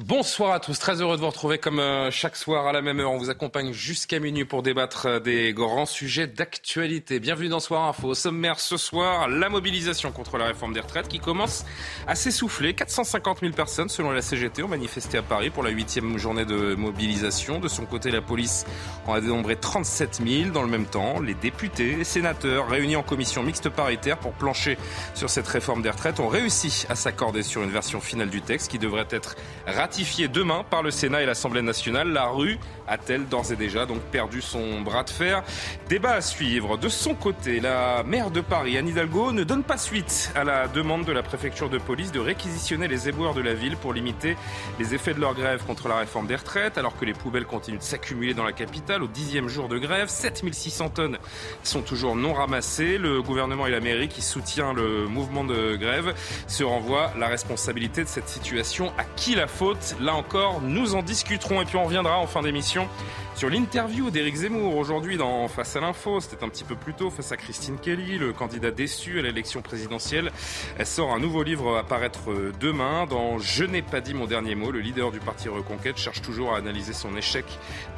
Bonsoir à tous, très heureux de vous retrouver comme euh, chaque soir à la même heure. On vous accompagne jusqu'à minuit pour débattre euh, des grands sujets d'actualité. Bienvenue dans Soir Info. Au sommaire ce soir, la mobilisation contre la réforme des retraites qui commence à s'essouffler. 450 000 personnes selon la CGT ont manifesté à Paris pour la huitième journée de mobilisation. De son côté, la police en a dénombré 37 000. Dans le même temps, les députés et sénateurs réunis en commission mixte paritaire pour plancher sur cette réforme des retraites ont réussi à s'accorder sur une version finale du texte qui devrait être ratifié demain par le Sénat et l'Assemblée nationale. La rue a-t-elle d'ores et déjà donc perdu son bras de fer Débat à suivre. De son côté, la maire de Paris, Anne Hidalgo, ne donne pas suite à la demande de la préfecture de police de réquisitionner les éboueurs de la ville pour limiter les effets de leur grève contre la réforme des retraites, alors que les poubelles continuent de s'accumuler dans la capitale au dixième jour de grève. 7600 tonnes sont toujours non ramassées. Le gouvernement et la mairie qui soutient le mouvement de grève se renvoient la responsabilité de cette situation. À qui la faute? Là encore, nous en discuterons et puis on reviendra en fin d'émission sur l'interview d'Éric Zemmour aujourd'hui dans Face à l'info. C'était un petit peu plus tôt face à Christine Kelly, le candidat déçu à l'élection présidentielle. Elle sort un nouveau livre à paraître demain dans Je n'ai pas dit mon dernier mot. Le leader du parti Reconquête cherche toujours à analyser son échec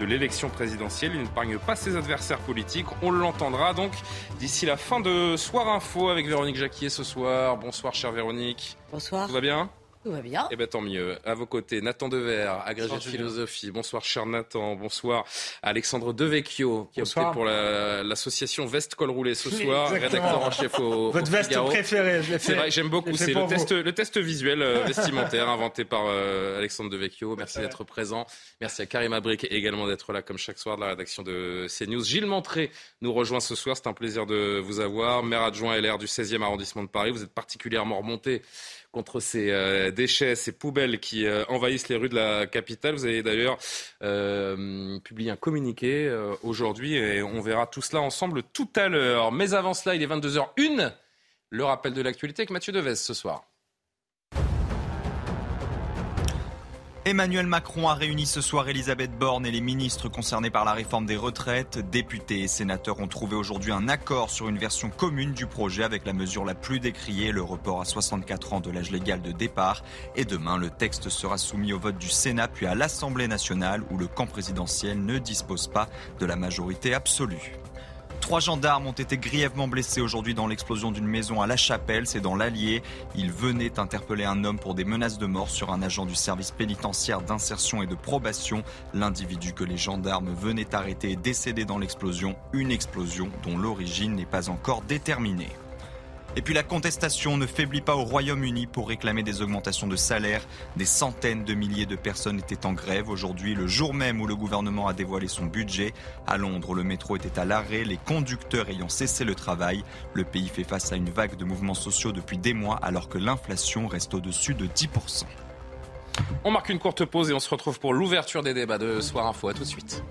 de l'élection présidentielle. Il n'épargne pas ses adversaires politiques. On l'entendra donc d'ici la fin de Soir Info avec Véronique Jacquier ce soir. Bonsoir, chère Véronique. Bonsoir. Tout va bien? Tout va bien. Eh bien, tant mieux. À vos côtés, Nathan Dever, agrégé de philosophie. Bonsoir, cher Nathan. Bonsoir, Alexandre Devecchio, qui a opté pour l'association Veste Col Roulé ce soir, rédacteur en chef au. Votre veste préférée, je l'ai fait. C'est vrai, j'aime beaucoup. C'est le test, le test visuel euh, vestimentaire inventé par euh, Alexandre Devecchio. Merci d'être présent. Merci à Karim Abric également d'être là, comme chaque soir, de la rédaction de CNews. Gilles Montré nous rejoint ce soir. C'est un plaisir de vous avoir. Maire adjoint LR du 16e arrondissement de Paris. Vous êtes particulièrement remonté contre ces euh, déchets, ces poubelles qui euh, envahissent les rues de la capitale. Vous avez d'ailleurs euh, publié un communiqué aujourd'hui et on verra tout cela ensemble tout à l'heure. Mais avant cela, il est 22h01. Le rappel de l'actualité avec Mathieu Devez ce soir. Emmanuel Macron a réuni ce soir Elisabeth Borne et les ministres concernés par la réforme des retraites. Députés et sénateurs ont trouvé aujourd'hui un accord sur une version commune du projet avec la mesure la plus décriée, le report à 64 ans de l'âge légal de départ. Et demain, le texte sera soumis au vote du Sénat puis à l'Assemblée nationale où le camp présidentiel ne dispose pas de la majorité absolue. Trois gendarmes ont été grièvement blessés aujourd'hui dans l'explosion d'une maison à La Chapelle, c'est dans l'Allier. Ils venaient interpeller un homme pour des menaces de mort sur un agent du service pénitentiaire d'insertion et de probation. L'individu que les gendarmes venaient arrêter est décédé dans l'explosion, une explosion dont l'origine n'est pas encore déterminée. Et puis la contestation ne faiblit pas au Royaume-Uni pour réclamer des augmentations de salaire. Des centaines de milliers de personnes étaient en grève aujourd'hui, le jour même où le gouvernement a dévoilé son budget. À Londres, le métro était à l'arrêt, les conducteurs ayant cessé le travail. Le pays fait face à une vague de mouvements sociaux depuis des mois alors que l'inflation reste au-dessus de 10%. On marque une courte pause et on se retrouve pour l'ouverture des débats de Soir Info. À tout de suite.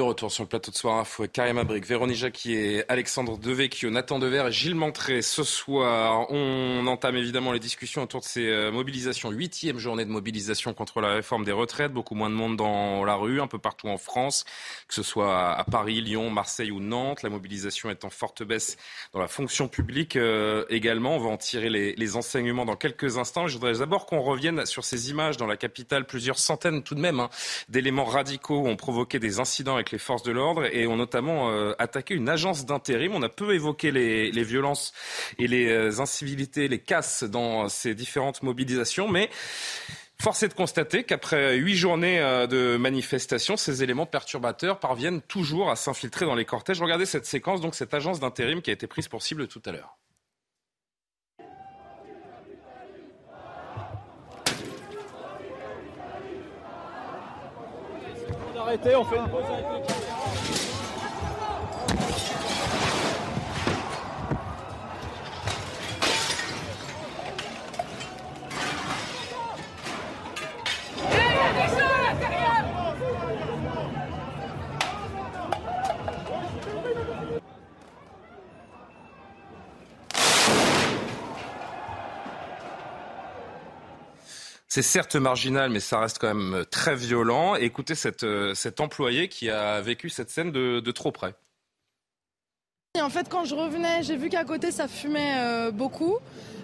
De retour sur le plateau de Soir Info, Karim Abric, Véronique Jacquier, Alexandre Devecchio, Nathan Dever et Gilles Montré. Ce soir, on entame évidemment les discussions autour de ces euh, mobilisations. Huitième journée de mobilisation contre la réforme des retraites. Beaucoup moins de monde dans la rue, un peu partout en France, que ce soit à Paris, Lyon, Marseille ou Nantes. La mobilisation est en forte baisse dans la fonction publique euh, également. On va en tirer les, les enseignements dans quelques instants. Je voudrais d'abord qu'on revienne sur ces images dans la capitale. Plusieurs centaines tout de même hein, d'éléments radicaux ont provoqué des incidents avec les forces de l'ordre et ont notamment euh, attaqué une agence d'intérim. On a peu évoqué les, les violences et les euh, incivilités, les casses dans ces différentes mobilisations, mais Force est de constater qu'après huit journées euh, de manifestations, ces éléments perturbateurs parviennent toujours à s'infiltrer dans les cortèges. Regardez cette séquence, donc cette agence d'intérim qui a été prise pour cible tout à l'heure. On fait une pause C'est certes marginal, mais ça reste quand même très violent. écoutez cette, cet employé qui a vécu cette scène de trop près. Et en fait, quand je revenais, j'ai vu qu'à côté, ça fumait euh, beaucoup.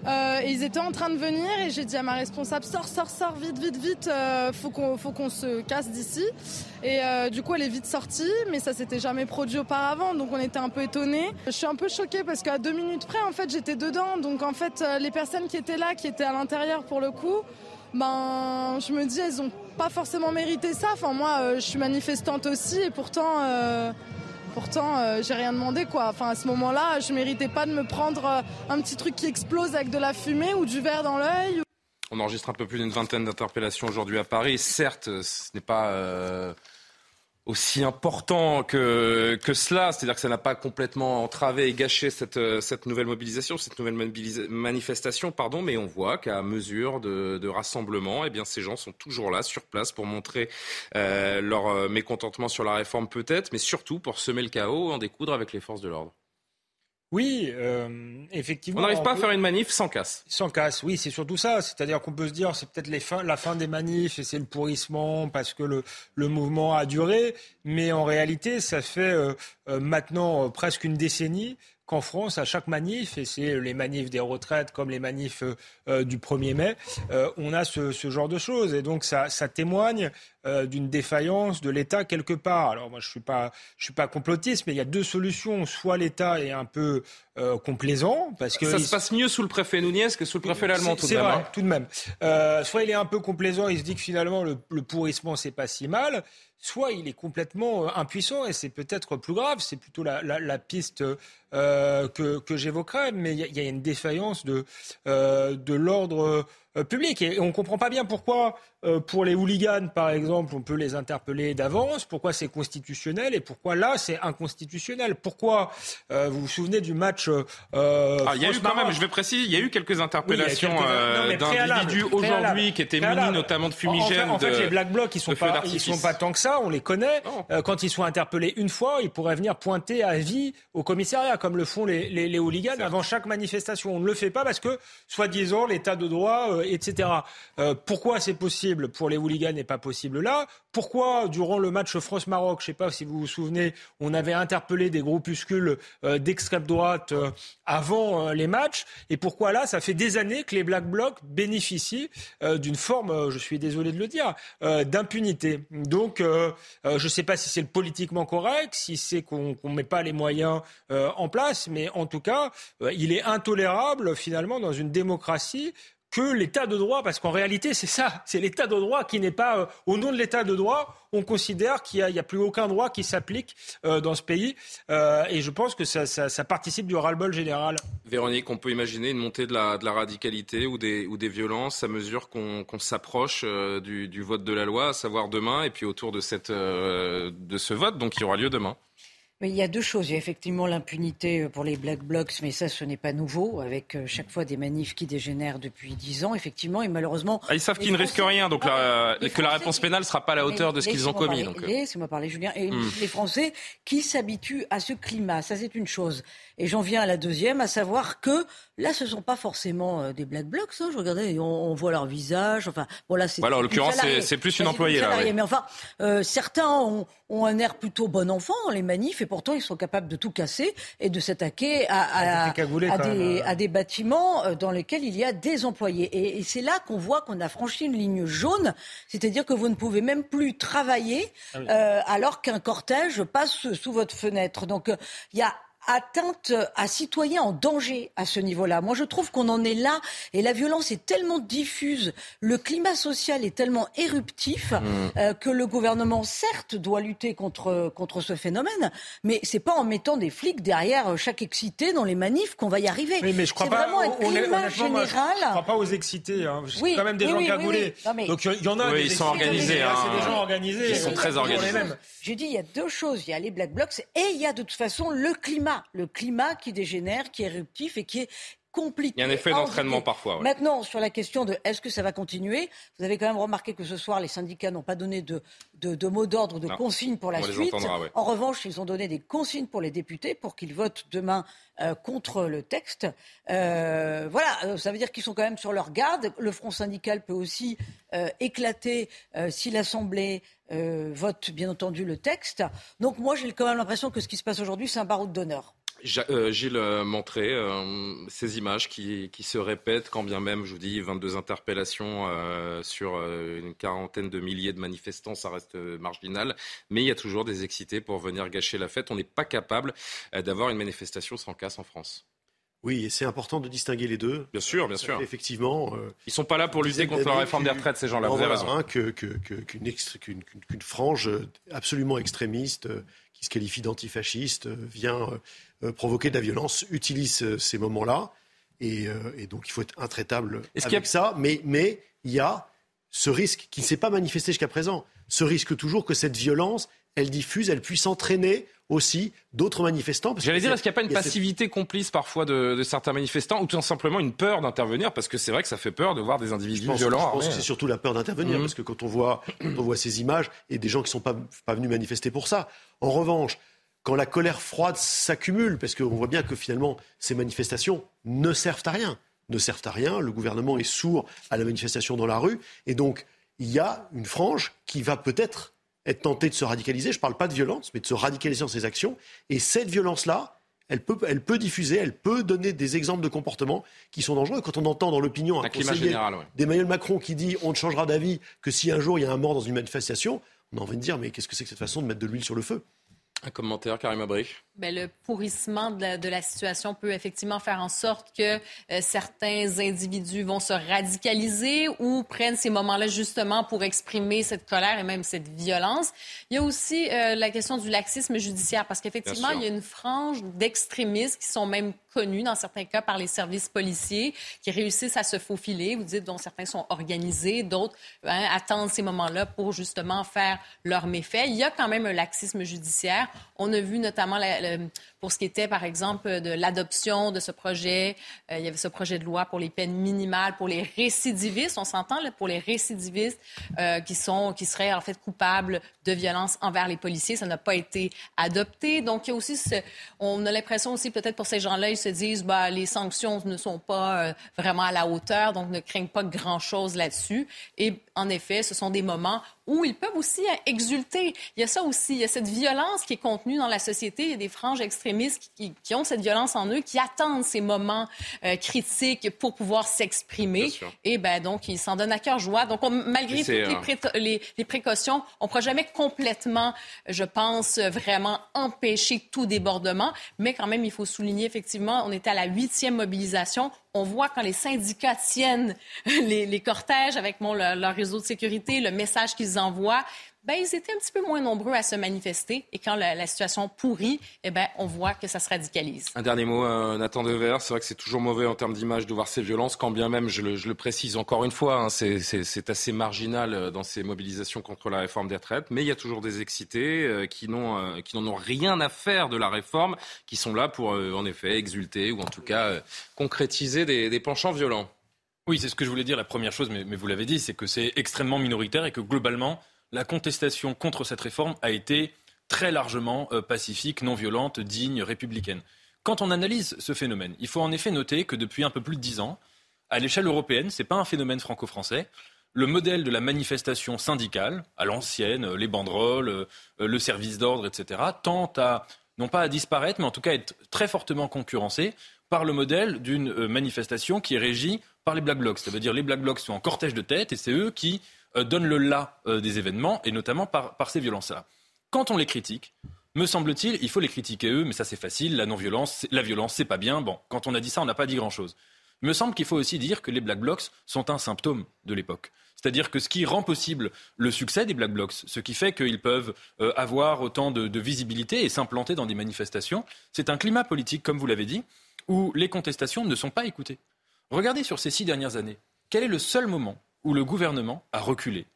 Euh, et ils étaient en train de venir et j'ai dit à ma responsable sors, sors, sors, vite, vite, vite, euh, faut qu'on faut qu'on se casse d'ici. Et du coup, elle est vite sortie, mais ça s'était jamais produit auparavant, donc on était un peu étonnés. Je suis un peu choquée parce qu'à deux minutes près, en fait, j'étais dedans. Donc en fait, les personnes qui étaient là, qui étaient à l'intérieur pour le coup, ben, je me dis, elles ont pas forcément mérité ça. Enfin, moi, je suis manifestante aussi, et pourtant. Pourtant, euh, j'ai rien demandé quoi. Enfin, à ce moment-là, je méritais pas de me prendre euh, un petit truc qui explose avec de la fumée ou du verre dans l'œil. On enregistre un peu plus d'une vingtaine d'interpellations aujourd'hui à Paris. Certes, ce n'est pas euh, aussi important que, cela. C'est-à-dire que ça n'a pas complètement entravé et gâché cette, euh, nouvelle mobilisation, cette nouvelle manifestation, pardon, mais on voit qu'à mesure de, de, rassemblement, eh bien, ces gens sont toujours là, sur place, pour montrer euh, leur euh, mécontentement sur la réforme peut-être, mais surtout pour semer le chaos, en découdre avec les forces de l'ordre. Oui, euh, effectivement. On n'arrive pas à faire une manif sans casse. Sans casse, oui, c'est surtout ça. C'est-à-dire qu'on peut se dire, c'est peut-être la fin des manifs et c'est le pourrissement parce que le, le, mouvement a duré. Mais en réalité, ça fait euh, euh, maintenant presque une décennie qu'en France, à chaque manif, et c'est les manifs des retraites comme les manifs du 1er mai, on a ce, genre de choses. Et donc ça, témoigne euh, d'une défaillance de l'État quelque part. Alors moi je suis pas suis pas complotiste, mais il y a deux solutions. Soit l'État est un peu euh, complaisant parce que ça se passe mieux sous le préfet Nouniez que sous le préfet Lallemand tout de même. C'est vrai, hein. tout de même. Euh, soit il est un peu complaisant, il se dit que finalement le, le pourrissement c'est pas si mal. Soit il est complètement impuissant et c'est peut-être plus grave. C'est plutôt la, la, la piste que, que j'évoquerais, mais il y, y, a une défaillance de de l'ordre public et on comprend pas bien pourquoi euh, pour les hooligans, par exemple, on peut les interpeller d'avance. Pourquoi c'est constitutionnel et pourquoi là c'est inconstitutionnel Pourquoi euh, vous vous souvenez du match euh, ah, Il y a eu quand même, je vais préciser, il y a eu quelques interpellations d'individus aujourd'hui qui étaient munis notamment de fumigènes. En fait, les black blocs, ils sont pas, ils sont pas tant que ça. On les connaît. quand ils sont interpellés une fois, ils pourraient venir pointer à vie au commissariat, comme le font les, les, les hooligans avant chaque manifestation. On ne le fait pas parce que, soi-disant, l'état de droit, etc. pourquoi c'est possible pour les hooligans n'est pas possible là? Pourquoi, durant le match France-Maroc, je ne sais pas si vous vous souvenez, on avait interpellé des groupuscules euh, d'extrême droite euh, avant euh, les matchs? Et pourquoi là, ça fait des années que les Black Blocs bénéficient d'une forme, je suis désolé de le dire, d'impunité. Donc, je ne sais pas si c'est politiquement correct, si c'est qu'on ne met pas les moyens en place, mais en tout cas, il est intolérable finalement dans une démocratie que l'état de droit, parce qu'en réalité c'est ça, c'est l'état de droit qui n'est pas, euh, au nom de l'état de droit, on considère qu'il n'y a, plus aucun droit qui s'applique euh, dans ce pays, euh, et je pense que ça, participe du ras-le-bol général. Véronique, on peut imaginer une montée de la, radicalité ou des, violences à mesure qu'on s'approche du, vote de la loi, à savoir demain, et puis autour de, de ce vote, donc qui aura lieu demain. Mais il y a deux choses. Il y a effectivement l'impunité euh, pour les Black Blocs, mais ça, ce n'est pas nouveau, avec euh, chaque fois des manifs qui dégénèrent depuis dix ans, effectivement, et malheureusement. Ah, ils savent qu'ils ne risquent rien, donc que la réponse pénale ne sera pas à la hauteur de ce qu'ils ont commis. Euh. Laissez-moi parler, Julien. Et hmm. les Français qui s'habituent à ce climat, ça c'est une chose. Et j'en viens à la deuxième, à savoir que là, ce ne sont pas forcément des Black Blocs. Hein, je regardais, on, voit leur visage. Enfin, bon là, c'est. Voilà, en l'occurrence, c'est plus une employée là. Mais enfin, certains ont, ont, un air plutôt bon enfant les manifs et pourtant ils sont capables de tout casser et de s'attaquer à, à, des, bâtiments euh, dans lesquels il y a des employés. Et, c'est là qu'on voit qu'on a franchi une ligne jaune, c'est-à-dire que vous ne pouvez même plus travailler ah euh, alors qu'un cortège passe sous votre fenêtre. Donc euh, il y a atteinte à citoyens en danger à ce niveau-là. Moi, je trouve qu'on en est là et la violence est tellement diffuse, le climat social est tellement éruptif mmh. euh, que le gouvernement, certes, doit lutter contre, contre ce phénomène, mais c'est pas en mettant des flics derrière chaque excité dans les manifs qu'on va y arriver. Oui, mais je crois pas, vraiment un climat général. je crois pas aux excités. Hein. Oui, quand même des gens cagoulés. Donc il y en a. Oui, ils sont organisés. Hein. C'est des gens organisés. Ils sont très organisés. J'ai dit, il y a deux choses. Il y a les Black Blocs et il y a de toute façon le climat. Le climat qui dégénère, qui est éruptif et qui est compliqué. Il y a un effet d'entraînement parfois. Maintenant, sur la question de est-ce que ça va continuer, vous avez quand même remarqué que ce soir, les syndicats n'ont pas donné de, de, mot d'ordre, de consignes pour la suite. En revanche, ils ont donné des consignes pour les députés pour qu'ils votent demain euh, contre le texte. Euh, voilà, euh, ça veut dire qu'ils sont quand même sur leur garde. Le front syndical peut aussi éclater si l'Assemblée vote, bien entendu, le texte. Donc moi, j'ai quand même l'impression que ce qui se passe aujourd'hui, c'est un baroud d'honneur. Euh, Gilles Montré, euh, ces images qui, se répètent, quand bien même, je vous dis, 22 interpellations euh, sur une quarantaine de milliers de manifestants, ça reste marginal, mais il y a toujours des excités pour venir gâcher la fête. On n'est pas capable d'avoir une manifestation sans casse en France. Oui, et c'est important de distinguer les deux. Bien sûr, bien sûr. Effectivement. Ils ne sont pas là pour lutter contre la réforme des retraites, ces gens-là. Vous avez raison. Qu'une frange absolument extrémiste qui se qualifie d'antifasciste vient euh, provoquer de la violence utilise euh, ces moments-là. Et, euh, et, donc il faut être intraitable avec ça. Mais, mais il y a ce risque qui ne s'est pas manifesté jusqu'à présent. Ce risque toujours que cette violence, elle diffuse, elle puisse entraîner aussi d'autres manifestants. J'allais dire, est-ce qu'il n'y a pas une passivité complice parfois de, certains manifestants ou tout simplement une peur d'intervenir Parce que c'est vrai que ça fait peur de voir des individus violents. Je pense que c'est surtout la peur d'intervenir, mmh. parce que quand on voit, on voit ces images, et des gens qui ne sont pas, pas venus manifester pour ça. En revanche, quand la colère froide s'accumule, parce qu'on voit bien que finalement ces manifestations ne servent à rien, ne servent à rien, le gouvernement est sourd à la manifestation dans la rue, et donc il y a une frange qui va peut-être être tentée de se radicaliser, je ne parle pas de violence, mais de se radicaliser dans ses actions, et cette violence-là, elle peut, elle peut diffuser, elle peut donner des exemples de comportements qui sont dangereux. Quand on entend dans l'opinion un conseiller d'Emmanuel Macron qui dit on ne changera d'avis que si un jour il y a un mort dans une manifestation, on a envie de dire mais qu'est-ce que c'est que cette façon de mettre de l'huile sur le feu? Un commentaire, Karim Abrik. Ben, le pourrissement de la, situation peut effectivement faire en sorte que euh, certains individus vont se radicaliser ou prennent ces moments-là justement pour exprimer cette colère et même cette violence. Il y a aussi euh, la question du laxisme judiciaire parce qu'effectivement, il y a une frange d'extrémistes qui sont même connus dans certains cas par les services policiers qui réussissent à se faufiler. Vous dites dont certains sont organisés, d'autres hein, attendent ces moments-là pour justement faire leurs méfaits. Il y a quand même un laxisme judiciaire. On a vu notamment pour ce qui était, par exemple, de l'adoption de ce projet. Euh, il y avait ce projet de loi pour les peines minimales pour les récidivistes. On s'entend pour les récidivistes euh, qui sont, qui seraient en fait coupables de violences envers les policiers. Ça n'a pas été adopté. Donc il y a aussi, ce, on a l'impression aussi peut-être pour ces gens-là, ils se disent, bah les sanctions ne sont pas euh, vraiment à la hauteur, donc ne craignent pas grand-chose là-dessus. En effet, ce sont des moments où ils peuvent aussi exulter. Il y a ça aussi, il y a cette violence qui est contenue dans la société. Il y a des franges extrémistes qui, qui ont cette violence en eux, qui attendent ces moments euh, critiques pour pouvoir s'exprimer. Et ben donc, ils s'en donnent à cœur joie. Donc, malgré toutes les, les, les, précautions, on ne pourra jamais complètement, je pense, vraiment empêcher tout débordement. Mais quand même, il faut souligner, effectivement, on était à la huitième mobilisation on voit quand les syndicats tiennent les, cortèges avec leur, réseau de sécurité, le message qu'ils envoient, ben, ils étaient un petit peu moins nombreux à se manifester. Et quand la, situation pourrit, eh ben, on voit que ça se radicalise. Un dernier mot, euh, Nathan Dever. C'est vrai que c'est toujours mauvais en termes d'image de voir ces violences, quand bien même, je le, précise encore une fois, hein, c'est assez marginal euh, dans ces mobilisations contre la réforme des retraites. Mais il y a toujours des excités euh, qui n'en ont rien à faire de la réforme, qui sont là pour, en effet, exulter ou en tout cas concrétiser des, penchants violents. Oui, c'est ce que je voulais dire. La première chose, mais vous l'avez dit, c'est que c'est extrêmement minoritaire et que globalement, la contestation contre cette réforme a été très largement euh, pacifique, non violente, digne, républicaine. Quand on analyse ce phénomène, il faut en effet noter que depuis un peu plus de dix ans, à l'échelle européenne, ce n'est pas un phénomène franco-français. Le modèle de la manifestation syndicale, à l'ancienne, euh, les banderoles, euh, le service d'ordre, etc., tend à, non pas à disparaître, mais en tout cas à être très fortement concurrencé par le modèle d'une manifestation qui est régie par les Black Blocs. Ça veut dire les Black Blocs sont en cortège de tête et c'est eux qui euh, donnent le là euh, des événements, et notamment par, ces violences-là. Quand on les critique, me semble-t-il, il faut les critiquer eux, mais ça c'est facile, la non-violence, la violence, c'est pas bien. Bon, quand on a dit ça, on n'a pas dit grand-chose. Me semble qu'il faut aussi dire que les Black Blocs sont un symptôme de l'époque. C'est-à-dire que ce qui rend possible le succès des Black Blocs, ce qui fait qu'ils peuvent euh, avoir autant de visibilité et s'implanter dans des manifestations, c'est un climat politique, comme vous l'avez dit, où les contestations ne sont pas écoutées. Regardez sur ces six dernières années, quel est le seul moment où le gouvernement a reculé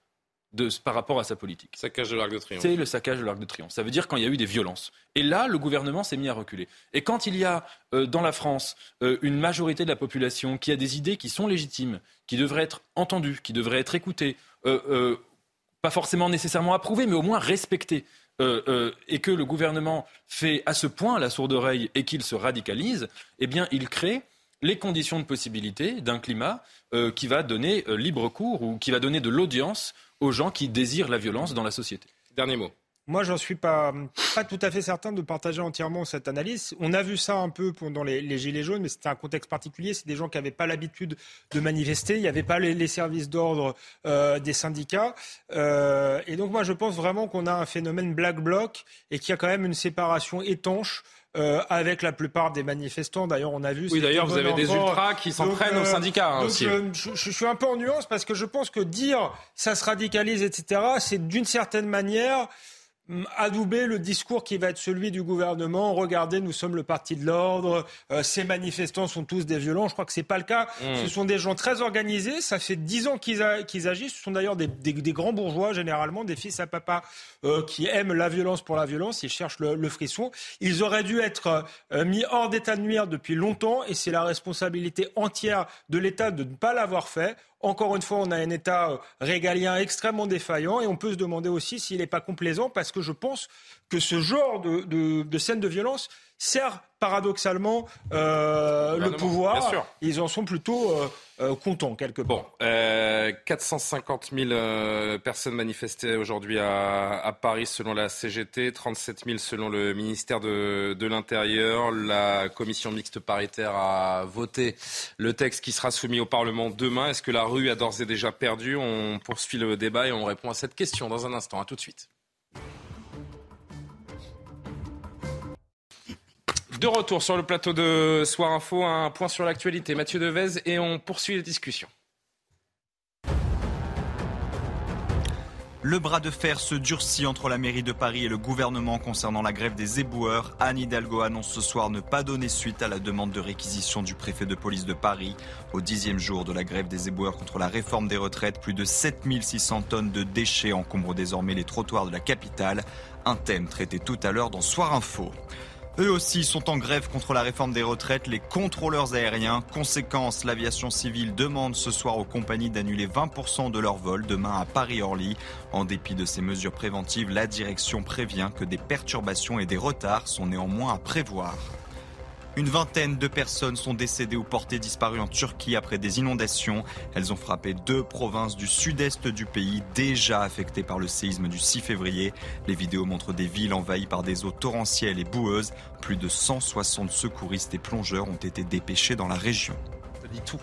de, par rapport à sa politique. Saccage de l'Arc de Triomphe. C'est le saccage de l'Arc de Triomphe. Ça veut dire quand il y a eu des violences. Et là, le gouvernement s'est mis à reculer. Et quand il y a euh, dans la France euh, une majorité de la population qui a des idées qui sont légitimes, qui devraient être entendues, qui devraient être écoutées, euh, pas forcément nécessairement approuvées, mais au moins respectées, et que le gouvernement fait à ce point la sourde oreille et qu'il se radicalise, eh bien, il crée les conditions de possibilité d'un climat qui va donner libre cours ou qui va donner de l'audience aux gens qui désirent la violence dans la société. Dernier mot. Moi, j'en suis pas, pas tout à fait certain de partager entièrement cette analyse. On a vu ça un peu pendant les, Gilets jaunes, mais c'était un contexte particulier. C'est des gens qui n'avaient pas l'habitude de manifester. Il n'y avait pas les, services d'ordre euh, des syndicats. Euh, et donc, moi, je pense vraiment qu'on a un phénomène black bloc et qu'il y a quand même une séparation étanche euh, avec la plupart des manifestants. D'ailleurs, on a vu. Oui, d'ailleurs, vous avez des ultras qui s'en prennent aux syndicats hein, aussi. je, je, suis un peu en nuance parce que je pense que dire ça se radicalise, etc., c'est d'une certaine manière adouber le discours qui va être celui du gouvernement. Regardez, nous sommes le parti de l'ordre. Euh, ces manifestants sont tous des violents. Je crois que c'est pas le cas. Mmh. Ce sont des gens très organisés. Ça fait dix ans qu'ils agissent. Ce sont d'ailleurs des, grands bourgeois généralement, des fils à papa euh, qui aiment la violence pour la violence. Ils cherchent le, frisson. Ils auraient dû être euh, mis hors d'état de nuire depuis longtemps, et c'est la responsabilité entière de l'État de ne pas l'avoir fait. Encore une fois, on a un État euh, régalien extrêmement défaillant et on peut se demander aussi s'il n'est pas complaisant parce que je pense que ce genre de, scène de violence sert paradoxalement euh, le pouvoir. Ils en sont plutôt euh, euh, contents quelque part. Bon, 450 000 personnes manifestées aujourd'hui à, à, Paris selon la CGT, 37 000 selon le ministère de, de l'Intérieur. La commission mixte paritaire a voté le texte qui sera soumis au Parlement demain. Est-ce que la rue a d'ores et déjà perdu? On poursuit le débat et on répond à cette question dans un instant. À tout de suite. De retour sur le plateau de Soir Info, un point sur l'actualité. Mathieu Devez et on poursuit les discussions. Le bras de fer se durcit entre la mairie de Paris et le gouvernement concernant la grève des éboueurs. Anne Hidalgo annonce ce soir ne pas donner suite à la demande de réquisition du préfet de police de Paris. Au dixième jour de la grève des éboueurs contre la réforme des retraites, plus de 7600 tonnes de déchets encombrent désormais les trottoirs de la capitale. Un thème traité tout à l'heure dans Soir Info. Eux aussi sont en grève contre la réforme des retraites, les contrôleurs aériens. Conséquence, l'aviation civile demande ce soir aux compagnies d'annuler 20% de leurs vols demain à Paris-Orly. En dépit de ces mesures préventives, la direction prévient que des perturbations et des retards sont néanmoins à prévoir. Une vingtaine de personnes sont décédées ou portées disparues en Turquie après des inondations. Elles ont frappé deux provinces du sud-est du pays déjà affectées par le séisme du 6 février. Les vidéos montrent des villes envahies par des eaux torrentielles et boueuses. Plus de 160 secouristes et plongeurs ont été dépêchés dans la région. Ça dit tout.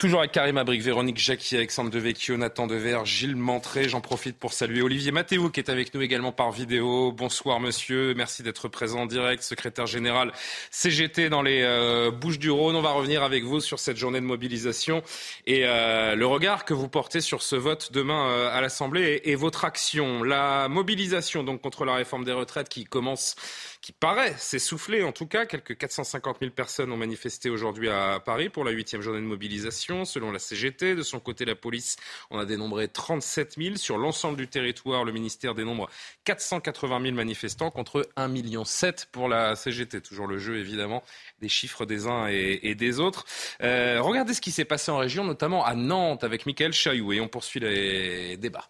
Toujours avec Karim Abric, Véronique Jacquier, Alexandre Devecchio, Nathan Dever, Gilles Montré. J'en profite pour saluer Olivier Mathéo qui est avec nous également par vidéo. Bonsoir monsieur, merci d'être présent en direct, secrétaire général CGT dans les euh, Bouches du Rhône. On va revenir avec vous sur cette journée de mobilisation et euh, le regard que vous portez sur ce vote demain euh, à l'Assemblée et, et votre action. La mobilisation donc contre la réforme des retraites qui commence qui paraît s'essouffler. En tout cas, quelques 450 000 personnes ont manifesté aujourd'hui à Paris pour la huitième journée de mobilisation, selon la CGT. De son côté, la police en a dénombré 37 000. Sur l'ensemble du territoire, le ministère dénombre 480 000 manifestants contre 1,7 million pour la CGT. Toujours le jeu, évidemment, des chiffres des uns et, des autres. Euh, regardez ce qui s'est passé en région, notamment à Nantes, avec Michael Chailloux. Et on poursuit les débats.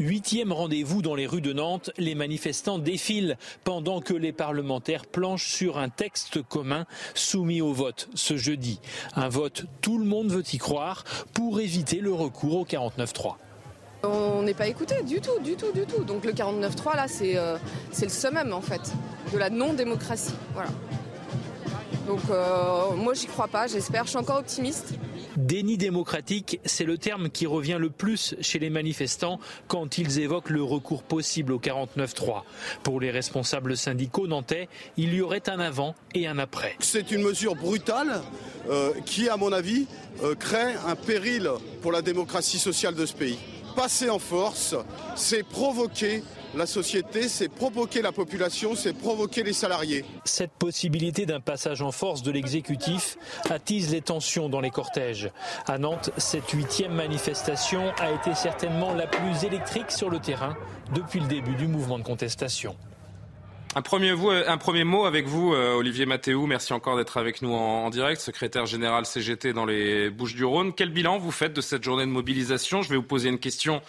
Huitième rendez-vous dans les rues de Nantes, les manifestants défilent pendant que les parlementaires planchent sur un texte commun soumis au vote ce jeudi. Un vote, tout le monde veut y croire, pour éviter le recours au 49-3. On n'est pas écouté du tout, du tout, du tout. Donc le 49-3, là, euh, c'est le summum, en fait, de la non-démocratie. Voilà. Donc euh, moi, j'y crois pas, j'espère, je suis encore optimiste. Déni démocratique, c'est le terme qui revient le plus chez les manifestants quand ils évoquent le recours possible au 49-3. Pour les responsables syndicaux nantais, il y aurait un avant et un après. C'est une mesure brutale euh, qui, à mon avis, euh, crée un péril pour la démocratie sociale de ce pays. Passer en force, c'est provoquer la société, c'est provoquer la population, c'est provoquer les salariés. Cette possibilité d'un passage en force de l'exécutif attise les tensions dans les cortèges. À Nantes, cette huitième manifestation a été certainement la plus électrique sur le terrain depuis le début du mouvement de contestation. Un premier, un premier, mot avec vous, euh, Olivier Mathéou. Merci encore d'être avec nous en, direct, secrétaire général CGT dans les Bouches-du-Rhône. Quel bilan vous faites de cette journée de mobilisation? Je vais vous poser une question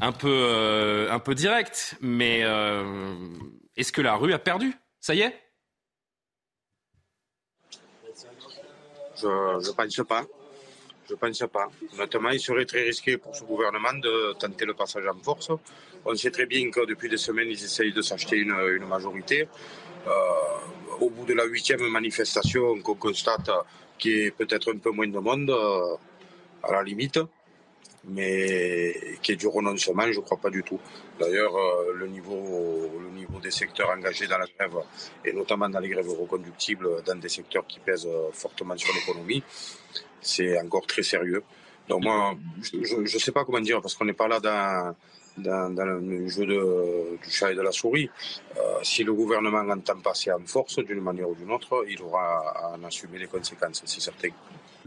un peu, euh, un peu directe, mais euh, est-ce que la rue a perdu? Ça y est? Je ne pense pas. Je ne pense pas. Honnêtement, il serait très risqué pour ce gouvernement de tenter le passage en force. On sait très bien que depuis des semaines, ils essayent de s'acheter une, majorité. Euh, au bout de la huitième manifestation, qu'on constate qu'il y ait peut-être un peu moins de monde, à la limite, mais qu'il y ait du renoncement, je ne crois pas du tout. D'ailleurs, euh, le, niveau, le niveau des secteurs engagés dans la grève, et notamment dans les grèves reconductibles, dans des secteurs qui pèsent fortement sur l'économie, c'est encore très sérieux. Donc moi, je ne sais pas comment dire, parce qu'on n'est pas là dans, dans, le jeu du chat et de la souris. Euh, si le gouvernement entend passer en force d'une manière ou d'une autre, il aura à en assumer les conséquences, c'est certain.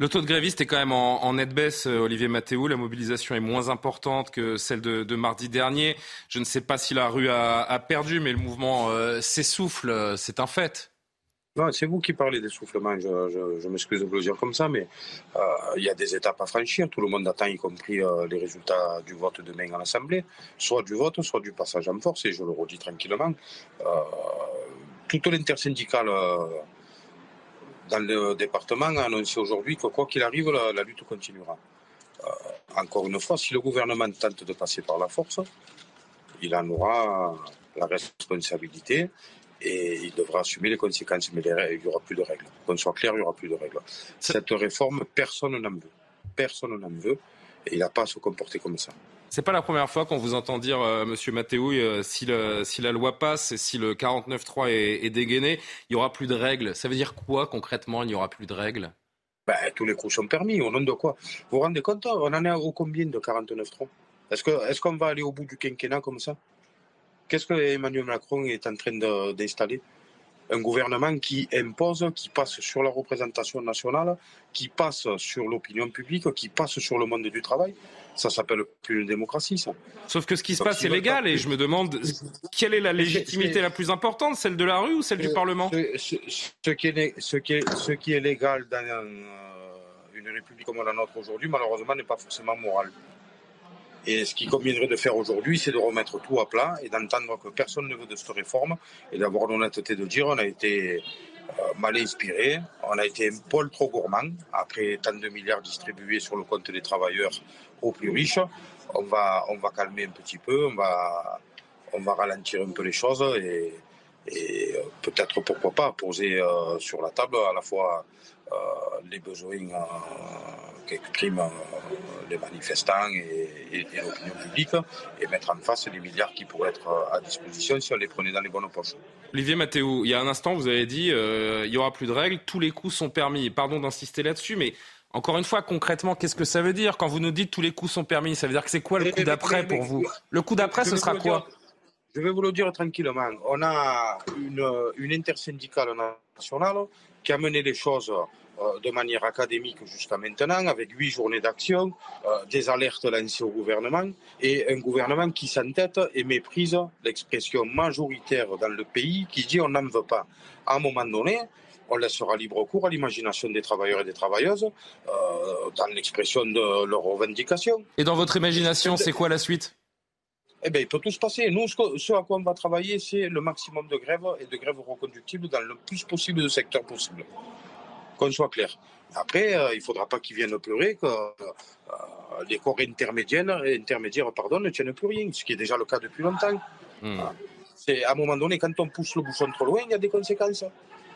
Le taux de grévistes est quand même en, nette baisse, euh, Olivier Mathéou. La mobilisation est moins importante que celle de, mardi dernier. Je ne sais pas si la rue a, perdu, mais le mouvement euh, s'essouffle, c'est un fait. C'est vous qui parlez d'essoufflement, je, m'excuse de vous le dire comme ça, mais euh, il y a des étapes à franchir. Tout le monde attend, y compris les résultats du vote demain à l'Assemblée, soit du vote, soit du passage en force, et je le redis tranquillement. Toute l'intersyndicale dans le département a annoncé aujourd'hui que quoi qu'il arrive, la, la, lutte continuera. encore une fois, si le gouvernement tente de passer par la force, il en aura la responsabilité et il devra assumer les conséquences. Mais il n'y aura plus de règles. Qu'on soit clair, il n'y aura plus de règles. Cette réforme, personne n'en veut. Personne n'en veut. Et il n'a pas à se comporter comme ça. C'est pas la première fois qu'on vous entend dire, euh, Monsieur Mathéou, euh, si, la loi passe et si le 49.3 est, est dégainé, il n'y aura plus de règles. Ça veut dire quoi concrètement, il n'y aura plus de règles? Ben, Tous les coups sont permis. Au nom de quoi? Vous vous rendez compte On en est au combien de 49.3 Est-ce qu'on est qu'on va aller au bout du quinquennat comme ça? Qu'est-ce que Emmanuel Macron est en train d'installer? Un gouvernement qui impose, qui passe sur la représentation nationale, qui passe sur l'opinion publique, qui passe sur le monde du travail. Ça s'appelle plus une démocratie, ça. Sauf que ce qui se passe est légal et je me demande quelle est la légitimité la plus importante, celle de la rue ou celle du Parlement qui est, ce qui est légal dans euh, une république comme la nôtre aujourd'hui, malheureusement, n'est pas forcément moral. Et ce qu'il conviendrait de faire aujourd'hui, c'est de remettre tout à plat et d'entendre que personne ne veut de cette réforme et d'avoir l'honnêteté de dire on a été euh, mal inspiré, on a été un poil trop gourmand après tant de milliards distribués sur le compte des travailleurs aux plus riches. On va, on va calmer un petit peu, on va, on va ralentir un peu les choses et, euh, peut-être pourquoi pas poser euh, sur la table à la fois les besoins qu'expriment les manifestants et, l'opinion publique et mettre en face les milliards qui pourraient être à disposition si on les prenait dans les bonnes poches. Olivier Mathéou, il y a un instant, vous avez dit il n'y aura plus de règles, tous les coups sont permis. Pardon d'insister là-dessus, mais encore une fois, concrètement, qu'est-ce que ça veut dire? Quand vous nous dites tous les coups sont permis, ça veut dire que c'est quoi le coup d'après pour vous? Le coup d'après, ce sera quoi? je vais vous le dire tranquillement. On a une, une intersyndicale nationale qui a mené les choses euh, de manière académique jusqu'à maintenant, avec huit journées d'action, euh, des alertes lancées au gouvernement, et un gouvernement qui s'entête et méprise l'expression majoritaire dans le pays qui dit on n'en veut pas. À un moment donné, on laissera libre cours à l'imagination des travailleurs et des travailleuses euh, dans l'expression de leurs revendications. Et dans votre imagination, c'est quoi la suite? Eh bien, il peut tout se passer. Nous, ce, à quoi on va travailler, c'est le maximum de grèves et de grèves reconductibles dans le plus possible de secteurs possible. Qu'on soit clair. Après, euh, il ne faudra pas qu'ils viennent pleurer que euh, les corps intermédiaires, intermédiaires pardon, ne tiennent plus rien, ce qui est déjà le cas depuis longtemps. Hmm. C'est à un moment donné, quand on pousse le bouchon trop loin, il y a des conséquences.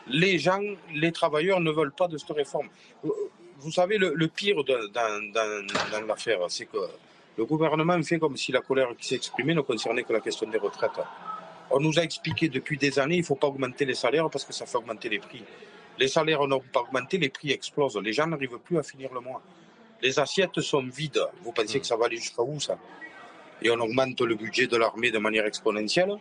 Les gens, les travailleurs ne veulent pas de cette réforme. Vous savez, le, pire dans, dans l'affaire, c'est que le gouvernement fait comme si la colère qui s'est exprimée ne concernait que la question des retraites. On nous a expliqué depuis des années qu'il ne faut pas augmenter les salaires parce que ça fait augmenter les prix. Les salaires n'ont pas augmenté, les prix explosent. Les gens n'arrivent plus à finir le mois. Les assiettes sont vides. Vous pensez que ça va aller jusqu'à où ça? Et on augmente le budget de l'armée de manière exponentielle.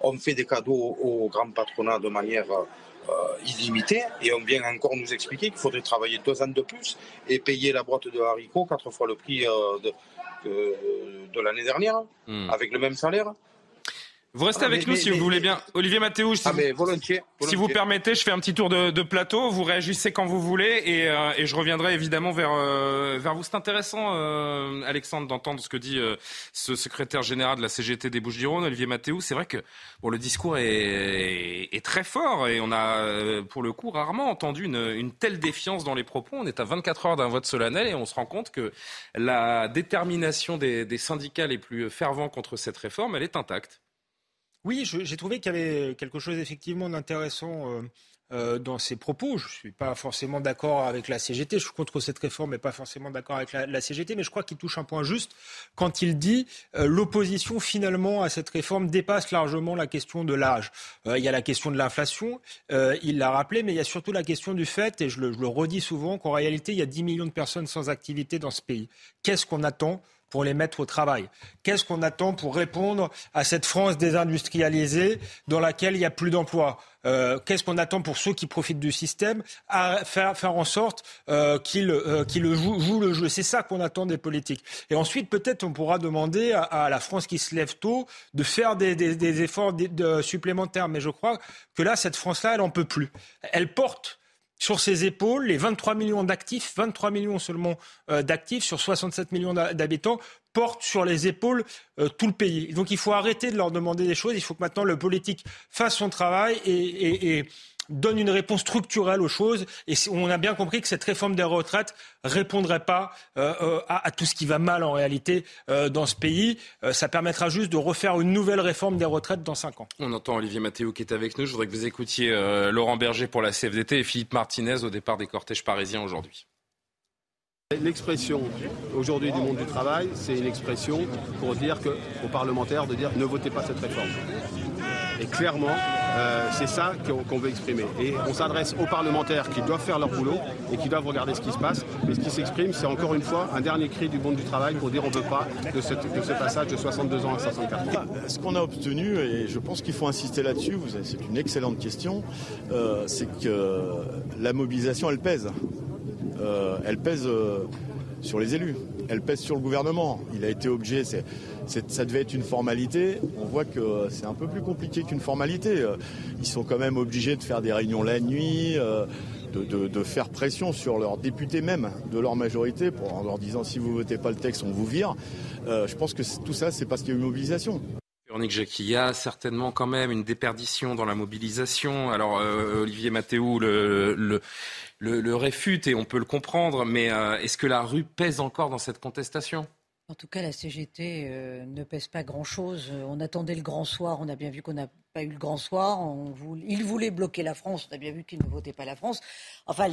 On fait des cadeaux au grand patronat de manière euh, illimitée et on vient encore nous expliquer qu'il faudrait travailler deux ans de plus et payer la boîte de haricots quatre fois le prix de, de l'année dernière hmm. avec le même salaire. Vous restez ah, avec nous si vous voulez bien. Olivier Mathéou, si, ah, volontiers, si vous permettez, je fais un petit tour de, plateau. Vous réagissez quand vous voulez et, euh, et je reviendrai évidemment vers, euh, vers vous. C'est intéressant, euh, Alexandre, d'entendre ce que dit ce secrétaire général de la CGT des Bouches-du-Rhône, Olivier Mathéou. C'est vrai que bon, le discours est, est, très fort et on a, pour le coup, rarement entendu une, une telle défiance dans les propos. On est à 24 heures d'un vote solennel et on se rend compte que la détermination des, des syndicats les plus fervents contre cette réforme, elle est intacte. Oui, j'ai trouvé qu'il y avait quelque chose effectivement d'intéressant euh, euh, dans ses propos. Je ne suis pas forcément d'accord avec la CGT, je suis contre cette réforme, mais pas forcément d'accord avec la, CGT, mais je crois qu'il touche un point juste quand il dit euh, l'opposition finalement à cette réforme dépasse largement la question de l'âge. il y a la question de l'inflation, il l'a rappelé, mais il y a surtout la question du fait, et je le, redis souvent, qu'en réalité, il y a 10 millions de personnes sans activité dans ce pays. Qu'est-ce qu'on attend pour les mettre au travail Qu'est-ce qu'on attend pour répondre à cette France désindustrialisée dans laquelle il n'y a plus d'emplois euh, Qu'est-ce qu'on attend pour ceux qui profitent du système à faire, faire en sorte euh, qu'ils euh, jouent, le jeu C'est ça qu'on attend des politiques. Et ensuite, peut-être, on pourra demander à, la France qui se lève tôt de faire des, efforts supplémentaires. Mais je crois que là, cette France-là, elle n'en peut plus. Elle porte sur ses épaules les 23 millions d'actifs, 23 millions seulement euh, d'actifs sur 67 millions d'habitants portent sur les épaules euh, tout le pays. Donc il faut arrêter de leur demander des choses. Il faut que maintenant le politique fasse son travail et donne une réponse structurelle aux choses. Et on a bien compris que cette réforme des retraites répondrait pas euh, euh, à, tout ce qui va mal en réalité euh, dans ce pays. ça permettra juste de refaire une nouvelle réforme des retraites dans cinq ans. On entend Olivier Mathéo qui est avec nous. Je voudrais que vous écoutiez Laurent Berger pour la CFDT et Philippe Martinez au départ des cortèges parisiens aujourd'hui. L'expression aujourd'hui du monde du travail, c'est une expression pour dire que, aux parlementaires de dire ne votez pas cette réforme. Et clairement, euh, c'est ça qu'on veut exprimer. Et on s'adresse aux parlementaires qui doivent faire leur boulot et qui doivent regarder ce qui se passe. Et ce qui s'exprime, c'est encore une fois un dernier cri du monde du travail pour dire on ne veut pas de, ce passage de 62 ans à 64 ans. Ce qu'on a obtenu, et je pense qu'il faut insister là-dessus, c'est une excellente question, euh, c'est que la mobilisation, elle pèse. Euh, elle pèse sur les élus, elle pèse sur le gouvernement. Il a été obligé, ça devait être une formalité. On voit que c'est un peu plus compliqué qu'une formalité. Ils sont quand même obligés de faire des réunions la nuit. Euh, de, faire pression sur leurs députés même, de leur majorité, en leur disant si vous votez pas le texte, on vous vire. Euh, je pense que tout ça, c'est parce qu'il y a une mobilisation. Véronique a certainement quand même une déperdition dans la mobilisation. Alors, euh, Olivier Mathéou le, le, réfute et on peut le comprendre, mais euh, est-ce que la rue pèse encore dans cette contestation? En tout cas, la CGT euh, ne pèse pas grand-chose. On attendait le grand soir. On a bien vu qu'on n'a pas eu le grand soir. On il voulait bloquer la France. On a bien vu qu'il ne votait pas la France. Enfin,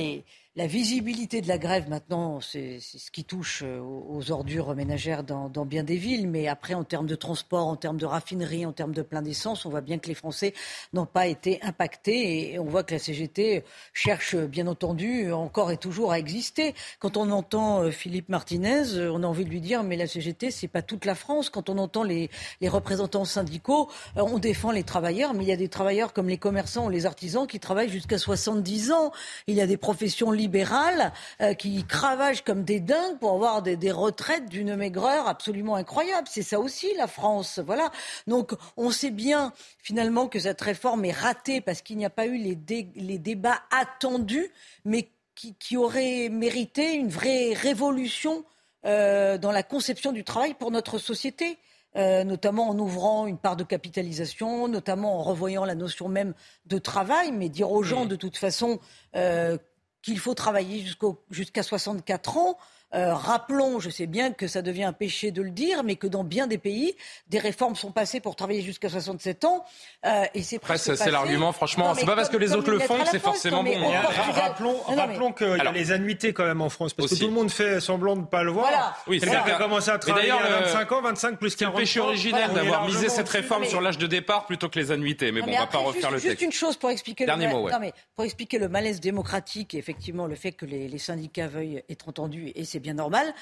la visibilité de la grève maintenant, c'est ce qui touche euh, aux ordures ménagères dans, bien des villes. Mais après, en termes de transport, en termes de raffinerie, en termes de plein d'essence, on voit bien que les Français n'ont pas été impactés. Et on voit que la CGT cherche, bien entendu, encore et toujours à exister. Quand on entend euh, Philippe Martinez, euh, on a envie de lui dire, mais la CGT, c'est pas toute la France. Quand on entend les, représentants syndicaux, on défend les travailleurs, mais il y a des travailleurs comme les commerçants ou les artisans qui travaillent jusqu'à 70 ans. Y a des professions libérales euh, qui cravagent comme des dingues pour avoir des, retraites d'une maigreur absolument incroyable. C'est ça aussi la France. Voilà. Donc on sait bien finalement que cette réforme est ratée parce qu'il n'y a pas eu les, débats attendus, mais qui, qui, auraient mérité une vraie révolution euh, dans la conception du travail pour notre société. Euh, notamment en ouvrant une part de capitalisation, notamment en revoyant la notion même de travail, mais dire aux gens mmh. de toute façon euh, qu'il faut travailler jusqu'à 64 ans. Euh, rappelons, je sais bien que ça devient un péché de le dire, mais que dans bien des pays, des réformes sont passées pour travailler jusqu'à 67 ans. Euh, et c'est presque. c'est l'argument, franchement. C'est pas parce que les autres le font que c'est forcément bon. Hein. Rappelons, rappelons qu'il y a les annuités quand même en France, parce que tout le monde fait semblant de ne pas le voir. Oui, c'est à commencer à travailler à 25 ans, 25 plus 40 ans. C'est péché originel d'avoir misé cette réforme sur l'âge de départ plutôt que les annuités. Mais bon, on va pas refaire le texte. Juste une chose pour expliquer le pour expliquer le malaise démocratique et effectivement le fait que les syndicats veuillent être entendus, et c'est c'est bien normal.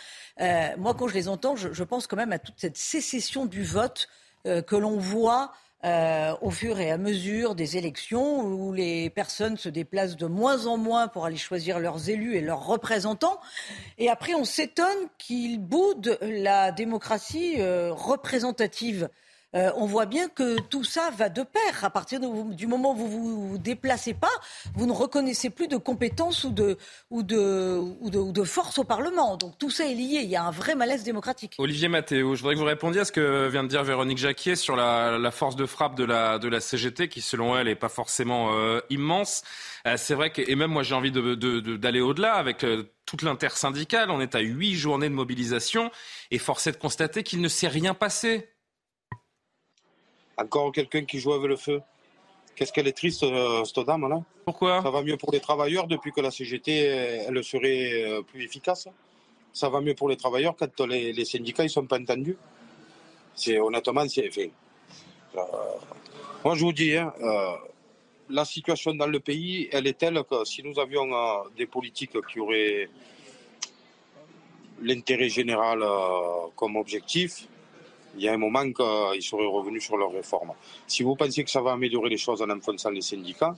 Euh, moi, quand je les entends, je, pense quand même à toute cette sécession du vote euh, que l'on voit euh, au fur et à mesure des élections où les personnes se déplacent de moins en moins pour aller choisir leurs élus et leurs représentants. Et après, on s'étonne qu'ils boudent la démocratie représentative. Euh, on voit bien que tout ça va de pair. À partir du moment où vous vous déplacez pas, vous ne reconnaissez plus de compétences ou de, force au Parlement. Donc tout ça est lié. Il y a un vrai malaise démocratique. Olivier Mathéo, je voudrais que vous répondiez à ce que vient de dire Véronique Jacquier sur la, force de frappe de la, de la CGT, qui selon elle n'est pas forcément euh, immense. Euh, c'est vrai que, et même moi j'ai envie d'aller au-delà avec toute l'intersyndicale. On est à huit journées de mobilisation et force est de constater qu'il ne s'est rien passé. Encore quelqu'un qui joue avec le feu. Qu'est-ce qu'elle est triste, euh, cette dame-là. Pourquoi? Ça va mieux pour les travailleurs depuis que la CGT, elle serait euh, plus efficace. Ça va mieux pour les travailleurs quand les, syndicats ne sont pas entendus. C'est, honnêtement, c'est. fait. Euh, moi, je vous dis, hein, la situation dans le pays, elle est telle que si nous avions des politiques qui auraient l'intérêt général comme objectif, il y a un moment qu'ils seraient revenus sur leur réforme. Si vous pensez que ça va améliorer les choses en enfonçant les syndicats,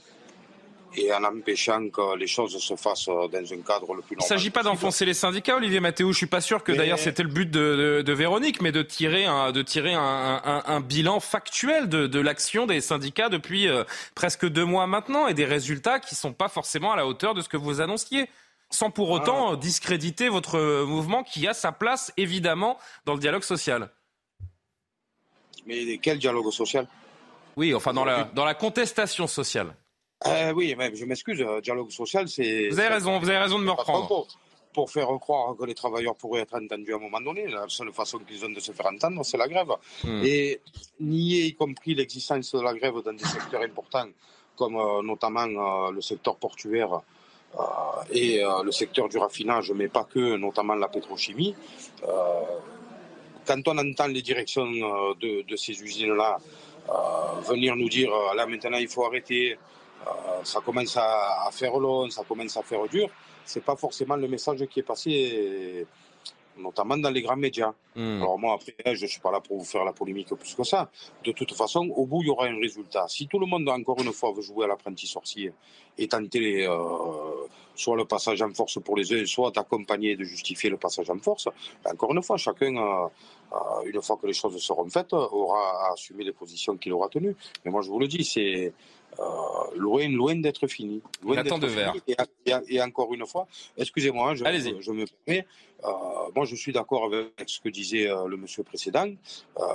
et en empêchant que les choses se fassent dans un cadre le plus normal. Il ne s'agit pas d'enfoncer les syndicats, Olivier Mathéo. Je suis pas sûr que d'ailleurs c'était le but de, Véronique, mais de tirer un, de tirer un, bilan factuel de, l'action des syndicats depuis euh, presque deux mois maintenant et des résultats qui ne sont pas forcément à la hauteur de ce que vous annonciez sans pour autant ah. discréditer votre mouvement qui a sa place évidemment dans le dialogue social. Mais quel dialogue social Oui, enfin dans la, dans la contestation sociale. Euh, oui, mais je m'excuse, euh, dialogue social, c'est. Vous avez raison, vous avez raison de me reprendre. Pour, faire croire que les travailleurs pourraient être entendus à un moment donné, la seule façon qu'ils ont de se faire entendre, c'est la grève. Hmm. Et nier, y compris l'existence de la grève dans des secteurs importants, comme euh, notamment le secteur portuaire et le secteur du raffinage, mais pas que, notamment la pétrochimie quand on entend les directions euh, de, ces usines-là euh, venir nous dire euh, là maintenant il faut arrêter, ça commence à, faire long, ça commence à faire dur, c'est pas forcément le message qui est passé notamment dans les grands médias. Hmm. Alors moi, après, je ne suis pas là pour vous faire la polémique plus que ça. De toute façon, au bout, il y aura un résultat. Si tout le monde, encore une fois, veut jouer à l'apprenti sorcier et tenter euh, soit le passage en force pour les uns, soit d'accompagner et de justifier le passage en force, ben, encore une fois, chacun, euh, une fois que les choses seront faites, aura à assumer les positions qu'il aura tenues. Mais moi, je vous le dis, c'est euh, loin, loin d'être fini. Loin de verre. Et, encore une fois, excusez-moi, je, je, me permets. Euh, moi, je suis d'accord avec ce que disait euh, le monsieur précédent.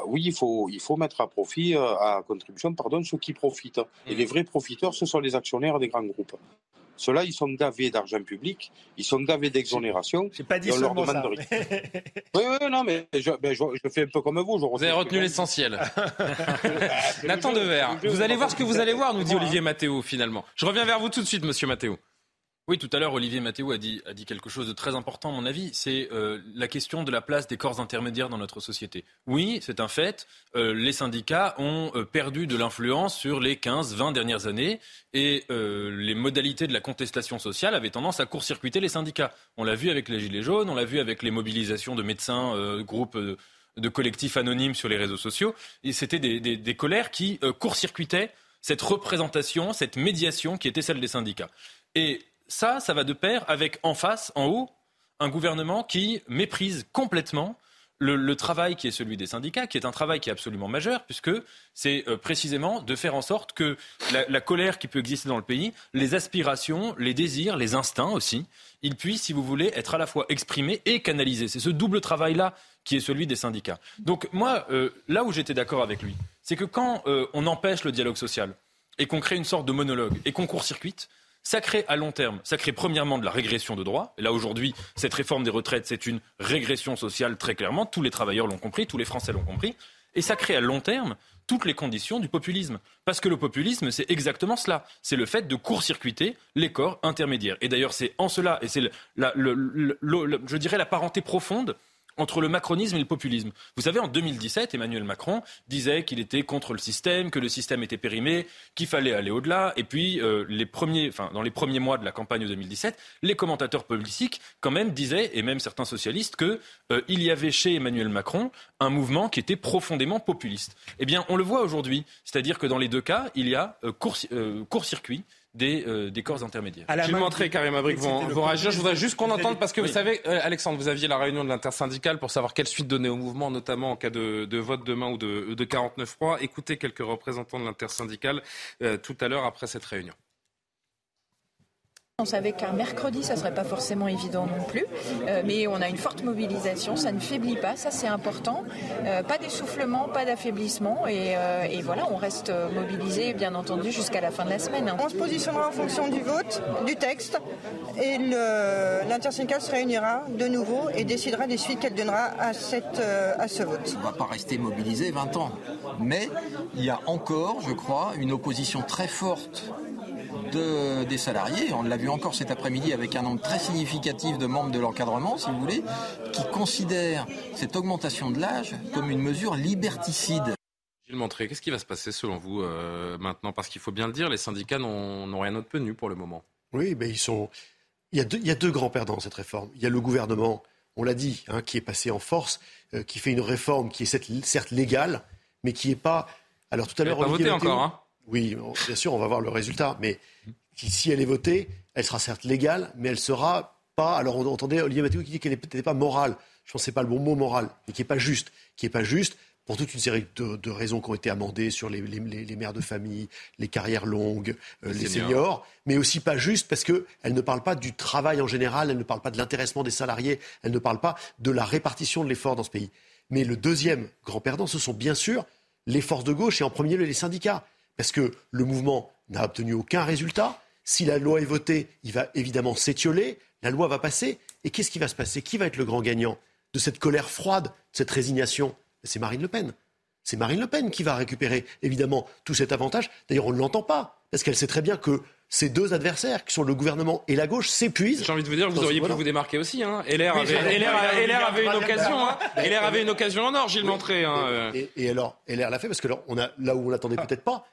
oui, il faut, il faut mettre à profit, à contribution, pardon, ceux qui profitent. Et mmh. les vrais profiteurs, ce sont les actionnaires des grands groupes. Ceux-là, ils sont gavés d'argent public, ils sont gavés d'exonération. J'ai pas dit seulement ça. oui, oui, non, mais je, ben, je, fais un peu comme vous. vous avez retenu l'essentiel. Nathan Dever, vous allez voir ce que vous allez voir, nous dit Olivier Mathéo, finalement. Je reviens vers vous tout de suite, monsieur Mathéo. Oui, tout à l'heure, Olivier Mathéo a dit, a dit quelque chose de très important, à mon avis. C'est euh, la question de la place des corps intermédiaires dans notre société. Oui, c'est un fait. Euh, les syndicats ont euh, perdu de l'influence sur les 15-20 dernières années et les modalités de la contestation sociale avaient tendance à court-circuiter les syndicats. On l'a vu avec les Gilets jaunes, on l'a vu avec les mobilisations de médecins, groupes de collectifs anonymes sur les réseaux sociaux. Et c'était des, des, des colères qui court-circuitaient cette représentation, cette médiation qui était celle des syndicats. Et ça, ça va de pair avec en face, en haut, un gouvernement qui méprise complètement le, travail qui est celui des syndicats, qui est un travail qui est absolument majeur, puisque c'est euh, précisément de faire en sorte que la, colère qui peut exister dans le pays, les aspirations, les désirs, les instincts aussi, ils puissent, si vous voulez, être à la fois exprimés et canalisés. C'est ce double travail-là qui est celui des syndicats. Donc moi, euh, là où j'étais d'accord avec lui, c'est que quand euh, on empêche le dialogue social et qu'on crée une sorte de monologue et qu'on court-circuite, ça crée à long terme, ça crée premièrement de la régression de droits. Là, aujourd'hui, cette réforme des retraites, c'est une régression sociale très clairement. Tous les travailleurs l'ont compris, tous les Français l'ont compris. Et ça crée à long terme toutes les conditions du populisme. Parce que le populisme, c'est exactement cela. C'est le fait de court-circuiter les corps intermédiaires. Et d'ailleurs, c'est en cela, et c'est, je dirais, la parenté profonde entre le macronisme et le populisme. Vous savez, en 2017, Emmanuel Macron disait qu'il était contre le système, que le système était périmé, qu'il fallait aller au-delà. Et puis, euh, dans les premiers mois de la campagne 2017, les commentateurs politiques, quand même, disaient, et même certains socialistes, qu'il euh, y avait chez Emmanuel Macron un mouvement qui était profondément populiste. Eh bien, on le voit aujourd'hui. C'est-à-dire que dans les deux cas, il y a euh, court-circuit des, euh, des corps intermédiaires. Je vais montrer Karim Abrik vont, vont réagir. Je voudrais juste qu'on entende, parce que vous savez, euh, Alexandre, vous aviez la réunion de l'intersyndicale pour savoir quelle suite donner au mouvement, notamment en cas de, de vote demain ou de, de 49.3. Écoutez quelques représentants de l'intersyndicale euh, tout à l'heure après cette réunion. On savait qu'un mercredi, ça serait pas forcément évident non plus, euh, mais on a une forte mobilisation, ça ne faiblit pas, ça c'est important. Euh, pas d'essoufflement, pas d'affaiblissement, et, euh, et, voilà, on reste mobilisé, bien entendu, jusqu'à la fin de la semaine. On se positionnera en fonction du vote, du texte, et l'intersyndicale se réunira de nouveau et décidera des suites qu'elle donnera à, cette, à ce vote. On ne va pas rester mobilisé 20 ans, mais il y a encore, je crois, une opposition très forte des salariés. On l'a vu encore cet après-midi avec un nombre très significatif de membres de l'encadrement, si vous voulez, qui considèrent cette augmentation de l'âge comme une mesure liberticide. Gilles Montré, qu'est-ce qui va se passer selon vous euh, maintenant? Parce qu'il faut bien le dire, les syndicats n'ont rien obtenu pour le moment. Oui, mais ils sont. Il y, a deux, il y a deux grands perdants dans cette réforme. Il y a le gouvernement, on l'a dit, hein, qui est passé en force, euh, qui fait une réforme qui est certes légale, mais qui n'est pas. Alors tout à l'heure, pas voté encore. Hein oui, bien sûr, on va voir le résultat, mais si elle est votée, elle sera certes légale, mais elle sera pas. Alors on entendait Olivier Mathieu qui dit qu'elle n'était pas morale. Je pense que ce n'est pas le bon mot moral, mais qui n'est pas juste. Qui n'est pas juste pour toute une série de, raisons qui ont été amendées sur les, mères de famille, les carrières longues, euh, les, seniors. mais aussi pas juste parce qu'elle ne parle pas du travail en général, elle ne parle pas de l'intéressement des salariés, elle ne parle pas de la répartition de l'effort dans ce pays. Mais le deuxième grand perdant, ce sont bien sûr les forces de gauche et en premier lieu les syndicats. Parce que le mouvement n'a obtenu aucun résultat. Si la loi est votée, il va évidemment s'étioler, la loi va passer, et qu'est-ce qui va se passer? Qui va être le grand gagnant de cette colère froide, de cette résignation? C'est Marine Le Pen. C'est Marine Le Pen qui va récupérer évidemment tout cet avantage. D'ailleurs, on ne l'entend pas, parce qu'elle sait très bien que ces deux adversaires, qui sont le gouvernement et la gauche, s'épuisent. J'ai envie de vous dire, vous auriez pu vous démarquer aussi. Hein. LR, avait, une occasion. Hein. LR avait une occasion en or, Gilles Montré. Hein. Et, alors, LR l'a fait parce que là, on a, là où on l'attendait peut-être pas,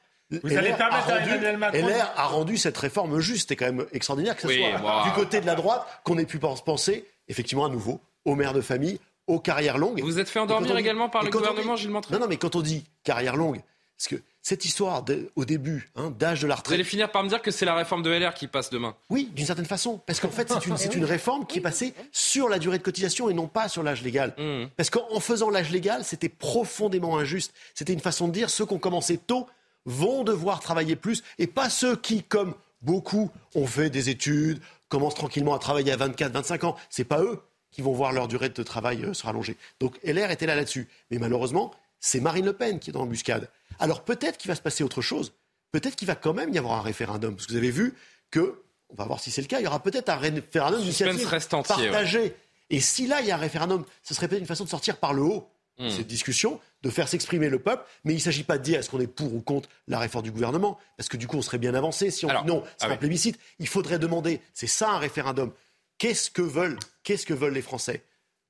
vous allez permettre à Emmanuel Macron. LR a rendu cette réforme juste. C'est quand même extraordinaire que ce soit du côté de la droite qu'on ait pu penser, effectivement, à nouveau, aux mères de famille, aux carrières longues. Vous êtes fait endormir également par le gouvernement, Gilles Montré Non, non, mais quand on dit carrière longue, parce que cette histoire au début hein, d'âge de la retraite. Vous allez finir par me dire que c'est la réforme de LR qui passe demain Oui, d'une certaine façon. Parce qu'en fait, c'est une, une, réforme qui est passée sur la durée de cotisation et non pas sur l'âge légal. Mmh. Parce qu'en faisant l'âge légal, c'était profondément injuste. C'était une façon de dire ceux qui ont commencé tôt vont devoir travailler plus et pas ceux qui, comme beaucoup, ont fait des études, commencent tranquillement à travailler à 24, 25 ans. C'est pas eux qui vont voir leur durée de travail euh, se rallonger. Donc LR était là là-dessus. Mais malheureusement, c'est Marine Le Pen qui est dans l'embuscade. Alors peut-être qu'il va se passer autre chose. Peut-être qu'il va quand même y avoir un référendum. Parce que vous avez vu que, on va voir si c'est le cas, il y aura peut-être un référendum d'initiative partagé. Et si là, il y a un référendum, ce serait peut-être une façon de sortir par le haut Hmm. cette discussion, de faire s'exprimer le peuple, mais il ne s'agit pas de dire est-ce qu'on est pour ou contre la réforme du gouvernement, parce que du coup on serait bien avancé si on dit non, c'est ah un plébiscite. Il faudrait demander, c'est ça un référendum, qu'est-ce que veulent, qu'est-ce que veulent les Français?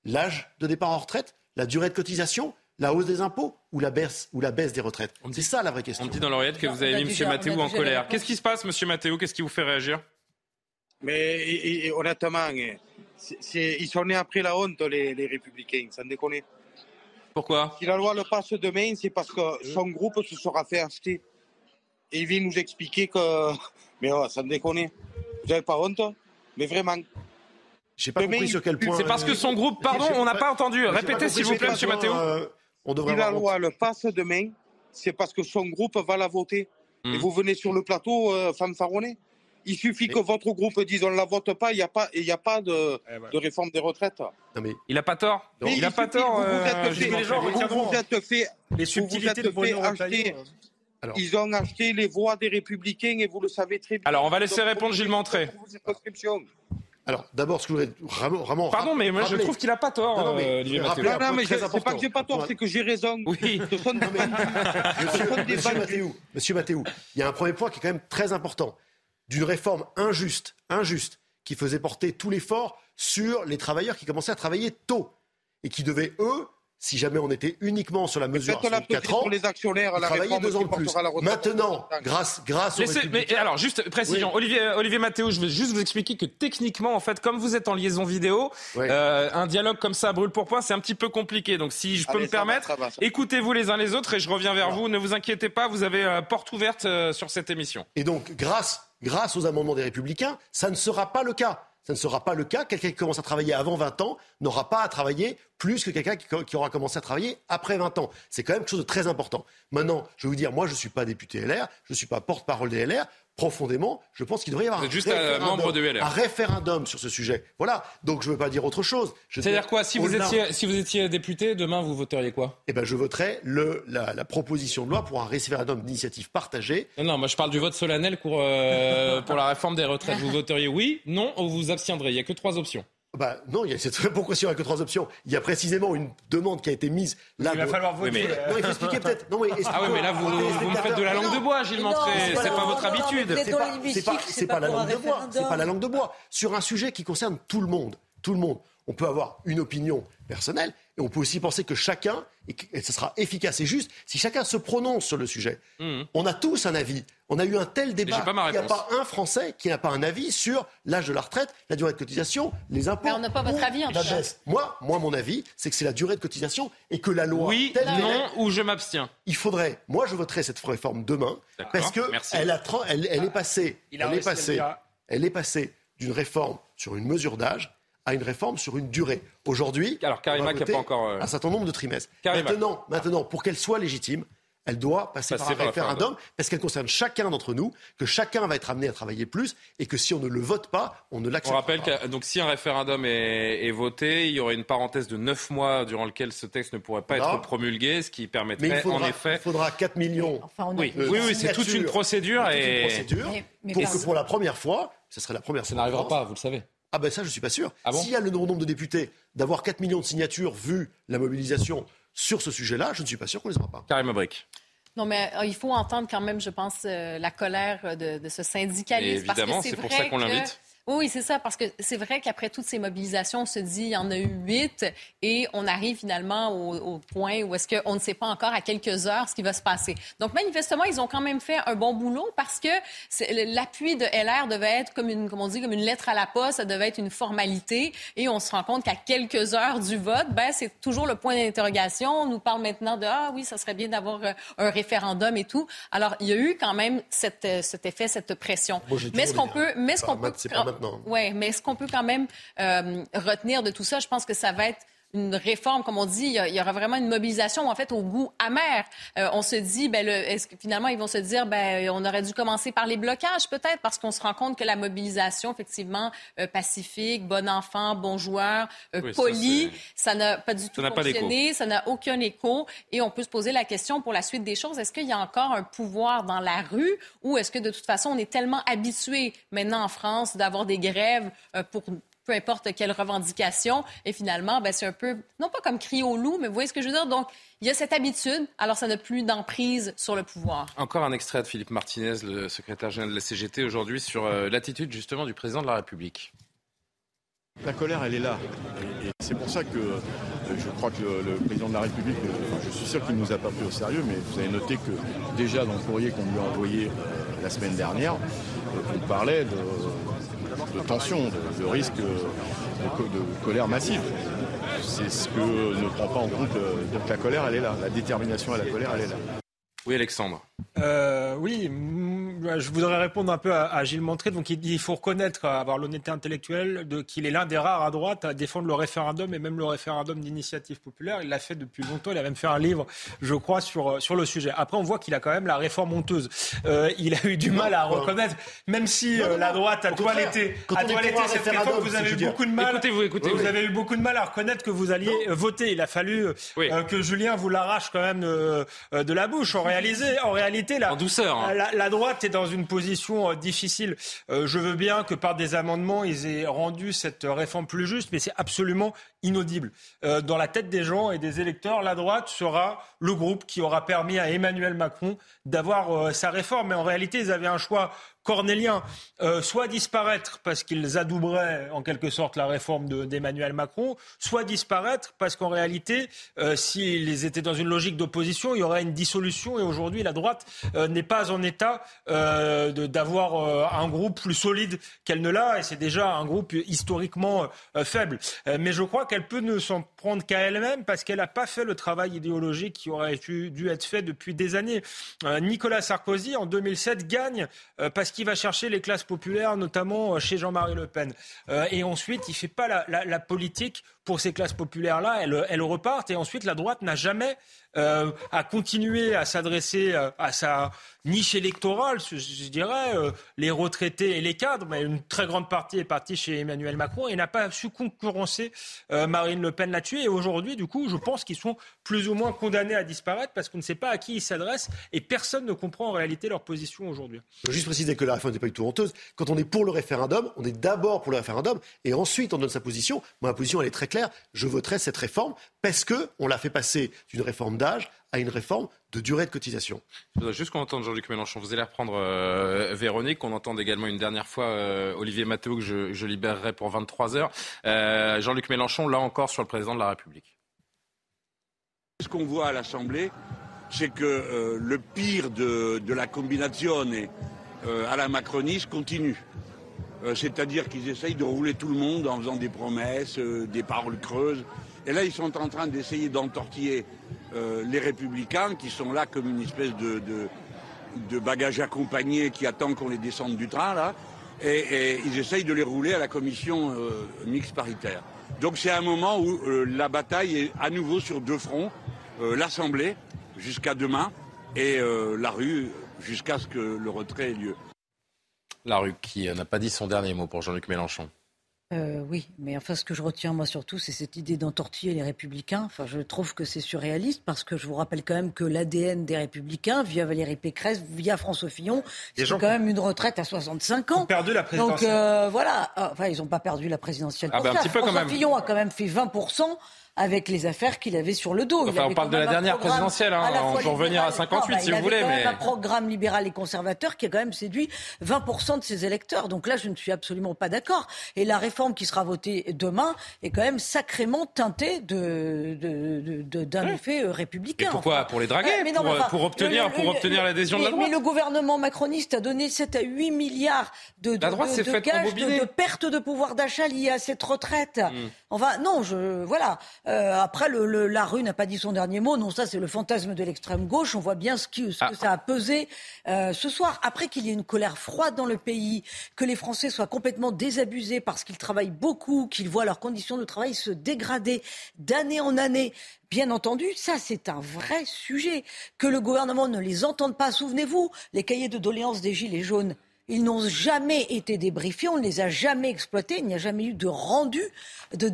L'âge de départ en retraite, la durée de cotisation, la hausse des impôts? Ou la baisse, ou la baisse des retraites? C'est ça la vraie question. On dit dans l'oreillette que vous avez mis M. Mathéo en colère. Qu'est-ce qui se passe, M. Mathéo Qu'est-ce qui vous fait réagir? Mais honnêtement, ils sont nés après la honte, les, les républicains, sans déconner. Pourquoi Si la loi le passe demain, c'est parce que son groupe se sera fait acheter. Et il vient nous expliquer que. Mais oh, ça me déconne. Vous n'avez pas honte Mais vraiment. J'ai pas compris sur quel point. C'est parce que son groupe. Pardon, on n'a pas entendu. Répétez s'il vous plaît, M. Mathéo. Euh, si la loi le passe demain, c'est parce que son groupe va la voter. Et hmm. vous venez sur le plateau, euh, fanfaronner. Il suffit que votre groupe dise on ne la vote pas, il n'y a pas, il y a pas de, de, réforme des retraites. Non mais il n'a pas tort. il n'a pas tort. Vous, vous êtes fait, les subtilités vous êtes fait acheter. Alors. Ils ont acheté les voix des Républicains et vous le savez très bien. Alors on va laisser répondre Gilles Montré. Alors, d'abord, ce que je voudrais vraiment. Pardon, mais moi je trouve qu'il n'a pas tort, non, non, mais, Olivier Mathieu. Non, non, mais c'est pas que j'ai pas tort, c'est que j'ai raison. Oui. Monsieur Mathéou, Monsieur Mathéou, il y a un premier point qui est quand même très important d'une réforme injuste, injuste, qui faisait porter tout l'effort sur les travailleurs qui commençaient à travailler tôt. et qui devaient, eux, si jamais on était uniquement sur la mesure à 4 ans, pour les actionnaires, la travailler deux ans de plus. Maintenant, grâce, grâce aux mais, alors, juste précision, Olivier, Olivier Mathéo, je veux juste vous expliquer que techniquement, en fait, comme vous êtes en liaison vidéo, euh, un dialogue comme ça brûle pour point, c'est un petit peu compliqué. Donc, si je peux me permettre, écoutez-vous les uns les autres et je reviens vers vous. Ne vous inquiétez pas, vous avez euh, porte ouverte euh, sur cette émission. Et donc, grâce, grâce aux amendements des Républicains, ça ne sera pas le cas. Ça ne sera pas le cas. Quelqu'un qui commence à travailler avant 20 ans n'aura pas à travailler plus que quelqu'un qui, aura commencé à travailler après 20 ans. C'est quand même quelque chose de très important. Maintenant, je vais vous dire, moi, je ne suis pas député LR, je ne suis pas porte-parole des LR profondément, je pense qu'il devrait y avoir un, juste référendum, un, membre de LR. un référendum sur ce sujet. Voilà. Donc je ne veux pas dire autre chose. C'est-à-dire quoi si vous, étiez, si vous étiez député, demain, vous voteriez quoi? Eh bien, je voterais le, la, proposition de loi pour un référendum d'initiative partagée. Non, non, moi je parle du vote solennel pour, euh, pour la réforme des retraites. Vous voteriez oui, non ou vous abstiendrez Il n'y a que trois options. Bah, non, il y a cette pourquoi il n'y a que trois options Il y a précisément une demande qui a été mise là. Il va falloir voter. Non, il faut expliquer peut-être. Non, mais ah oui, mais là vous, vous me faites de la langue de bois, Gilles Montré. C'est pas votre habitude. C'est pas, pas, pas la langue de bois. C'est pas la langue de bois. Sur un sujet qui concerne tout le monde, tout le monde. On peut avoir une opinion personnelle et on peut aussi penser que chacun, et ce sera efficace et juste, si chacun se prononce sur le sujet. Mmh. On a tous un avis. On a eu un tel débat. Il n'y a pas un Français qui n'a pas un avis sur l'âge de la retraite, la durée de cotisation, les impôts. Mais on n'a pas votre avis en Moi, moi, mon avis, c'est que c'est la durée de cotisation et que la loi. Oui, non, ou je m'abstiens. Il faudrait. Moi, je voterai cette réforme demain parce que elle, a, elle, elle est passée. Elle est passée. Elle est passée d'une réforme sur une mesure d'âge à une réforme sur une durée. Aujourd'hui, alors Karima qui a pas encore euh, un certain nombre de trimestres. Maintenant, maintenant, pour qu'elle soit légitime, elle doit passer, par un référendum, parce qu'elle concerne chacun d'entre nous, que chacun va être amené à travailler plus et que si on ne le vote pas, on ne l'accepte pas. On rappelle que donc, si un référendum est, voté, il y aurait une parenthèse de 9 mois durant lequel ce texte ne pourrait pas être promulgué, ce qui permettrait en effet. Il faudra 4 millions. oui, oui, oui c'est toute une procédure. Et... Une procédure pour que pour la première fois, ce serait la première Ça n'arrivera pas, vous le savez. Ah ben ça, je suis pas sûr. Ah S'il y a le nombre de députés d'avoir 4 millions de signatures vu la mobilisation sur ce sujet-là, je ne suis pas sûr qu'on les aura pas. Karim Abric. Non, mais euh, il faut entendre quand même, je pense, euh, la colère de, ce syndicalisme. évidemment, c'est pour ça qu'on l'invite. Oui, c'est ça, parce que c'est vrai qu'après toutes ces mobilisations, on se dit, il y en a eu huit, et on arrive finalement au, point où est-ce qu'on ne sait pas encore à quelques heures ce qui va se passer. Donc, manifestement, ils ont quand même fait un bon boulot parce que l'appui de LR devait être, comme, une, comme on dit, comme une lettre à la poste, ça devait être une formalité, et on se rend compte qu'à quelques heures du vote, ben, c'est toujours le point d'interrogation. On nous parle maintenant de, ah oui, ça serait bien d'avoir euh, un référendum et tout. Alors, il y a eu quand même cette, euh, cet effet, cette pression. mais est-ce qu'on peut, mais ce qu'on peut, oui, mais ce qu'on peut quand même euh, retenir de tout ça, je pense que ça va être une réforme, comme on dit, il y, aura vraiment une mobilisation en fait au goût amer. Euh, on se dit, ben, est-ce que finalement ils vont se dire, ben, on aurait dû commencer par les blocages peut-être, parce qu'on se rend compte que la mobilisation, effectivement, euh, pacifique, bon enfant, bon joueur, euh, poli, ça n'a pas du tout fonctionné, ça n'a aucun écho, et on peut se poser la question pour la suite des choses, est-ce qu'il y a encore un pouvoir dans la rue, ou est-ce que de toute façon on est tellement habitué maintenant en France d'avoir des grèves pour peu importe quelle revendication. Et finalement, ben, c'est un peu, non pas comme crier au loup, mais vous voyez ce que je veux dire? Donc, il y a cette habitude, alors ça n'a plus d'emprise sur le pouvoir. Encore un extrait de Philippe Martinez, le secrétaire général de la CGT, aujourd'hui, sur euh, l'attitude justement du président de la République. La colère, elle est là. Et, c'est pour ça que euh, je crois que le, président de la République, euh, je suis sûr qu'il ne nous a pas pris au sérieux, mais vous avez noté que déjà dans le courrier qu'on lui a envoyé la semaine dernière, il parlait de de tension, de, risque de, colère massive. C'est ce que ne prend pas en compte. Euh, donc la colère, elle est là. La détermination à la colère, elle est là. Oui, Alexandre. Euh, oui, je voudrais répondre un peu à, Gilles Montré. Donc, il, faut reconnaître, avoir l'honnêteté intellectuelle, qu'il est l'un des rares à droite à défendre le référendum et même le référendum d'initiative populaire. Il l'a fait depuis longtemps. Il a même fait un livre, je crois, sur, sur le sujet. Après, on voit qu'il a quand même la réforme honteuse. Euh, il a eu du mal à reconnaître, même si euh, la droite a toiletté, a toiletté cette réforme, vous avez eu beaucoup de mal. Écoutez-vous, écoutez Vous avez eu beaucoup de mal à reconnaître que vous alliez voter. Il a fallu que Julien vous l'arrache quand même de la bouche en réalité, la, douceur, hein. la, droite est dans une position euh, difficile. Euh, je veux bien que par des amendements, ils aient rendu cette réforme plus juste, mais c'est absolument inaudible. Euh, dans la tête des gens et des électeurs, la droite sera le groupe qui aura permis à Emmanuel Macron d'avoir sa réforme. Mais en réalité, ils avaient un choix cornéliens, euh, soit disparaître parce qu'ils adouberaient en quelque sorte la réforme d'Emmanuel Macron, soit disparaître parce qu'en réalité, euh, s'ils étaient dans une logique d'opposition, il y aurait une dissolution et aujourd'hui la droite euh, n'est pas en état d'avoir un groupe plus solide qu'elle ne l'a et c'est déjà un groupe historiquement faible. mais je crois qu'elle peut ne s'en prendre qu'à elle-même parce qu'elle n'a pas fait le travail idéologique qui aurait dû être fait depuis des années. Nicolas Sarkozy en 2007 gagne parce qui va chercher les classes populaires, notamment euh, chez Jean-Marie Le Pen. Euh, et ensuite, il ne fait pas la, politique pour ces classes populaires-là. Elles, elles repartent. Et ensuite, la droite n'a jamais euh, à continuer à s'adresser euh, à sa niche électorale, je, dirais, euh, les retraités et les cadres, mais une très grande partie est partie chez Emmanuel Macron et n'a pas su concurrencer Marine Le Pen là-dessus. Et aujourd'hui, du coup, je pense qu'ils sont plus ou moins condamnés à disparaître parce qu'on ne sait pas à qui ils s'adressent et personne ne comprend en réalité leur position aujourd'hui. Juste préciser que la réforme n'est pas du tout honteuse. Quand on est pour le référendum, on est d'abord pour le référendum et ensuite on donne sa position. Moi, ma position, elle est très claire. Je voterai cette réforme parce qu'on l'a fait passer d'une réforme d'âge à une réforme de durée de cotisation. Je voudrais juste qu'on entende Jean-Luc Mélenchon. Vous allez reprendre euh, Véronique, qu'on entende également une dernière fois euh, Olivier Mathéo, que je, libérerai pour 23 heures. Euh, Jean-Luc Mélenchon, là encore, sur le président de la République. Ce qu'on voit à l'Assemblée, c'est que le pire de, de la combinazione à la macroniste continue. C'est-à-dire qu'ils essayent de rouler tout le monde en faisant des promesses, des paroles creuses. Et là, ils sont en train d'essayer d'entortiller euh, les républicains, qui sont là comme une espèce de, bagage accompagné qui attend qu'on les descende du train, là. Et, ils essayent de les rouler à la commission euh, mixte paritaire. Donc c'est un moment où euh, la bataille est à nouveau sur deux fronts, l'Assemblée jusqu'à demain et la rue jusqu'à ce que le retrait ait lieu. La rue qui n'a pas dit son dernier mot pour Jean-Luc Mélenchon. Euh, oui, mais enfin, ce que je retiens moi surtout, c'est cette idée d'entortiller les républicains. Enfin, je trouve que c'est surréaliste parce que je vous rappelle quand même que l'ADN des républicains, via Valérie Pécresse, via François Fillon, c'est quand même une retraite à 65 ans. Ils ont perdu la présidentielle. Donc euh, voilà, enfin, ils n'ont pas perdu la présidentielle. Ah ben, un petit peu François quand même. Fillon a quand même fait 20 avec les affaires qu'il avait sur le dos. Enfin, on parle de la dernière présidentielle, hein. on peut revenir à 58 si vous voulez. mais... un programme libéral et conservateur qui a quand même séduit 20% de ses électeurs. Donc là, je ne suis absolument pas d'accord. Et la réforme qui sera votée demain est quand même sacrément teintée de, d'un effet euh, républicain. Et pourquoi Pour les draguer pour, obtenir, pour obtenir l'adhésion de la droite Mais le gouvernement macroniste a donné 7 à 8 milliards de, de, de, gages, de, perte de pouvoir d'achat liés à cette retraite. Hmm. Enfin, non, je, voilà. Euh, après, le, la rue n'a pas dit son dernier mot. Non, ça, c'est le fantasme de l'extrême gauche. On voit bien ce, qui, ce que ah. ça a pesé euh, ce soir. Après qu'il y ait une colère froide dans le pays, que les Français soient complètement désabusés parce qu'ils travaillent beaucoup, qu'ils voient leurs conditions de travail se dégrader d'année en année. Bien entendu, ça c'est un vrai sujet. Que le gouvernement ne les entende pas. Souvenez-vous, les cahiers de doléances des Gilets jaunes. Ils n'ont jamais été débriefés, on ne les a jamais exploités, il n'y a jamais eu de rendu, de,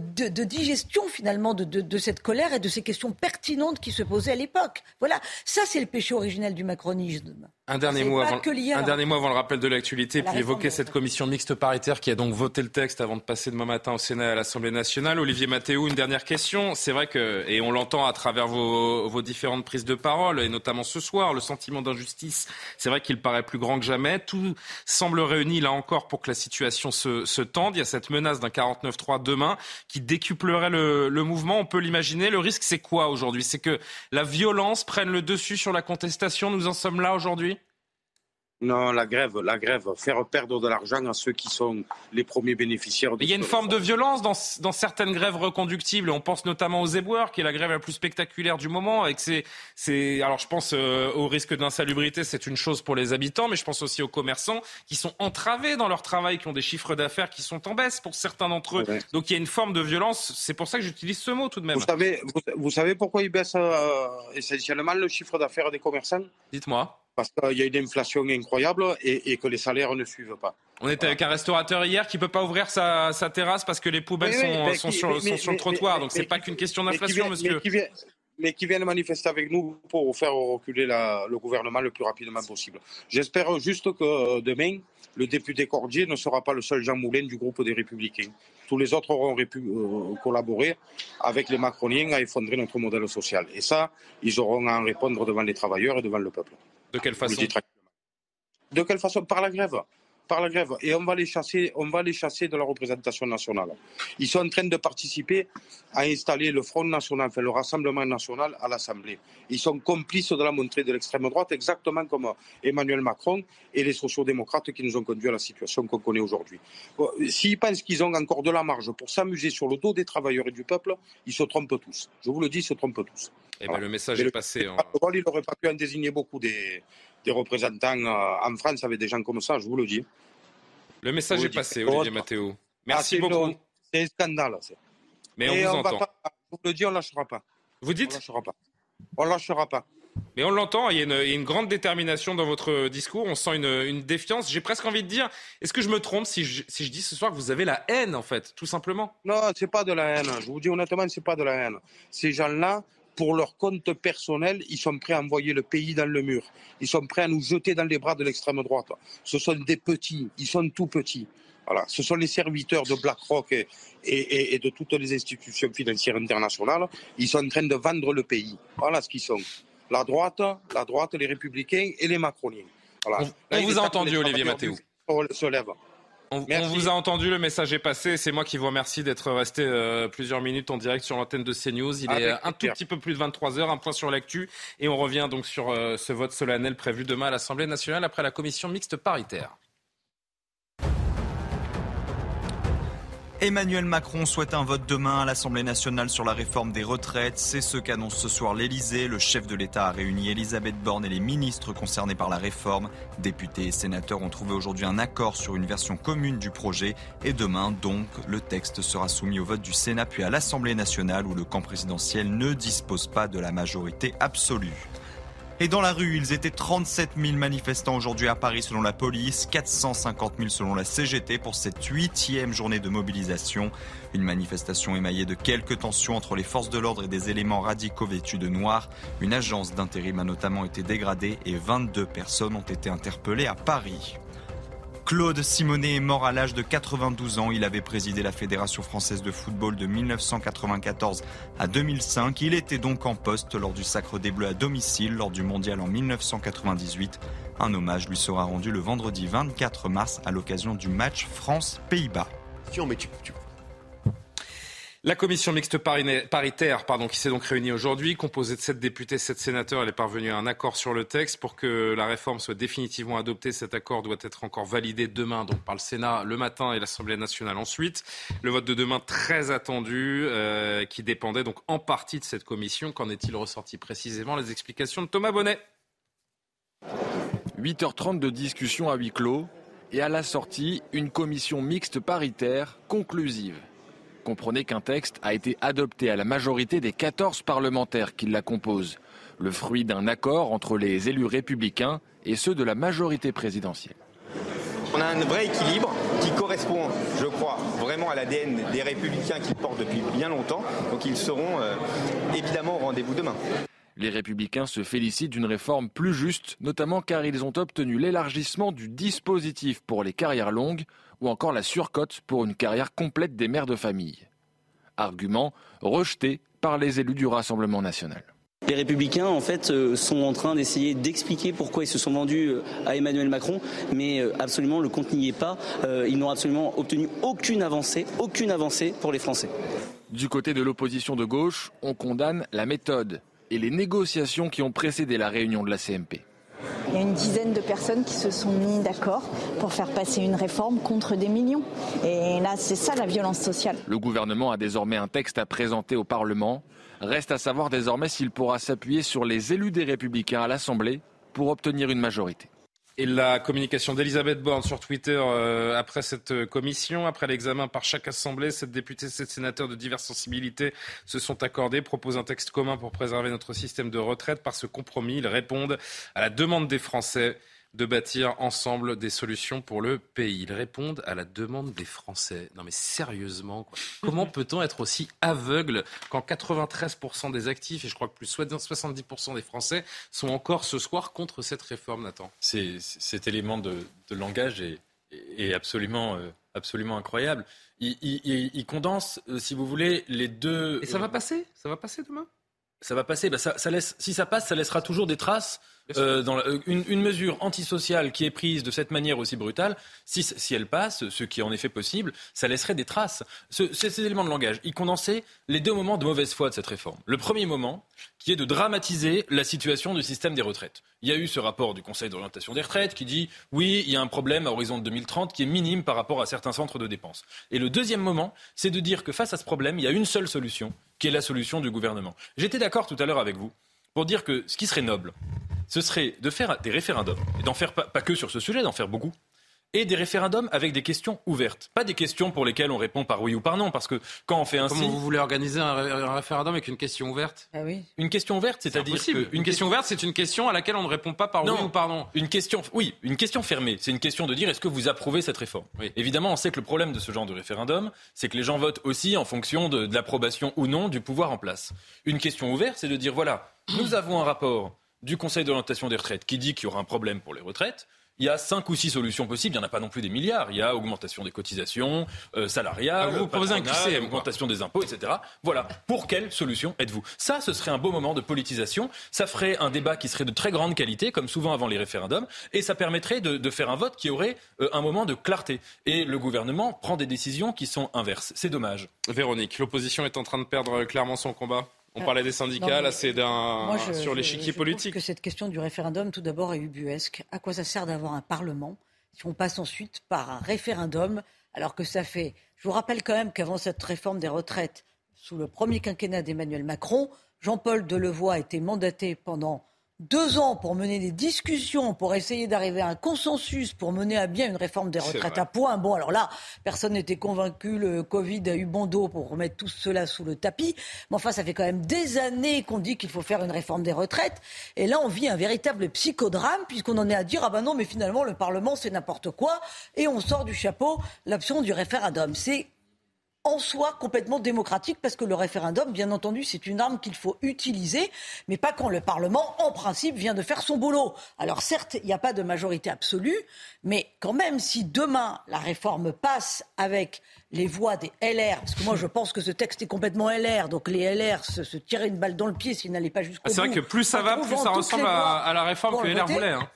digestion finalement de, cette colère et de ces questions pertinentes qui se posaient à l'époque. Voilà, ça c'est le péché originel du macronisme. Un dernier, mot avant, un dernier mot avant le rappel de l'actualité, puis évoquer cette commission mixte paritaire qui a donc voté le texte avant de passer demain matin au Sénat et à l'Assemblée nationale. Olivier Mathéou, une dernière question. C'est vrai que, et on l'entend à travers vos, vos, différentes prises de parole, et notamment ce soir, le sentiment d'injustice, c'est vrai qu'il paraît plus grand que jamais. Tout semble réuni là encore pour que la situation se, se tende. Il y a cette menace d'un 49-3 demain qui décuplerait le, le mouvement. On peut l'imaginer. Le risque, c'est quoi aujourd'hui? C'est que la violence prenne le dessus sur la contestation? Nous en sommes là aujourd'hui? Non, la grève, la grève, faire perdre de l'argent à ceux qui sont les premiers bénéficiaires. il y a une forme de violence dans, dans, certaines grèves reconductibles. On pense notamment aux éboueurs, qui est la grève la plus spectaculaire du moment. Avec ces, ces... alors je pense euh, au risque d'insalubrité, c'est une chose pour les habitants, mais je pense aussi aux commerçants qui sont entravés dans leur travail, qui ont des chiffres d'affaires qui sont en baisse pour certains d'entre eux. Donc il y a une forme de violence. C'est pour ça que j'utilise ce mot tout de même. Vous savez, vous, savez pourquoi il baisse euh, essentiellement le chiffre d'affaires des commerçants? Dites-moi parce qu'il y a une inflation incroyable et, que les salaires ne suivent pas. On était avec un restaurateur hier qui ne peut pas ouvrir sa, terrasse parce que les poubelles sont, sur, le trottoir. Donc ce n'est pas qu'une question d'inflation, monsieur. Mais qui, viennent manifester avec nous pour faire reculer le gouvernement le plus rapidement possible. J'espère juste que euh, demain, le député Cordier ne sera pas le seul Jean Moulin du groupe des Républicains. Tous les autres auront pu euh, collaborer avec les Macroniens à effondrer notre modèle social. Et ça, ils auront à en répondre devant les travailleurs et devant le peuple. De quelle façon De quelle façon? Par la grève. Par la grève. Et on va les chasser, on va les chasser de la représentation nationale. Ils sont en train de participer à installer le Front National, enfin le Rassemblement National à l'Assemblée. Ils sont complices de la montée de l'extrême droite, exactement comme Emmanuel Macron et les sociaux-démocrates qui nous ont conduit à la situation qu'on connaît aujourd'hui. S'ils pensent qu'ils ont encore de la marge pour s'amuser sur le dos des travailleurs et du peuple, ils se trompent tous. Je vous le dis, ils se trompent tous. Eh ben, le message est passé. En... Il n'aurait pas pu en désigner beaucoup des, des représentants euh, en France avec des gens comme ça, je vous le dis. Le message est passé, Olivier Mathéo. Merci ah, beaucoup. C'est un scandale. Mais on vous entend. je vous le dis, on ne lâchera pas. Vous dites On ne lâchera pas. On lâchera pas. Mais on l'entend, il, y a une grande détermination dans votre discours, on sent une, défiance. J'ai presque envie de dire, est-ce que je me trompe si je, si je, dis ce soir que vous avez la haine, en fait, tout simplement? Non, c'est pas de la haine. Je vous dis honnêtement, c'est pas de la haine. Ces gens-là, pour leur compte personnel, ils sont prêts à envoyer le pays dans le mur. Ils sont prêts à nous jeter dans les bras de l'extrême droite. Ce sont des petits, ils sont tout petits. Voilà. Ce sont les serviteurs de BlackRock et, et, de toutes les institutions financières internationales. Ils sont en train de vendre le pays. Voilà ce qu'ils sont. La droite, la droite, les républicains et les macroniens. Voilà. On, vous a entendu, Olivier Mathéo. Se lève. On, vous a entendu, le message est passé. C'est moi qui vous remercie d'être resté euh, plusieurs minutes en direct sur l'antenne de CNews. Il est un tout petit peu plus de 23 heures, un point sur l'actu. Et on revient donc sur euh, ce vote solennel prévu demain à l'Assemblée nationale après la commission mixte paritaire. Emmanuel Macron souhaite un vote demain à l'Assemblée nationale sur la réforme des retraites. C'est ce qu'annonce ce soir l'Elysée. Le chef de l'État a réuni Elisabeth Borne et les ministres concernés par la réforme. Députés et sénateurs ont trouvé aujourd'hui un accord sur une version commune du projet. Et demain, donc, le texte sera soumis au vote du Sénat puis à l'Assemblée nationale où le camp présidentiel ne dispose pas de la majorité absolue. Et dans la rue, ils étaient 37 000 manifestants aujourd'hui à Paris selon la police, 450 000 selon la CGT pour cette huitième journée de mobilisation. Une manifestation émaillée de quelques tensions entre les forces de l'ordre et des éléments radicaux vêtus de noir. Une agence d'intérim a notamment été dégradée et 22 personnes ont été interpellées à Paris. Claude Simonet est mort à l'âge de 92 ans. Il avait présidé la Fédération française de football de 1994 à 2005. Il était donc en poste lors du Sacre des Bleus à domicile lors du mondial en 1998. Un hommage lui sera rendu le vendredi 24 mars à l'occasion du match France-Pays-Bas. La commission mixte paritaire qui s'est donc réunie aujourd'hui, composée de sept députés, sept sénateurs, elle est parvenue à un accord sur le texte. Pour que la réforme soit définitivement adoptée, cet accord doit être encore validé demain donc par le Sénat le matin et l'Assemblée nationale ensuite. Le vote de demain très attendu, euh, qui dépendait donc en partie de cette commission. Qu'en est-il ressorti précisément? Les explications de Thomas Bonnet. 8h30 de discussion à huis clos et à la sortie, une commission mixte paritaire conclusive. Comprenez qu'un texte a été adopté à la majorité des 14 parlementaires qui la composent, le fruit d'un accord entre les élus républicains et ceux de la majorité présidentielle. On a un vrai équilibre qui correspond, je crois, vraiment à l'ADN des républicains qu'ils portent depuis bien longtemps. Donc ils seront euh, évidemment au rendez-vous demain. Les républicains se félicitent d'une réforme plus juste, notamment car ils ont obtenu l'élargissement du dispositif pour les carrières longues ou encore la surcote pour une carrière complète des mères de famille. Argument rejeté par les élus du Rassemblement national. Les républicains, en fait, euh, sont en train d'essayer d'expliquer pourquoi ils se sont vendus euh, à Emmanuel Macron, mais euh, absolument le compte n'y est pas. Ils n'ont absolument obtenu aucune avancée, aucune avancée pour les Français. Du côté de l'opposition de gauche, on condamne la méthode et les négociations qui ont précédé la réunion de la CMP. Il y a une dizaine de personnes qui se sont mis d'accord pour faire passer une réforme contre des millions. Et là, c'est ça la violence sociale. Le gouvernement a désormais un texte à présenter au Parlement. Reste à savoir désormais s'il pourra s'appuyer sur les élus des Républicains à l'Assemblée pour obtenir une majorité. Et la communication d'Elisabeth Borne sur Twitter euh, après cette euh, commission, après l'examen par chaque assemblée, sept députés, sept sénateurs de diverses sensibilités se sont accordés, proposent un texte commun pour préserver notre système de retraite. Par ce compromis, ils répondent à la demande des Français de bâtir ensemble des solutions pour le pays. Ils répondent à la demande des Français. Non mais sérieusement, comment peut-on être aussi aveugle quand 93% des actifs, et je crois que plus 70% des Français, sont encore ce soir contre cette réforme, Nathan? Cet élément de, langage est, absolument, euh, absolument incroyable. Il, condense, euh, si vous voulez, les deux... Et ça va passer? Ça va passer demain? Ça va passer. Bah, ça, laisse, si ça passe, ça laissera toujours des traces euh, dans euh, une, mesure antisociale qui est prise de cette manière aussi brutale, si, si elle passe, ce qui est en effet possible, ça laisserait des traces. ces éléments de langage, ils condensaient les deux moments de mauvaise foi de cette réforme. Le premier moment, qui est de dramatiser la situation du système des retraites. Il y a eu ce rapport du Conseil d'orientation des retraites qui dit oui, il y a un problème à horizon de 2030 qui est minime par rapport à certains centres de dépenses. Et le deuxième moment, c'est de dire que face à ce problème, il y a une seule solution, qui est la solution du gouvernement. J'étais d'accord tout à l'heure avec vous pour dire que ce qui serait noble, ce serait de faire des référendums, et d'en faire pas, que sur ce sujet, d'en faire beaucoup, et des référendums avec des questions ouvertes. Pas des questions pour lesquelles on répond par oui ou par non, parce que quand on fait ainsi... Comment vous voulez organiser un, référendum avec une question ouverte? Ah oui. Une question ouverte, c'est-à-dire que... Une question ouverte, c'est une question à laquelle on ne répond pas par oui ou par non. Une question, oui, une question fermée. C'est une question de dire est-ce que vous approuvez cette réforme? Évidemment, on sait que le problème de ce genre de référendum, c'est que les gens votent aussi en fonction de l'approbation ou non du pouvoir en place. Une question ouverte, c'est de dire voilà, nous avons un rapport du Conseil d'orientation des retraites qui dit qu'il y aura un problème pour les retraites. Il y a cinq ou six solutions possibles. Il n'y en a pas non plus des milliards. Il y a augmentation des cotisations euh, salariales, ah, vous proposez un QCM, augmentation des impôts, etc. Voilà. Pour quelle solution êtes-vous? Ça, ce serait un beau moment de politisation. Ça ferait un débat qui serait de très grande qualité, comme souvent avant les référendums, et ça permettrait de, faire un vote qui aurait euh, un moment de clarté. Et le gouvernement prend des décisions qui sont inverses. C'est dommage. Véronique, l'opposition est en train de perdre euh, clairement son combat? On parlait des syndicats, là c'est d'un sur l'échiquier politique. Je que cette question du référendum, tout d'abord, est ubuesque. À quoi ça sert d'avoir un Parlement si on passe ensuite par un référendum, alors que ça fait. Je vous rappelle quand même qu'avant cette réforme des retraites, sous le premier quinquennat d'Emmanuel Macron, Jean-Paul Delevoye a été mandaté pendant deux ans pour mener des discussions, pour essayer d'arriver à un consensus, pour mener à bien une réforme des retraites à point. Bon, alors là, personne n'était convaincu, le Covid a eu bon dos pour remettre tout cela sous le tapis. Mais enfin, ça fait quand même des années qu'on dit qu'il faut faire une réforme des retraites. Et là, on vit un véritable psychodrame, puisqu'on en est à dire, ah ben non, mais finalement, le Parlement, c'est n'importe quoi. Et on sort du chapeau l'option du référendum. C'est en soi complètement démocratique parce que le référendum, bien entendu, c'est une arme qu'il faut utiliser, mais pas quand le Parlement, en principe, vient de faire son boulot. Alors certes, il n'y a pas de majorité absolue, mais quand même, si demain la réforme passe avec les voix des LR, parce que moi je pense que ce texte est complètement LR, donc les LR se, se tiraient une balle dans le pied s'ils n'allaient pas jusqu'au bout. C'est vrai que plus ça va, plus ça ressemble à, la réforme que LR voulait. Hein.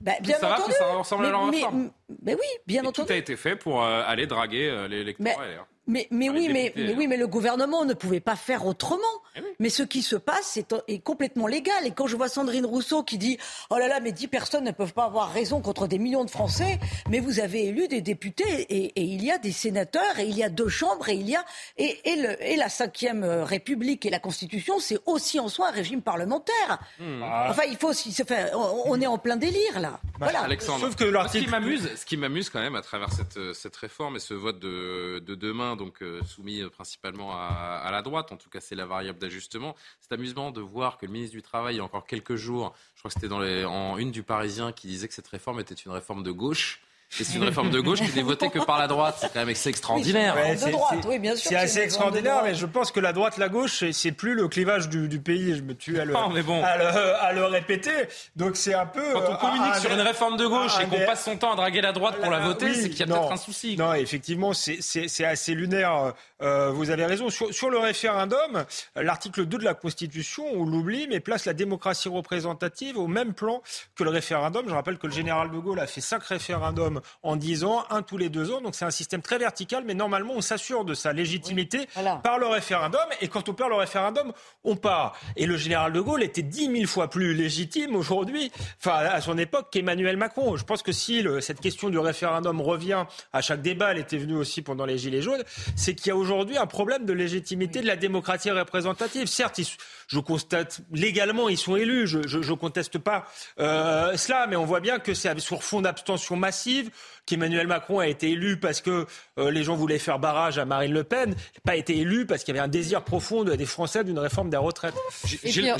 Bah, bien ça entendu. Va, plus ça ressemble à leur réforme. Mais, oui, bien entendu. Tout a été fait pour euh, aller draguer euh, les électeurs LR. Mais, mais oui, mais, mais, oui, mais le gouvernement ne pouvait pas faire autrement. Eh mais ce qui se passe est, est, complètement légal. Et quand je vois Sandrine Rousseau qui dit Oh là là, mais dix personnes ne peuvent pas avoir raison contre des millions de Français, mais vous avez élu des députés et, et il y a des sénateurs et il y a deux chambres et il y a. Et, et, le, et la Cinquième République et la Constitution, c'est aussi en soi un régime parlementaire. Hmm. Enfin, il faut aussi se faire. On est en plein délire là. Bah, voilà. Alexandre, Sauf que ce qui m'amuse, ce qui m'amuse quand même à travers cette, cette réforme et ce vote de, de demain donc euh, soumis euh, principalement à, la droite. En tout cas, c'est la variable d'ajustement. C'est amusant de voir que le ministre du Travail, il y a encore quelques jours, je crois que c'était en une du Parisien, qui disait que cette réforme était une réforme de gauche c'est une réforme de gauche qui n'est votée que par la droite. C'est quand même assez extraordinaire. c'est assez extraordinaire, mais je pense que la droite, la gauche, c'est plus le clivage du, pays. Je me tue à le, à, le répéter. Donc c'est un peu. Quand on communique sur une réforme de gauche et qu'on passe son temps à draguer la droite pour la voter, c'est qu'il y a peut-être un souci. Non, effectivement, c'est assez lunaire. Euh, vous avez raison. Sur, sur le référendum, l'article 2 de la Constitution, on l'oublie, mais place la démocratie représentative au même plan que le référendum. Je rappelle que le général de Gaulle a fait cinq référendums en 10 ans, un tous les deux ans. Donc c'est un système très vertical, mais normalement on s'assure de sa légitimité par le référendum. Et quand on perd le référendum, on part. Et le général de Gaulle était 10 000 fois plus légitime aujourd'hui, enfin à son époque, qu'Emmanuel Macron. Je pense que si cette question du référendum revient à chaque débat, elle était venue aussi pendant les Gilets jaunes, c'est qu'il y a aujourd'hui un problème de légitimité de la démocratie représentative. Certes, je constate légalement, ils sont élus, je ne conteste pas euh, cela, mais on voit bien que c'est sur fond d'abstention massive qu'Emmanuel Macron a été élu parce que euh, les gens voulaient faire barrage à Marine Le Pen, n'a pas été élu parce qu'il y avait un désir profond des Français d'une réforme des retraites. Gilles,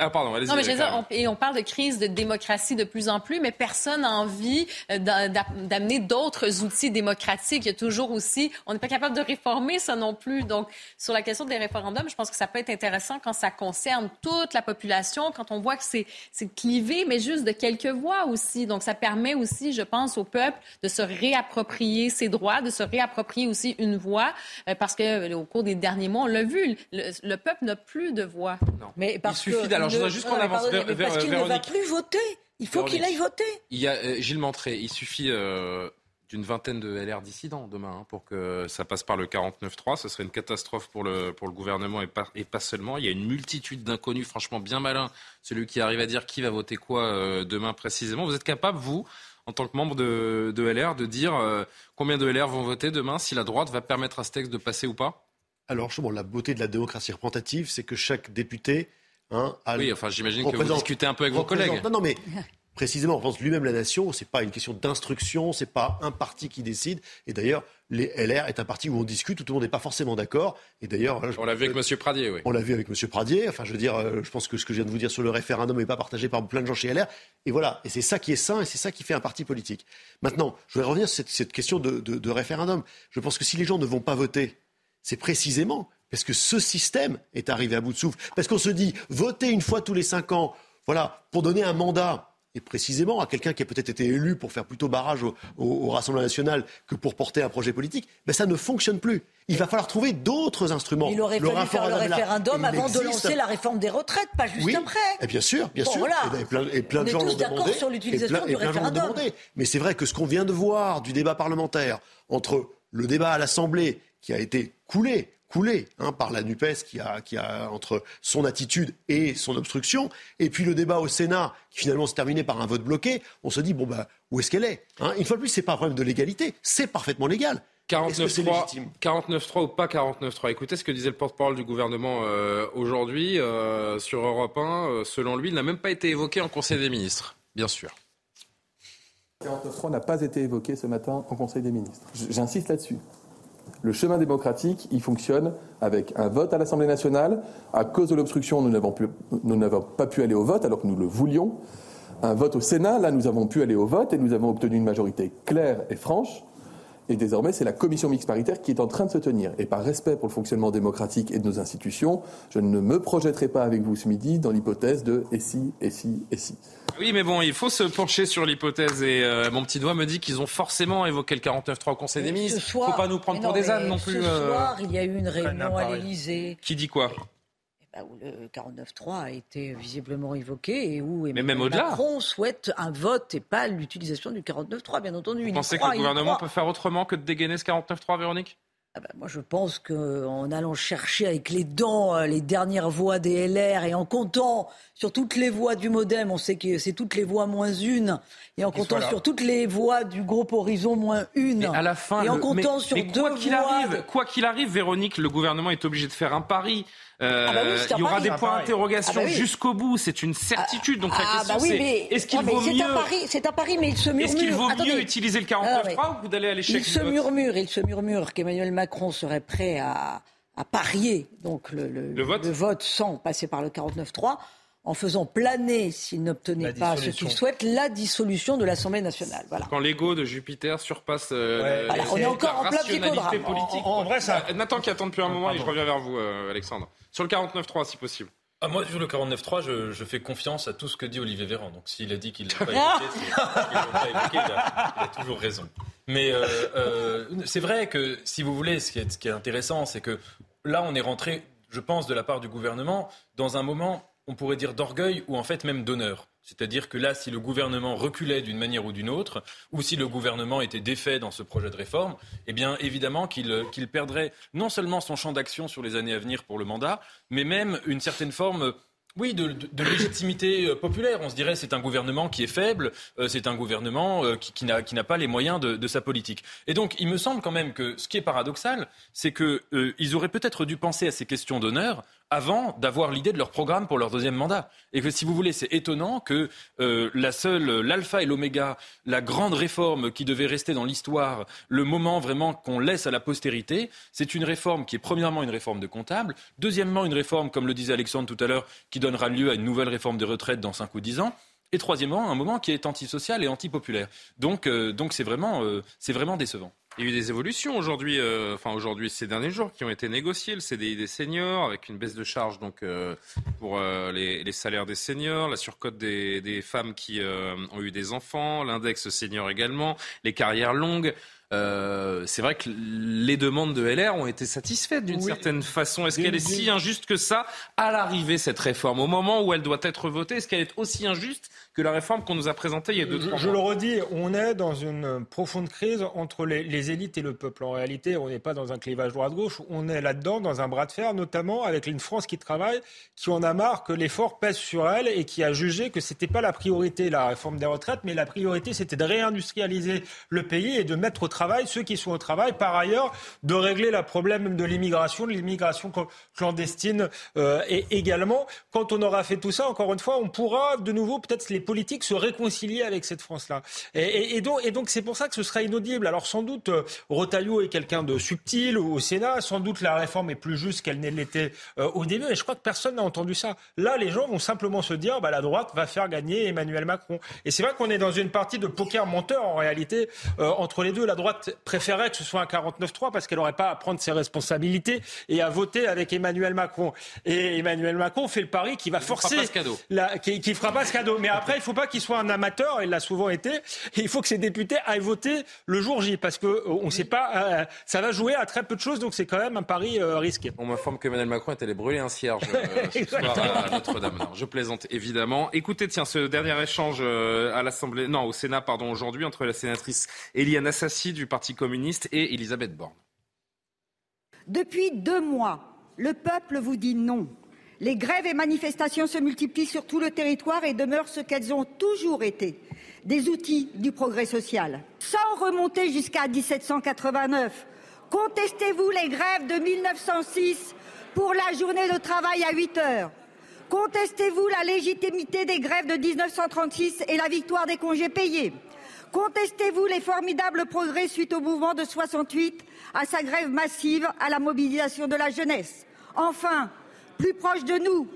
Ah pardon, allez-y. Non, mais on, et on parle de crise de démocratie de plus en plus, mais personne n'a envie euh, d'amener d'autres outils démocratiques. Il y a toujours aussi, on n'est pas capable de réformer ça non plus. Donc, sur la question des référendums, je pense que ça peut être intéressant quand ça concerne toute la population, quand on voit que c'est clivé, mais juste de quelques voix aussi. Donc, ça permet aussi, je pense, au peuple peuple de se réapproprier ses droits, de se réapproprier aussi une voix, euh, parce que au cours des derniers mois, on l'a vu, le, peuple n'a plus de voix. Non. Mais parce Il suffit. alors, je voudrais juste qu'on avance vers, vers, Parce qu'il ne va plus voter. Il faut qu'il aille voter. Il y a Gilles Montré. Il suffit d'une vingtaine de LR dissidents demain hein, pour que ça passe par le 49-3. Ce serait une catastrophe pour le, pour le gouvernement et pas, et pas seulement. Il y a une multitude d'inconnus, franchement bien malin. Celui qui arrive à dire qui va voter quoi euh, demain précisément. Vous êtes capable, vous, en tant que membre de, de LR, de dire euh, combien de LR vont voter demain, si la droite va permettre à ce texte de passer ou pas? Alors, bon, la beauté de la démocratie représentative, c'est que chaque député Hein, oui, enfin, j'imagine que vous discutez un peu avec vos collègues. Non, non, mais précisément, on pense lui-même la nation, c'est pas une question d'instruction, c'est pas un parti qui décide. Et d'ailleurs, les LR est un parti où on discute, où tout le monde n'est pas forcément d'accord. Et d'ailleurs, on l'a vu avec M. Pradier, oui. On l'a vu avec M. Pradier. Enfin, je veux dire, euh, je pense que ce que je viens de vous dire sur le référendum n'est pas partagé par plein de gens chez LR. Et voilà. Et c'est ça qui est sain, et c'est ça qui fait un parti politique. Maintenant, je voudrais revenir sur cette, question de, de référendum. Je pense que si les gens ne vont pas voter, c'est précisément parce que ce système est arrivé à bout de souffle. Parce qu'on se dit, voter une fois tous les cinq ans, voilà, pour donner un mandat et précisément à quelqu'un qui a peut-être été élu pour faire plutôt barrage au, Rassemblement national que pour porter un projet politique, ben ça ne fonctionne plus. Il va falloir trouver d'autres instruments. Il aurait fallu faire le référendum avant de lancer la réforme des retraites, pas juste après. Et bien sûr, bien sûr. Et, plein, et plein de gens l'ont demandé. sur l'utilisation du référendum. Mais c'est vrai que ce qu'on vient de voir du débat parlementaire entre le débat à l'Assemblée qui a été coulé coulé hein, par la NUPES qui a, qui a, entre son attitude et son obstruction, et puis le débat au Sénat qui finalement se terminait par un vote bloqué, on se dit, bon, bah, où est-ce qu'elle est, hein? Une fois de plus, c'est pas un problème de légalité, c'est parfaitement légal. 49-3 ou pas 49-3 Écoutez ce que disait le porte-parole du gouvernement euh, aujourd'hui euh, sur Europe 1. Euh, selon lui, il n'a même pas été évoqué en Conseil des ministres, bien sûr. 49-3 n'a pas été évoqué ce matin en Conseil des ministres. J'insiste là-dessus. Le chemin démocratique, il fonctionne avec un vote à l'Assemblée nationale. À cause de l'obstruction, nous n'avons pas pu aller au vote alors que nous le voulions. Un vote au Sénat, là, nous avons pu aller au vote et nous avons obtenu une majorité claire et franche. Et désormais, c'est la commission mixte paritaire qui est en train de se tenir. Et par respect pour le fonctionnement démocratique et de nos institutions, je ne me projetterai pas avec vous ce midi dans l'hypothèse de et si, et si, et si. Oui, mais bon, il faut se pencher sur l'hypothèse. Et euh, mon petit doigt me dit qu'ils ont forcément évoqué le 49-3 au Conseil des ministres. Il ne faut pas nous prendre pour des ânes non plus. Ce euh. soir, il y a eu une réunion à l'Élysée. Qui dit quoi? Bah, où le 49.3 a été visiblement évoqué et où Emmanuel Macron souhaite un vote et pas l'utilisation du 49.3, bien entendu. Vous pensez que le gouvernement peut faire autrement que de dégainer ce 49.3, Véronique? Ah bah, moi, je pense qu'en allant chercher avec les dents euh, les dernières voix des LR et en comptant sur toutes les voix du Modem, on sait que c'est toutes les voix moins une, et en comptant sur toutes les voix du groupe Horizon moins une, à la fin, et en comptant sur quoi qu'il arrive, quoi qu'il arrive, Véronique, le gouvernement est obligé de faire un pari. Euh, ah bah il y aura des points d'interrogation ah bah jusqu'au bout, c'est une certitude. Donc la ah question c'est est-ce qu'il vaut mieux C'est un pari, mais il se murmure. Est-ce qu'il vaut mieux utiliser le 49.3 ou d'aller à l'échec Il se murmure, il se murmure qu'Emmanuel Macron serait prêt à, à parier donc le, le, le, vote. le, vote. sans passer par le 49.3 en faisant planer, s'il n'obtenait pas ce qu'il souhaite, la dissolution de l'Assemblée nationale. Voilà. Quand l'ego de Jupiter surpasse euh, on est encore en plein politique. En, vrai, ça... Euh, Nathan qui attend depuis un moment et je reviens vers vous, euh, Alexandre. Sur le 49-3, si possible. Ah, moi, sur le 49-3, je, je, fais confiance à tout ce que dit Olivier Véran. Donc, s'il a dit qu'il ne l'a pas évoqué, c'est pas évoqué, il a, il a, toujours raison. Mais euh, euh, c'est vrai que, si vous voulez, ce qui est, ce qui est intéressant, c'est que là, on est rentré, je pense, de la part du gouvernement, dans un moment on pourrait dire d'orgueil ou en fait même d'honneur. C'est-à-dire que là, si le gouvernement reculait d'une manière ou d'une autre, ou si le gouvernement était défait dans ce projet de réforme, eh bien évidemment qu'il perdrait non seulement son champ d'action sur les années à venir pour le mandat, mais même une certaine forme oui, de, légitimité euh, populaire. On se dirait c'est un gouvernement qui est faible, euh, c'est un gouvernement euh, qui, qui n'a pas les moyens de, de, sa politique. Et donc, il me semble quand même que ce qui est paradoxal, c'est qu'ils auraient peut-être dû penser à ces questions d'honneur avant d'avoir l'idée de leur programme pour leur deuxième mandat. Et que si vous voulez, c'est étonnant que euh, la seule, l'alpha et l'oméga, la grande réforme qui devait rester dans l'histoire, le moment vraiment qu'on laisse à la postérité, c'est une réforme qui est premièrement une réforme de comptable, deuxièmement une réforme, comme le disait Alexandre tout à l'heure, qui donnera lieu à une nouvelle réforme de retraite dans cinq ou dix ans. Et troisièmement, un moment qui est antisocial et antipopulaire. Donc, euh, donc c'est vraiment, euh, c'est vraiment décevant. Il y a eu des évolutions aujourd'hui, euh, enfin aujourd'hui ces derniers jours, qui ont été négociées. Le CDI des seniors avec une baisse de charge donc euh, pour euh, les, salaires des seniors, la surcote des, des femmes qui ont eu des enfants, l'index senior également, les carrières longues. C'est vrai que les demandes de LR ont été satisfaites d'une certaine façon. Est-ce qu'elle est si injuste que ça à l'arrivée, cette réforme? Au moment où elle doit être votée, est-ce qu'elle est aussi injuste que la réforme qu'on nous a présentée il y a deux Je, je le redis, on est dans une profonde crise entre les, élites et le peuple. En réalité, on n'est pas dans un clivage droite-gauche, on est là-dedans, dans un bras de fer, notamment avec une France qui travaille, qui en a marre que l'effort pèse sur elle et qui a jugé que c'était pas la priorité, la réforme des retraites, mais la priorité, c'était de réindustrialiser le pays et de mettre au travail ceux qui sont au travail. Par ailleurs, de régler le problème de l'immigration, de l'immigration clandestine euh, et également. Quand on aura fait tout ça, encore une fois, on pourra de nouveau peut-être les politique se réconcilier avec cette France-là. Et, donc, et donc, c'est pour ça que ce sera inaudible. Alors, sans doute, euh, Rotaillot est quelqu'un de subtil au Sénat. Sans doute, la réforme est plus juste qu'elle ne l'était euh, au début. Et je crois que personne n'a entendu ça. Là, les gens vont simplement se dire, bah, la droite va faire gagner Emmanuel Macron. Et c'est vrai qu'on est dans une partie de poker menteur, en réalité, euh, entre les deux. La droite préférait que ce soit un 49-3 parce qu'elle n'aurait pas à prendre ses responsabilités et à voter avec Emmanuel Macron. Et Emmanuel Macron fait le pari qui va forcer. Qui, qui fera pas ce cadeau. Mais après, il ne faut pas qu'il soit un amateur, il l'a souvent été. Et il faut que ces députés aillent voter le jour J, parce que euh, on ne sait pas, euh, ça va jouer à très peu de choses, donc c'est quand même un pari euh, risqué. On m'informe que Emmanuel Macron est allé brûler un cierge ce soir à Notre-Dame. Je plaisante évidemment. Écoutez, tiens, ce dernier échange à l'Assemblée, non, au Sénat, pardon, aujourd'hui, entre la sénatrice Eliane Assassi du Parti communiste et Elisabeth Borne. Depuis deux mois, le peuple vous dit non. Les grèves et manifestations se multiplient sur tout le territoire et demeurent ce qu'elles ont toujours été, des outils du progrès social. Sans remonter jusqu'à 1789, contestez-vous les grèves de 1906 pour la journée de travail à 8 heures? Contestez-vous la légitimité des grèves de 1936 et la victoire des congés payés? Contestez-vous les formidables progrès suite au mouvement de 68, à sa grève massive, à la mobilisation de la jeunesse? Enfin, plus proche de nous.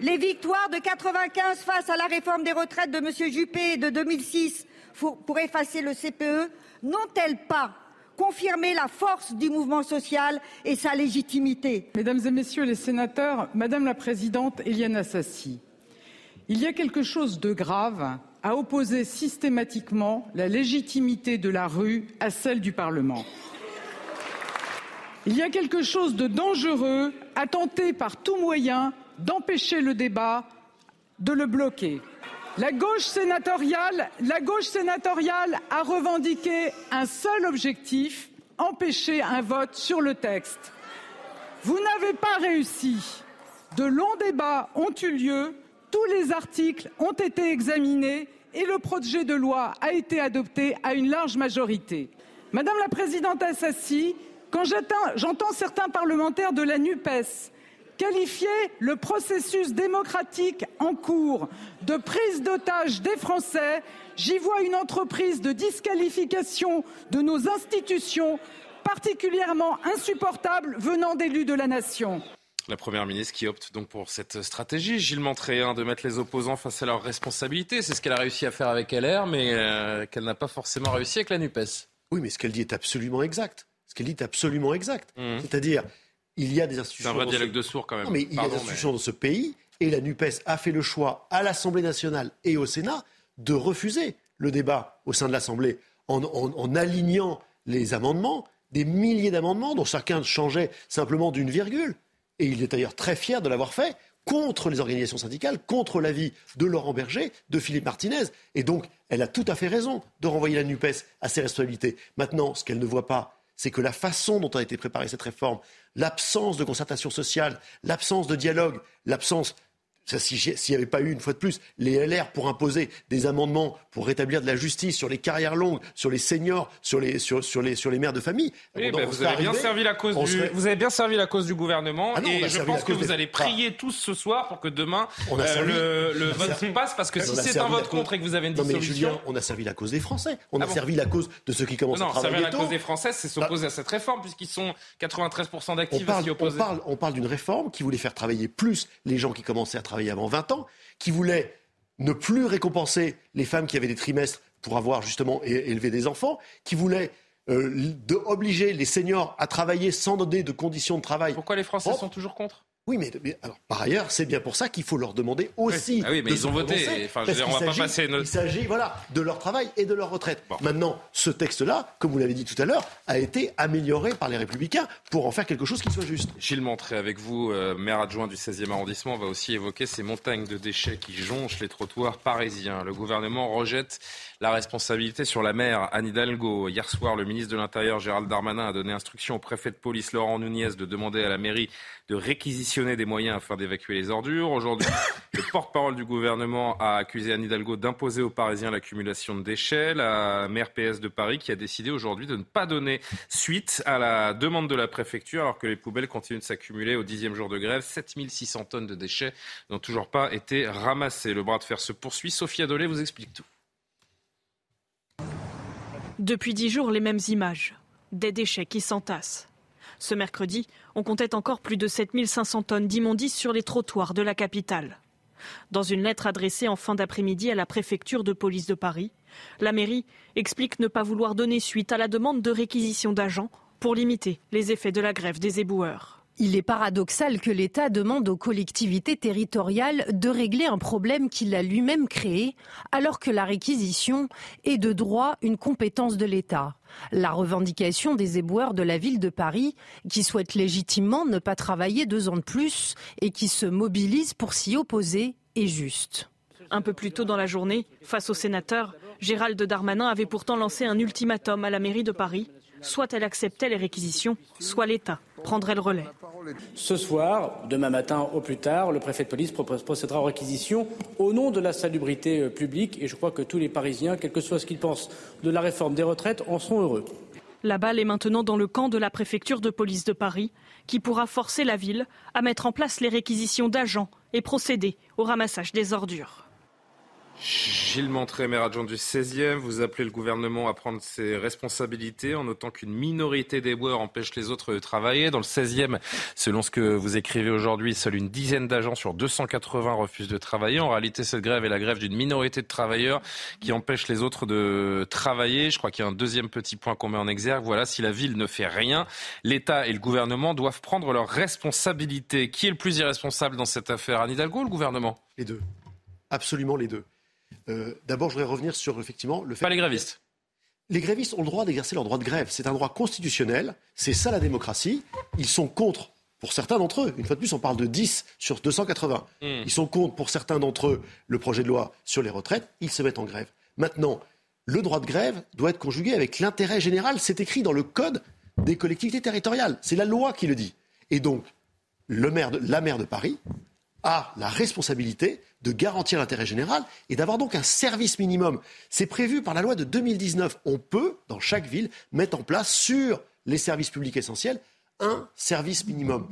Les victoires de 95 face à la réforme des retraites de M. Juppé de 2006 pour effacer le CPE n'ont-elles pas confirmé la force du mouvement social et sa légitimité? Mesdames et Messieurs les sénateurs, Madame la Présidente Eliane Assassi, il y a quelque chose de grave à opposer systématiquement la légitimité de la rue à celle du Parlement. Il y a quelque chose de dangereux à tenter par tout moyen d'empêcher le débat, de le bloquer. La gauche sénatoriale, la gauche sénatoriale a revendiqué un seul objectif empêcher un vote sur le texte. Vous n'avez pas réussi. De longs débats ont eu lieu, tous les articles ont été examinés et le projet de loi a été adopté à une large majorité. Madame la présidente Assassi, quand j'entends certains parlementaires de la NUPES qualifier le processus démocratique en cours de prise d'otage des Français, j'y vois une entreprise de disqualification de nos institutions particulièrement insupportable venant d'élus de la nation. La Première ministre qui opte donc pour cette stratégie, Gilles Montréen, de mettre les opposants face à leurs responsabilités. C'est ce qu'elle a réussi à faire avec LR, mais euh, qu'elle n'a pas forcément réussi avec la NUPES. Oui, mais ce qu'elle dit est absolument exact. Ce qu'elle dit est absolument exact. Mmh. C'est-à-dire, il y a des institutions. C'est un vrai dialogue de sourds quand même. Non, mais il y a des institutions dans ce pays et la NUPES a fait le choix à l'Assemblée nationale et au Sénat de refuser le débat au sein de l'Assemblée en, alignant les amendements, des milliers d'amendements dont chacun changeait simplement d'une virgule. Et il est d'ailleurs très fier de l'avoir fait contre les organisations syndicales, contre l'avis de Laurent Berger, de Philippe Martinez. Et donc, elle a tout à fait raison de renvoyer la NUPES à ses responsabilités. Maintenant, ce qu'elle ne voit pas, c'est que la façon dont a été préparée cette réforme, l'absence de concertation sociale, l'absence de dialogue, l'absence s'il n'y avait pas eu, une fois de plus, les LR pour imposer des amendements pour rétablir de la justice sur les carrières longues, sur les seniors, sur les, sur, sur les, sur les mères de famille. Ben, vous, avez bien servi la cause du, vous avez bien servi la cause du gouvernement ah et je pense que vous allez prier tous ce soir pour que demain euh, le, vote se passe parce que si c'est un vote contre et que vous avez une dissolution... mais Julien, on a servi la cause des Français. On a ah servi la cause de ceux qui commencent à travailler Non, servir la cause des Français, c'est s'opposer à cette réforme puisqu'ils sont 93% d'actifs. On parle, on parle d'une réforme qui voulait faire travailler plus les gens qui commençaient à travailler avant 20 ans qui voulait ne plus récompenser les femmes qui avaient des trimestres pour avoir justement élevé des enfants, qui voulait euh, d'obliger les seniors à travailler sans donner de conditions de travail. Pourquoi les Français sont toujours contre? Oui, mais, alors, par ailleurs, c'est bien pour ça qu'il faut leur demander aussi. Ah oui, mais de ils ont voté. Enfin, je on va pas passer Il s'agit voilà, de leur travail et de leur retraite. Maintenant, ce texte-là, comme vous l'avez dit tout à l'heure, a été amélioré par les Républicains pour en faire quelque chose qui soit juste. Gilles Montré, avec vous, euh, maire adjoint du 16e arrondissement, va aussi évoquer ces montagnes de déchets qui jonchent les trottoirs parisiens. Le gouvernement rejette la responsabilité sur la maire Anne Hidalgo. Hier soir, le ministre de l'Intérieur, Gérald Darmanin, a donné instruction au préfet de police, Laurent Nunez, de demander à la mairie de réquisitionner des moyens afin d'évacuer les ordures. Aujourd'hui, le porte-parole du gouvernement a accusé Anne Hidalgo d'imposer aux Parisiens l'accumulation de déchets. La maire PS de Paris qui a décidé aujourd'hui de ne pas donner suite à la demande de la préfecture alors que les poubelles continuent de s'accumuler au dixième jour de grève. 7600 tonnes de déchets n'ont toujours pas été ramassés. Le bras de fer se poursuit. Sophie Adolé vous explique tout. Depuis dix jours, les mêmes images. Des déchets qui s'entassent. Ce mercredi, on comptait encore plus de 7500 tonnes d'immondices sur les trottoirs de la capitale. Dans une lettre adressée en fin d'après-midi à la préfecture de police de Paris, la mairie explique ne pas vouloir donner suite à la demande de réquisition d'agents pour limiter les effets de la grève des éboueurs. Il est paradoxal que l'État demande aux collectivités territoriales de régler un problème qu'il a lui-même créé, alors que la réquisition est de droit une compétence de l'État. La revendication des éboueurs de la ville de Paris, qui souhaitent légitimement ne pas travailler deux ans de plus et qui se mobilisent pour s'y opposer, est juste. Un peu plus tôt dans la journée, face aux sénateurs, Gérald Darmanin avait pourtant lancé un ultimatum à la mairie de Paris. Soit elle acceptait les réquisitions, soit l'État prendrait le relais. Ce soir, demain matin au plus tard, le préfet de police procédera aux réquisitions au nom de la salubrité euh, publique et je crois que tous les Parisiens, quel que soit ce qu'ils pensent de la réforme des retraites, en sont heureux. La balle est maintenant dans le camp de la préfecture de police de Paris, qui pourra forcer la ville à mettre en place les réquisitions d'agents et procéder au ramassage des ordures. Gilles Montré, maire adjoint du 16e, vous appelez le gouvernement à prendre ses responsabilités en notant qu'une minorité des boeurs empêche les autres de travailler. Dans le 16e, selon ce que vous écrivez aujourd'hui, seule une dizaine d'agents sur 280 refusent de travailler. En réalité, cette grève est la grève d'une minorité de travailleurs qui empêche les autres de travailler. Je crois qu'il y a un deuxième petit point qu'on met en exergue. Voilà, si la ville ne fait rien, l'État et le gouvernement doivent prendre leurs responsabilités. Qui est le plus irresponsable dans cette affaire? Anne Hidalgo ou le gouvernement? Les deux. Absolument les deux. Euh, d'abord, je voudrais revenir sur effectivement le fait. Pas les grévistes. Les grévistes ont le droit d'exercer leur droit de grève. C'est un droit constitutionnel. C'est ça la démocratie. Ils sont contre, pour certains d'entre eux. Une fois de plus, on parle de 10 sur 280. Hmm. Ils sont contre, pour certains d'entre eux, le projet de loi sur les retraites. Ils se mettent en grève. Maintenant, le droit de grève doit être conjugué avec l'intérêt général. C'est écrit dans le code des collectivités territoriales. C'est la loi qui le dit. Et donc, le maire la maire de Paris a la responsabilité de garantir l'intérêt général et d'avoir donc un service minimum. C'est prévu par la loi de 2019. On peut, dans chaque ville, mettre en place sur les services publics essentiels un service minimum.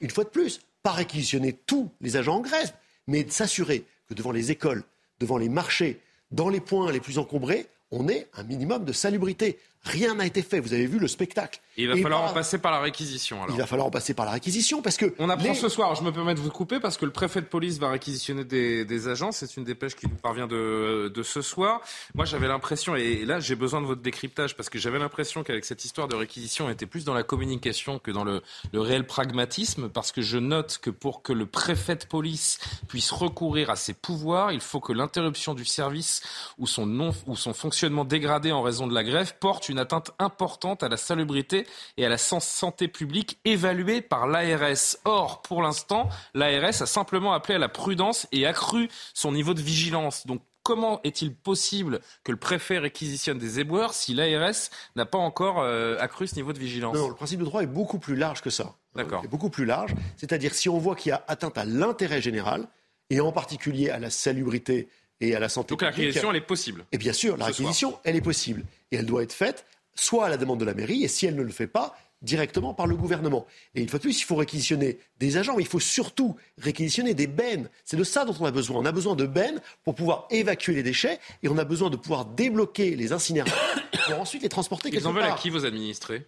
Une fois de plus, pas réquisitionner tous les agents en grève, mais s'assurer que devant les écoles, devant les marchés, dans les points les plus encombrés, on ait un minimum de salubrité. Rien n'a été fait. Vous avez vu le spectacle. il va falloir en passer par la réquisition. Il va falloir en passer par la réquisition parce que. On apprend ce soir. Je me permets de vous couper parce que le préfet de police va réquisitionner des, agents. C'est une dépêche qui nous parvient de, ce soir. Moi, j'avais l'impression, et là, j'ai besoin de votre décryptage parce que j'avais l'impression qu'avec cette histoire de réquisition, on était plus dans la communication que dans le, réel pragmatisme. Parce que je note que pour que le préfet de police puisse recourir à ses pouvoirs, il faut que l'interruption du service ou son non ou son fonctionnement dégradé en raison de la grève porte une atteinte importante à la salubrité et à la santé publique évaluée par l'ARS. Or, pour l'instant, l'ARS a simplement appelé à la prudence et accru son niveau de vigilance. Donc, comment est-il possible que le préfet réquisitionne des éboueurs si l'ARS n'a pas encore euh, accru ce niveau de vigilance? Non, le principe de droit est beaucoup plus large que ça. D'accord. beaucoup plus large. C'est-à-dire si on voit qu'il y a atteinte à l'intérêt général, et en particulier à la salubrité et à la santé Donc la réquisition, elle est possible. Et bien sûr, la réquisition, elle est possible. Et elle doit être faite soit à la demande de la mairie, et si elle ne le fait pas, directement par le gouvernement. Et une fois de plus, il faut réquisitionner des agents, mais il faut surtout réquisitionner des bennes. C'est de ça dont on a besoin. On a besoin de bennes pour pouvoir évacuer les déchets et on a besoin de pouvoir débloquer les incinérateurs pour ensuite les transporter Ils en veulent à qui vos administrés?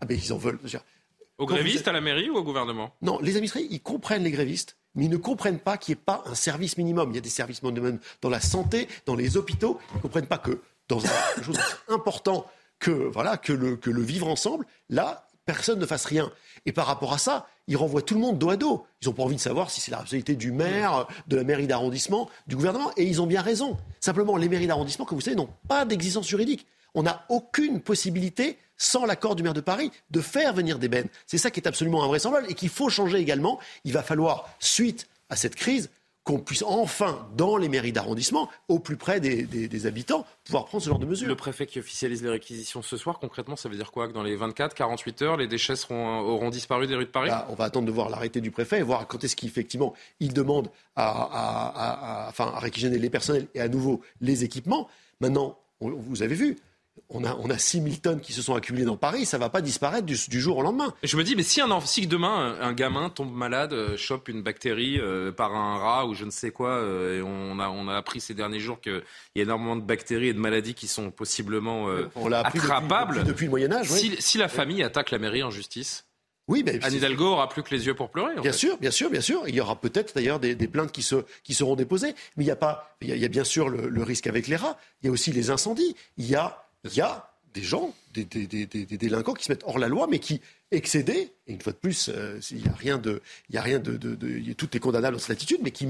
Ah ben ils en veulent. Aux grévistes, à la mairie ou au gouvernement? Non, les administrés, ils comprennent les grévistes, mais ils ne comprennent pas qu'il n'y ait pas un service minimum. Il y a des services minimums dans la santé, dans les hôpitaux. Ils ne comprennent pas que dans un, chose important que, voilà, que, le, que le vivre ensemble, là, personne ne fasse rien. Et par rapport à ça, ils renvoient tout le monde dos à dos. Ils n'ont pas envie de savoir si c'est la responsabilité du maire, de la mairie d'arrondissement, du gouvernement. Et ils ont bien raison. Simplement, les mairies d'arrondissement, comme vous savez, n'ont pas d'existence juridique. On n'a aucune possibilité, sans l'accord du maire de Paris, de faire venir des bennes. C'est ça qui est absolument invraisemblable et qu'il faut changer également. Il va falloir, suite à cette crise, qu'on puisse enfin, dans les mairies d'arrondissement, au plus près des, habitants, pouvoir prendre ce genre de mesures. Le préfet qui officialise les réquisitions ce soir, concrètement, ça veut dire quoi Que dans les 24, 48 heures, les déchets seront, auront disparu des rues de Paris? On va attendre de voir l'arrêté du préfet et voir quand est-ce qu'effectivement il demande à, enfin, à réquisitionner les personnels et à nouveau les équipements. Maintenant, vous avez vu, on a, on a 6 000 tonnes qui se sont accumulées dans Paris, ça ne va pas disparaître du, jour au lendemain. Je me dis, mais si, un, si demain un, gamin tombe malade, euh, chope une bactérie euh, par un rat ou je ne sais quoi, euh, et on a, on a appris ces derniers jours qu'il y a énormément de bactéries et de maladies qui sont possiblement attrapables. Depuis, le Moyen-Âge. Si, si, la famille attaque la mairie en justice, oui, mais Anne Hidalgo aura plus que les yeux pour pleurer. bien sûr, bien sûr, bien sûr. Il y aura peut-être d'ailleurs des, plaintes qui, se, qui seront déposées. Mais il y a pas, il y a, bien sûr le, le, risque avec les rats. Il y a aussi les incendies. Il y a il y a des gens, des, délinquants qui se mettent hors la loi, mais qui excédaient, et une fois de plus, euh, il n'y a rien de. Il y a rien de, tout est condamnable dans cette attitude, mais qui,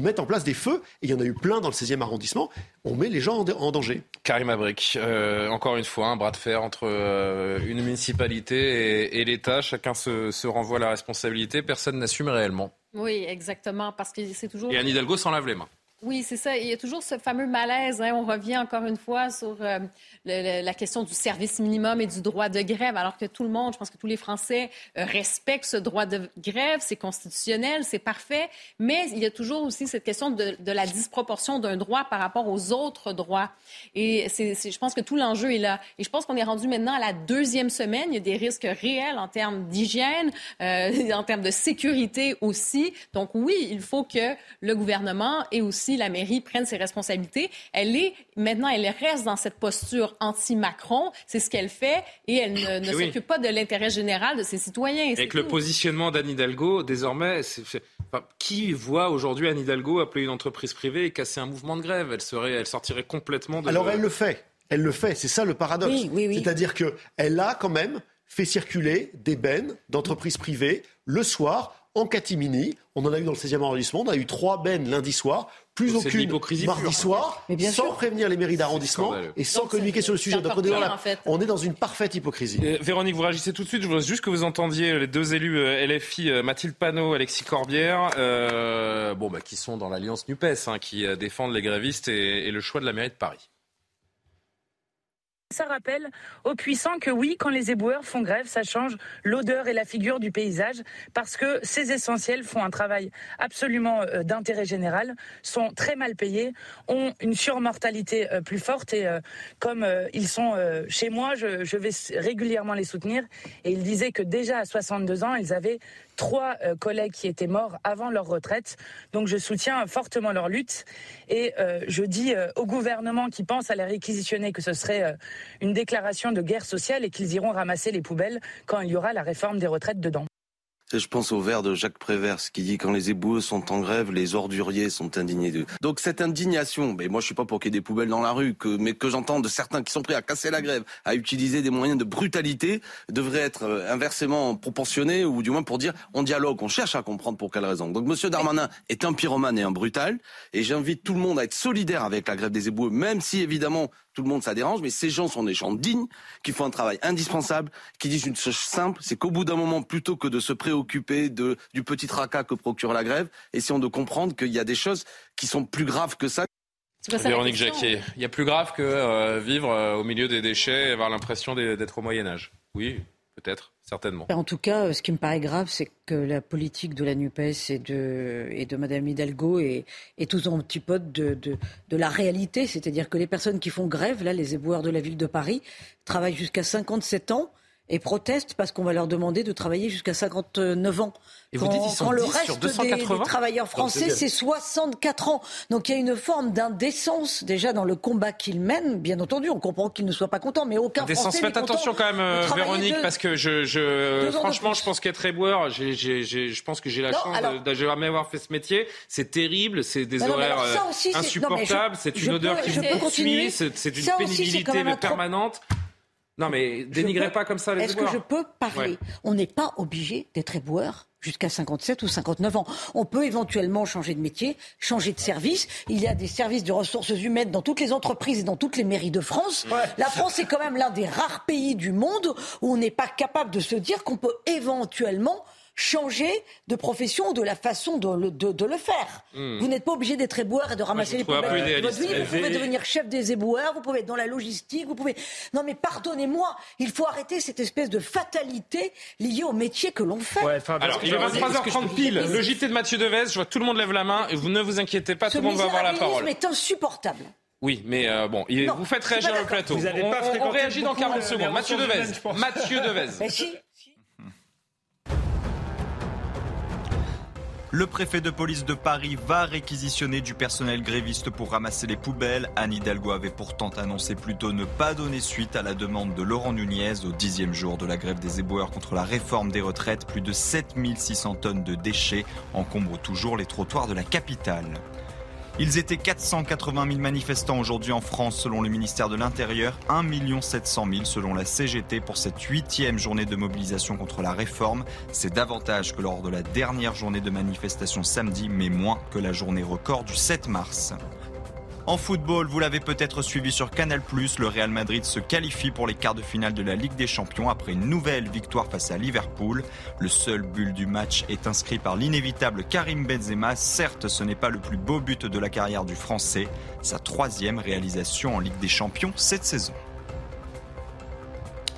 mettent en place des feux, et il y en a eu plein dans le 16e arrondissement, on met les gens en, danger. Karim Abrik, euh, encore une fois, un bras de fer entre euh, une municipalité et, l'État, chacun se, se renvoie la responsabilité, personne n'assume réellement. Oui, exactement, parce que c'est toujours. Et Anne Hidalgo s'en lave les mains. Oui, c'est ça. Il y a toujours ce fameux malaise. Hein. On revient encore une fois sur euh, la question du service minimum et du droit de grève, alors que tout le monde, je pense que tous les Français euh, respectent ce droit de grève. C'est constitutionnel, c'est parfait. Mais il y a toujours aussi cette question de, la disproportion d'un droit par rapport aux autres droits. Et je pense que tout l'enjeu est là. Et je pense qu'on est rendu maintenant à la deuxième semaine. Il y a des risques réels en termes d'hygiène, euh, en termes de sécurité aussi. Donc oui, il faut que le gouvernement et aussi la mairie prenne ses responsabilités. Elle est maintenant, elle reste dans cette posture anti-Macron. C'est ce qu'elle fait et elle ne, s'occupe pas de l'intérêt général de ses citoyens. Avec le positionnement d'Anne Hidalgo, désormais, qui voit aujourd'hui Anne Hidalgo appeler une entreprise privée et casser un mouvement de grève? Elle serait, elle sortirait complètement de. Alors elle le fait. Elle le fait. C'est ça le paradoxe. C'est-à-dire qu'elle a quand même fait circuler des bennes d'entreprises privées le soir en catimini. On en a eu dans le 16e arrondissement. On a eu trois bennes lundi soir plus aucune mardi soir, sans prévenir les mairies d'arrondissement et sans communiquer sur le sujet. Donc on est dans une parfaite hypocrisie. Euh, Véronique, vous réagissez tout de suite. Je voudrais juste que vous entendiez les deux élus euh, LFI, euh, Mathilde Panot, Alexis Corbière, bon, bah, qui sont dans l'alliance NUPES, hein, qui défendent les grévistes et le choix de la mairie de Paris. Ça rappelle aux puissants que oui, quand les éboueurs font grève, ça change l'odeur et la figure du paysage parce que ces essentiels font un travail absolument euh, d'intérêt général, sont très mal payés, ont une surmortalité euh, plus forte et euh, comme ils sont chez moi, je, je vais régulièrement les soutenir. Et ils disaient que déjà à 62 ans, ils avaient trois euh, collègues qui étaient morts avant leur retraite. Donc je soutiens fortement leur lutte et euh, je dis euh, au gouvernement qui pense à les réquisitionner que ce serait une déclaration de guerre sociale et qu'ils iront ramasser les poubelles quand il y aura la réforme des retraites dedans. Je pense au vers de Jacques Prévert qui dit quand les éboueux sont en grève, les orduriers sont indignés d'eux. Donc cette indignation, mais moi je suis pas pour qu'il y ait des poubelles dans la rue, mais que j'entends de certains qui sont prêts à casser la grève, à utiliser des moyens de brutalité, devrait être euh, inversement proportionné ou du moins pour dire on dialogue, on cherche à comprendre pour quelle raison. Donc Monsieur Darmanin est un pyromane et un brutal, et j'invite tout le monde à être solidaire avec la grève des éboueux, même si évidemment tout le monde ça dérange, mais ces gens sont des gens dignes, qui font un travail indispensable, qui disent une chose simple, c'est qu'au bout d'un moment, plutôt que de se préoccuper de, du petit tracas que procure la grève, essayons de comprendre qu'il y a des choses qui sont plus graves que ça. Véronique Jacquier, il y a plus grave que euh, vivre euh, au milieu des déchets et avoir l'impression d'être au Moyen Âge. Oui, peut-être. En tout cas, ce qui me paraît grave, c'est que la politique de la NUPES et de, et de Mme Hidalgo est, est aux antipodes de, de, de la réalité. C'est-à-dire que les personnes qui font grève, là, les éboueurs de la ville de Paris, travaillent jusqu'à 57 ans et protestent parce qu'on va leur demander de travailler jusqu'à 59 ans. Et vous dites, ils sont le reste Des, travailleurs français, c'est 64 ans. Donc il y a une forme d'indécence déjà dans le combat qu'ils mènent. Bien entendu, on comprend qu'ils ne soient pas contents, mais aucun Français Faites attention quand même, euh, Véronique, parce que je, je franchement, je pense qu'être éboueur, je pense que j'ai la chance de, jamais avoir fait ce métier. C'est terrible, c'est des horaires euh, insupportables, c'est une odeur qui vous suit, c'est une pénibilité permanente. Non, mais dénigrez pas comme ça les Est-ce que je peux parler On n'est pas obligé d'être éboueur jusqu'à 57 ou 59 ans. On peut éventuellement changer de métier, changer de service. Il y a des services de ressources humaines dans toutes les entreprises et dans toutes les mairies de France. La France est quand même l'un des rares pays du monde où on n'est pas capable de se dire qu'on peut éventuellement changer de profession ou de la façon de le, de, le faire. Hmm. Vous n'êtes pas obligé d'être éboueur et de ramasser les poubelles de votre vie. Vous pouvez devenir chef des éboueurs, vous pouvez être dans la logistique, vous pouvez... Non mais pardonnez-moi, il faut arrêter cette espèce de fatalité liée au métier que l'on fait. Alors, il est 23h30 pile. Le JT de Mathieu Devez, je vois tout le monde lève la main et vous ne vous inquiétez pas, tout le monde va avoir la parole. est insupportable. Oui, mais euh, bon, vous faites réagir le plateau. Vous on, pas on, réagit dans 40 secondes. Mathieu Devez. Mathieu Devez. Mais si, Le préfet de police de Paris va réquisitionner du personnel gréviste pour ramasser les poubelles. Anne Hidalgo avait pourtant annoncé plutôt ne pas donner suite à la demande de Laurent Nunez au dixième jour de la grève des éboueurs contre la réforme des retraites. Plus de 7600 tonnes de déchets encombrent toujours les trottoirs de la capitale. Ils étaient 480 000 manifestants aujourd'hui en France selon le ministère de l'Intérieur, 1 700 000 selon la CGT pour cette huitième journée de mobilisation contre la réforme. C'est davantage que lors de la dernière journée de manifestation samedi, mais moins que la journée record du 7 mars. En football, vous l'avez peut-être suivi sur Canal+, le Real Madrid se qualifie pour les quarts de finale de la Ligue des Champions après une nouvelle victoire face à Liverpool. Le seul but du match est inscrit par l'inévitable Karim Benzema. Certes, ce n'est pas le plus beau but de la carrière du Français, sa troisième réalisation en Ligue des Champions cette saison.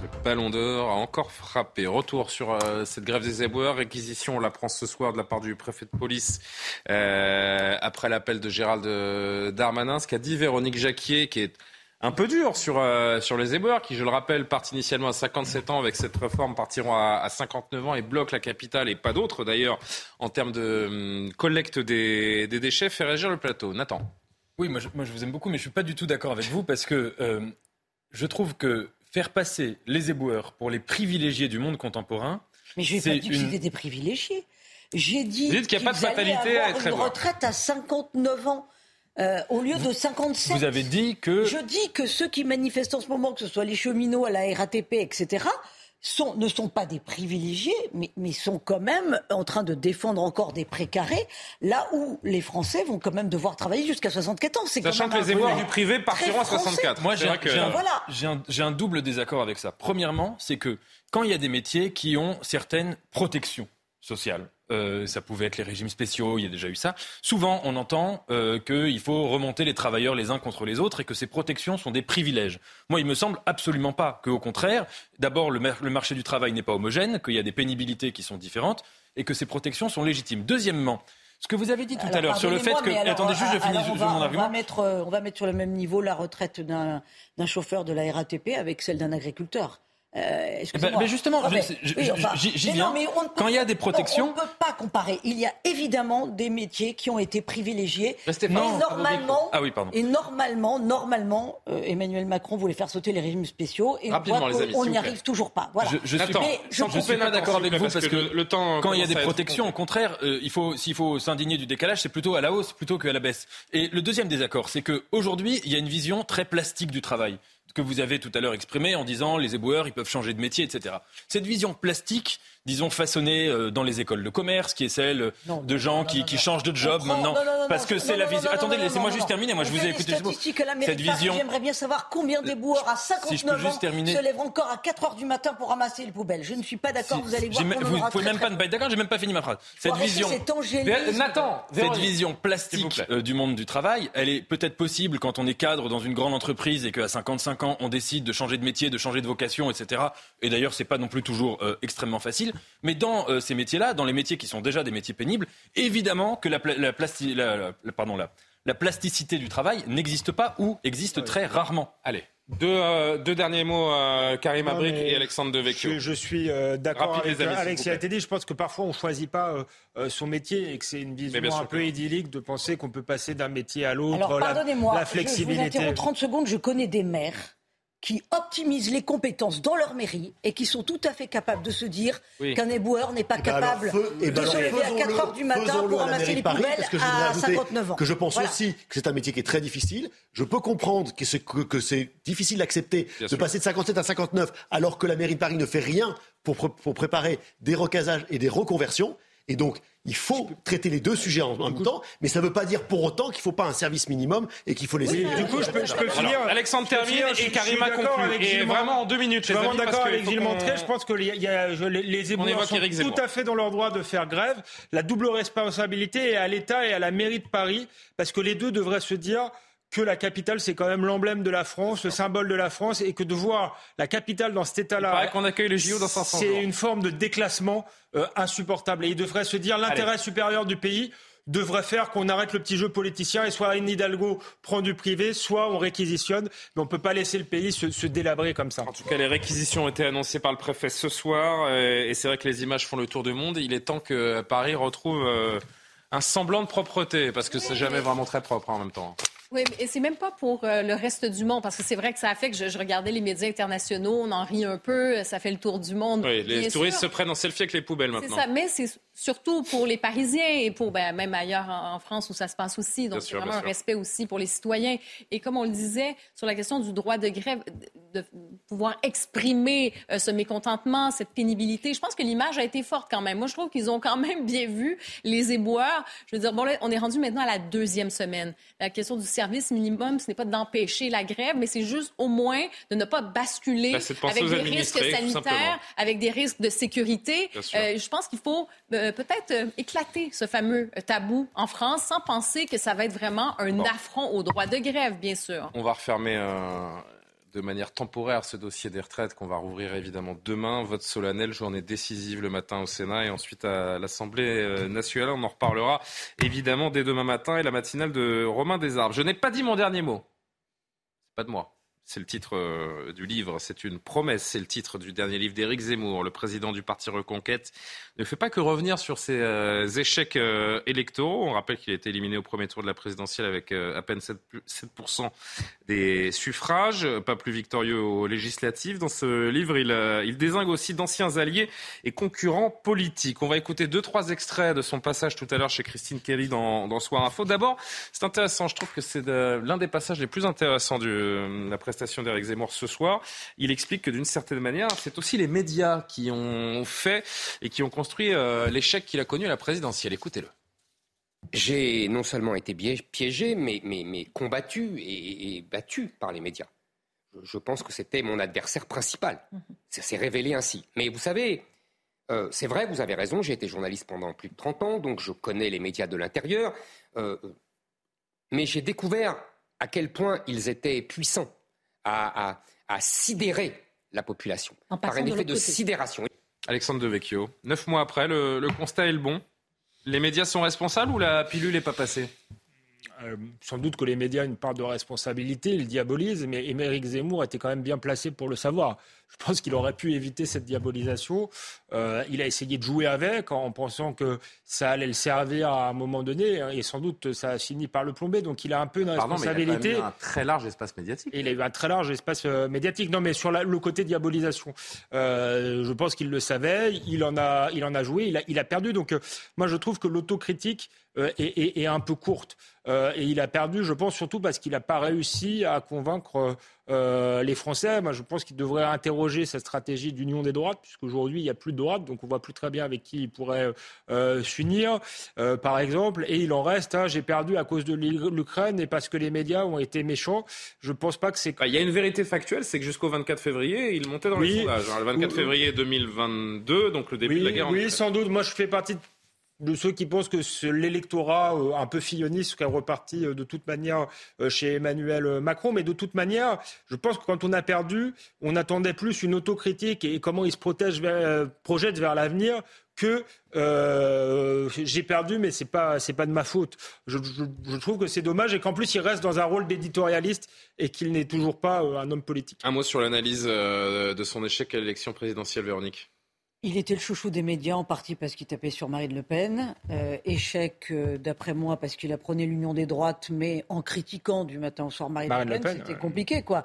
Le Ballon d'Or a encore frappé. Retour sur euh, cette grève des éboueurs. Réquisition, on l'apprend ce soir de la part du préfet de police euh, après l'appel de Gérald euh, Darmanin. Ce qu'a dit Véronique Jacquier, qui est un peu dur sur, sur les éboueurs, qui, je le rappelle, partent initialement à 57 ans, avec cette réforme partiront à, 59 ans et bloquent la capitale et pas d'autres d'ailleurs en termes de hum, collecte des, déchets. Fait réagir le plateau. Nathan. Oui, moi je, vous aime beaucoup, mais je suis pas du tout d'accord avec vous parce que je trouve que faire passer les éboueurs pour les privilégiés du monde contemporain. Mais je n'ai pas dit que c'était des privilégiés. J'ai dit, qu'il n'y a pas de fatalité à être une retraite à 59 ans. Euh, au lieu de 57. Vous avez dit que. Je dis que ceux qui manifestent en ce moment, que ce soit les cheminots à la RATP, etc., sont, ne sont pas des privilégiés, mais, mais, sont quand même en train de défendre encore des précarés, là où les Français vont quand même devoir travailler jusqu'à 64 ans. Sachant que les éboueurs du privé partiront à 64. Moi, j'ai un, un, double désaccord avec ça. Premièrement, c'est que quand il y a des métiers qui ont certaines protections sociales, euh, ça pouvait être les régimes spéciaux, il y a déjà eu ça. Souvent, on entend euh, qu'il faut remonter les travailleurs les uns contre les autres et que ces protections sont des privilèges. Moi, il me semble absolument pas qu'au contraire, d'abord, le, le, marché du travail n'est pas homogène, qu'il y a des pénibilités qui sont différentes et que ces protections sont légitimes. Deuxièmement, ce que vous avez dit tout à l'heure sur le fait que. attendez, juste, je finis mon argument. On va, mettre, euh, on va mettre sur le même niveau la retraite d'un chauffeur de la RATP avec celle d'un agriculteur. Euh, mais justement, j'y viens. Quand il y a des protections, on ne peut pas comparer. Il y a évidemment des métiers qui ont été privilégiés. Mais normalement, ah et normalement, normalement, euh, Emmanuel Macron voulait faire sauter les régimes spéciaux et on n'y arrive toujours pas. Voilà. Je, je suis, pas d'accord avec vous parce, que, le, temps quand il y a des protections, au contraire, euh, il faut s'il faut s'indigner du décalage, c'est plutôt à la hausse plutôt qu'à la baisse. Et le deuxième désaccord, c'est qu'aujourd'hui, il y a une vision très plastique du travail que vous avez tout à l'heure exprimé en disant les éboueurs, ils peuvent changer de métier, etc. Cette vision plastique disons, façonnée euh, dans les écoles de commerce, qui est celle de gens qui, qui, changent de job maintenant. parce que c'est la vision. Attendez, laissez-moi juste terminer. Moi, je vous ai écouté. Cette vision. J'aimerais bien savoir combien d'éboueurs à 59 ans se lèvent encore à 4 heures du matin pour ramasser les poubelles. Je ne suis pas d'accord. Vous allez voir. Vous ne pouvez même pas ne pas être d'accord. J'ai même pas fini ma phrase. Cette vision. Nathan, cette vision plastique euh, du monde du travail, elle est peut-être possible quand on est cadre dans une grande entreprise et qu'à 55 ans on décide de changer de métier, de changer de vocation, etc. Et d'ailleurs, c'est pas non plus toujours euh, extrêmement facile. Mais dans euh, ces métiers-là, dans les métiers qui sont déjà des métiers pénibles, évidemment que la, plasticité du travail n'existe pas ou existe très rarement. Allez. Deux, euh, derniers mots, euh, Karim Abric et Alexandre Devecchio. Je, je suis d'accord avec, ce qui a été dit. Je pense que parfois on ne choisit pas son métier et que c'est une vision un peu idyllique de penser qu'on peut passer d'un métier à l'autre. Alors pardonnez-moi, la, flexibilité. Je vous interromps 30 secondes. Je connais des maires qui optimisent les compétences dans leur mairie et qui sont tout à fait capables de se dire qu'un éboueur n'est pas eh ben capable eh ben de se lever à 4 heures du matin pour ramasser les poubelles à 59 ans. Que je pense aussi que c'est un métier qui est très difficile. Je peux comprendre que c'est, que, c'est difficile d'accepter de passer de 57 à 59 alors que la mairie de Paris ne fait rien pour, pour préparer des recasages et des reconversions. Et donc, il faut traiter les deux sujets en même temps, mais ça ne veut pas dire pour autant qu'il ne faut pas un service minimum et qu'il faut les. Oui, du coup, je peux, je peux finir. Alexandre termine et Karima conclut. Et vraiment en deux minutes. Je suis vraiment d'accord avec Gilles Montré. Je pense que les, y a, les, les éboueurs sont tout à fait dans leur droit de faire grève. La double responsabilité est à l'État et à la mairie de Paris, parce que les deux devraient se dire que la capitale, c'est quand même l'emblème de la France, le symbole de la France, et que de voir la capitale dans cet état-là. qu'on accueille les JO dans C'est une forme de déclassement euh, insupportable. Et il devrait se dire l'intérêt supérieur du pays devrait faire qu'on arrête le petit jeu politicien et soit Anne Hidalgo prend du privé, soit on réquisitionne. Mais on ne peut pas laisser le pays se, délabrer comme ça. En tout cas, les réquisitions ont été annoncées par le préfet ce soir. Euh, et c'est vrai que les images font le tour du monde. Il est temps que Paris retrouve euh, un semblant de propreté, parce que c'est jamais vraiment très propre hein, en même temps. Oui, et c'est même pas pour euh, le reste du monde, parce que c'est vrai que ça a fait que je, regardais les médias internationaux, on en rit un peu, ça fait le tour du monde. Oui, les touristes se prennent en selfie avec les poubelles maintenant. C'est ça, mais c'est surtout pour les Parisiens et pour ben, même ailleurs en, France où ça se passe aussi. Donc, c'est vraiment un respect aussi pour les citoyens. Et comme on le disait, sur la question du droit de grève, de pouvoir exprimer euh, ce mécontentement, cette pénibilité, je pense que l'image a été forte quand même. Moi, je trouve qu'ils ont quand même bien vu les éboueurs. Je veux dire, bon, là, on est rendu maintenant à la deuxième semaine. La question du service minimum, ce n'est pas d'empêcher la grève, mais c'est juste au moins de ne pas basculer ben, avec des risques sanitaires, avec des risques de sécurité. Euh, je pense qu'il faut euh, peut-être euh, éclater ce fameux tabou en France sans penser que ça va être vraiment un affront au droit de grève, bien sûr. On va refermer de manière temporaire ce dossier des retraites qu'on va rouvrir évidemment demain. Vote solennel, journée décisive le matin au Sénat et ensuite à l'Assemblée nationale. On en reparlera évidemment dès demain matin et la matinale de Romain Desarbes. Je n'ai pas dit mon dernier mot. C'est pas de moi. C'est le titre euh, du livre, c'est une promesse, c'est le titre du dernier livre d'Éric Zemmour, le président du parti Reconquête. Ne fait pas que revenir sur ses euh, échecs euh, électoraux. On rappelle qu'il a été éliminé au premier tour de la présidentielle avec à peine 7%, 7 des suffrages, pas plus victorieux aux législatives. Dans ce livre, il, il désingue aussi d'anciens alliés et concurrents politiques. On va écouter deux, trois extraits de son passage tout à l'heure chez Christine Kelly dans, dans Soir Info. D'abord, c'est intéressant, je trouve que c'est l'un des passages les plus intéressants de la prestation d'Éric Zemmour ce soir. Il explique que d'une certaine manière, c'est aussi les médias qui ont fait et qui ont construit euh, l'échec qu'il a connu à la présidentielle. Écoutez-le. J'ai non seulement été piégé, mais, mais, combattu et, battu par les médias. Je, pense que c'était mon adversaire principal. Ça s'est révélé ainsi. Mais vous savez, euh, c'est vrai, vous avez raison, j'ai été journaliste pendant plus de 30 ans, donc je connais les médias de l'intérieur. Euh, mais j'ai découvert à quel point ils étaient puissants à, sidérer la population par un effet de, sidération. Alexandre Devecchio, neuf mois après, le constat est le bon. Les médias sont responsables ou la pilule n'est pas passée? Euh, sans doute que les médias ont une part de responsabilité, ils diabolisent, mais Émeric Zemmour était quand même bien placé pour le savoir. Je pense qu'il aurait pu éviter cette diabolisation. Euh, il a essayé de jouer avec en pensant que ça allait le servir à un moment donné, hein, et sans doute ça a fini par le plomber. Donc il a un peu une responsabilité. il a eu un très large espace médiatique. il a eu un très large espace euh, médiatique. Non, mais sur le côté diabolisation, je pense qu'il le savait. Il en a, il en a joué. Il a, il a perdu. Donc moi, je trouve que l'autocritique est, est, un peu courte. Euh, et il a perdu, je pense, surtout parce qu'il n'a pas réussi à convaincre euh, les Français. Moi, je pense qu'il devrait interroger sa stratégie d'union des droites, puisqu'aujourd'hui, il n'y a plus de droite, donc on voit plus très bien avec qui il pourrait euh, s'unir, par exemple. Et il en reste, hein, j'ai perdu à cause de l'Ukraine et parce que les médias ont été méchants. Je ne pense pas que c'est... Il y a une vérité factuelle, c'est que jusqu'au 24 février, il montait dans les sondages. le 24 février 2022, donc le début de la guerre. Oui, sans doute. Moi, je fais partie de de ceux qui pensent que l'électorat euh, un peu filloniste serait reparti euh, de toute manière euh, chez Emmanuel Macron. Mais de toute manière, je pense que quand on a perdu, on attendait plus une autocritique et comment il se protège projette vers l'avenir que j'ai perdu, mais c'est pas c'est pas de ma faute. Je, trouve que c'est dommage et qu'en plus il reste dans un rôle d'éditorialiste et qu'il n'est toujours pas un homme politique. Un mot sur l'analyse de son échec à l'élection présidentielle, Véronique. Il était le chouchou des médias, en partie parce qu'il tapait sur Marine Le Pen. Euh, échec, euh, d'après moi, parce qu'il apprenait l'union des droites, mais en critiquant du matin au soir Marine, Le Pen, c'était compliqué, quoi.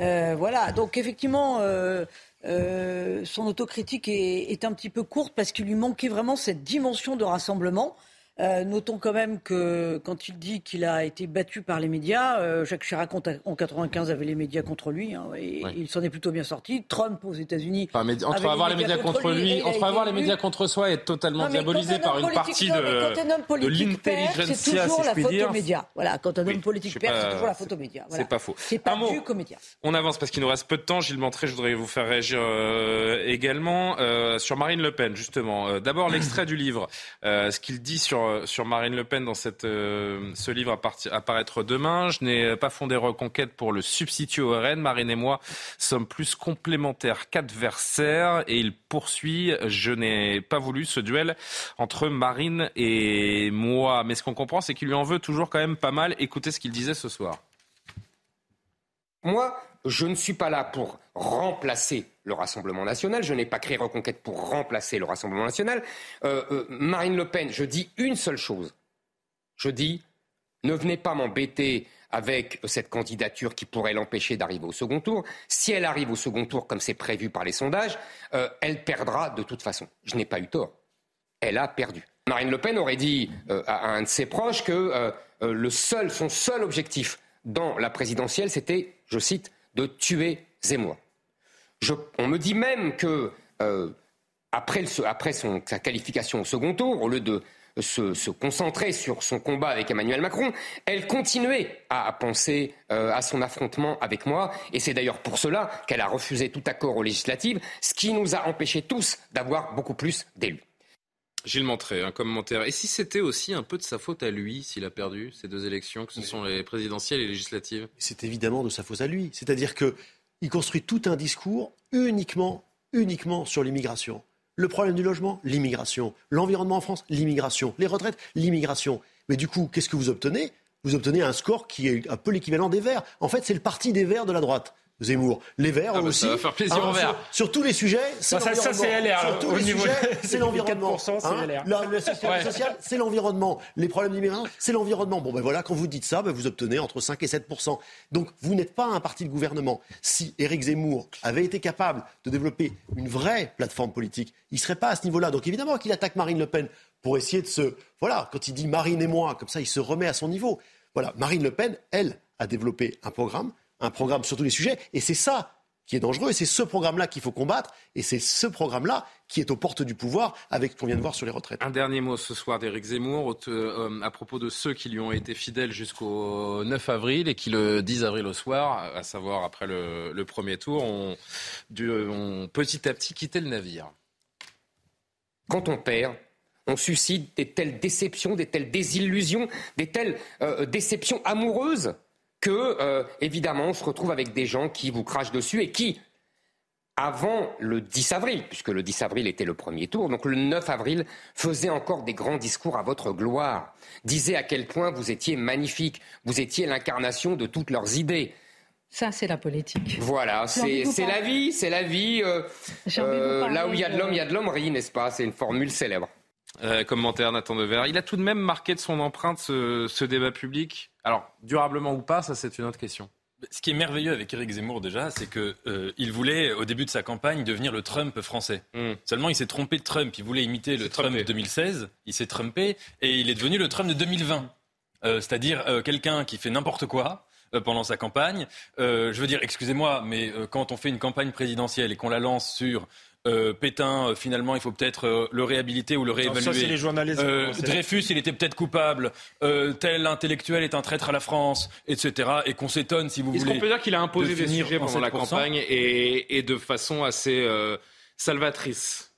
Euh, voilà, donc effectivement, son autocritique est, est, un petit peu courte parce qu'il lui manquait vraiment cette dimension de rassemblement. Euh, notons quand même que quand il dit qu'il a été battu par les médias, euh, Jacques Chirac en 95 avait les médias contre lui hein, et il s'en est plutôt bien sorti. Trump aux États-Unis. entre avoir les médias contre, lui, entre avoir les médias contre soi et être totalement diabolisé par une partie de, de l'intelligence, c'est toujours la faute aux médias. Voilà, quand un homme politique perd, c'est toujours la faute aux médias. C'est pas faux. C'est pas qu'aux médias. On avance parce qu'il nous reste peu de temps. Gilles Montré, je voudrais vous faire réagir euh, également sur Marine Le Pen, justement. D'abord l'extrait du livre, ce qu'il dit sur sur, Marine Le Pen dans euh, ce livre à, paraître demain. Je n'ai pas fondé Reconquête pour le substituer au RN. Marine et moi sommes plus complémentaires qu'adversaires. Et il poursuit, je n'ai pas voulu ce duel entre Marine et moi. Mais ce qu'on comprend, c'est qu'il lui en veut toujours quand même pas mal. Écoutez ce qu'il disait ce soir. Moi, je ne suis pas là pour remplacer le Rassemblement national. Je n'ai pas créé Reconquête pour remplacer le Rassemblement national. Euh, euh, Marine Le Pen, je dis une seule chose. Je dis, ne venez pas m'embêter avec cette candidature qui pourrait l'empêcher d'arriver au second tour. Si elle arrive au second tour, comme c'est prévu par les sondages, euh, elle perdra de toute façon. Je n'ai pas eu tort. Elle a perdu. Marine Le Pen aurait dit à un de ses proches que le seul, son seul objectif dans la présidentielle, c'était, je cite, de tuer Zemmour on me dit même que euh, après, sa qualification au second tour, au lieu de se, concentrer sur son combat avec Emmanuel Macron, elle continuait à, penser euh, à son affrontement avec moi. Et c'est d'ailleurs pour cela qu'elle a refusé tout accord aux législatives, ce qui nous a empêchés tous d'avoir beaucoup plus d'élus. Gilles Montré, un commentaire. Et si c'était aussi un peu de sa faute à lui, s'il a perdu ces deux élections, que ce sont les présidentielles et législatives? C'est évidemment de sa faute à lui. C'est-à-dire que il construit tout un discours uniquement, uniquement sur l'immigration. Le problème du logement, l'immigration. L'environnement en France, l'immigration. Les retraites, l'immigration. Mais du coup, qu'est-ce que vous obtenez? Vous obtenez un score qui est un peu l'équivalent des Verts. En fait, c'est le parti des Verts de la droite. Zemmour. Les Verts ah bah, aussi. Ça va faire plaisir aux Verts. Sur, tous les sujets, c'est l'environnement. Ça, c'est LR. Sur tous les sujets, c'est l'environnement. Hein la, sécurité sociale, c'est l'environnement. Les problèmes d'immigration, c'est l'environnement. Bon, ben voilà, quand vous dites ça, ben vous obtenez entre 5 et 7% Donc, vous n'êtes pas un parti de gouvernement. Si Éric Zemmour avait été capable de développer une vraie plateforme politique, il ne serait pas à ce niveau-là. Donc, évidemment qu'il attaque Marine Le Pen pour essayer de se. Voilà, quand il dit Marine et moi, comme ça, il se remet à son niveau. Voilà, Marine Le Pen, elle, a développé un programme, un programme sur tous les sujets, et c'est ça qui est dangereux. Et c'est ce programme-là qu'il faut combattre. Et c'est ce programme-là qui est aux portes du pouvoir avec ce qu'on vient de voir sur les retraites. Un dernier mot ce soir d'Éric Zemmour euh, à propos de ceux qui lui ont été fidèles jusqu'au 9 avril et qui le 10 avril au soir, à savoir après le, premier tour, ont, petit à petit quitté le navire. Quand on perd, on suscite des telles déceptions, des telles désillusions, des telles euh, déceptions amoureuses que, euh, évidemment, on se retrouve avec des gens qui vous crachent dessus et qui, avant le 10 avril, puisque le 10 avril était le premier tour, donc le 9 avril, faisaient encore des grands discours à votre gloire, disaient à quel point vous étiez magnifique, vous étiez l'incarnation de toutes leurs idées. Ça, c'est la politique. Voilà, c'est la vie, c'est la vie. Euh, euh, là où il y a de l'homme, il y a de l'hommerie, n'est-ce pas? C'est une formule célèbre. Euh, commentaire Nathan Dever. Il a tout de même marqué de son empreinte ce, débat public. Alors, durablement ou pas, ça c'est une autre question. Ce qui est merveilleux avec Éric Zemmour déjà, c'est qu'il euh, voulait au début de sa campagne devenir le Trump français. Hmm. Seulement, il s'est trompé de Trump. Il voulait imiter le Trump de 2016. Il s'est trompé et il est devenu le Trump de 2020. Euh, c'est-à-dire euh, quelqu'un qui fait n'importe quoi pendant sa campagne. je veux dire, excusez-moi, mais quand on fait une campagne présidentielle et qu'on la lance sur euh, Pétain, euh, finalement, il faut peut-être euh, le réhabiliter ou le réévaluer. ça, c'est les journalistes. Dreyfus, il était peut-être coupable. tel intellectuel est un traître à la France, etc. Et qu'on s'étonne, si vous voulez. Est-ce qu'on peut dire qu'il a imposé des sujets pendant la campagne et, de façon assez salvatrice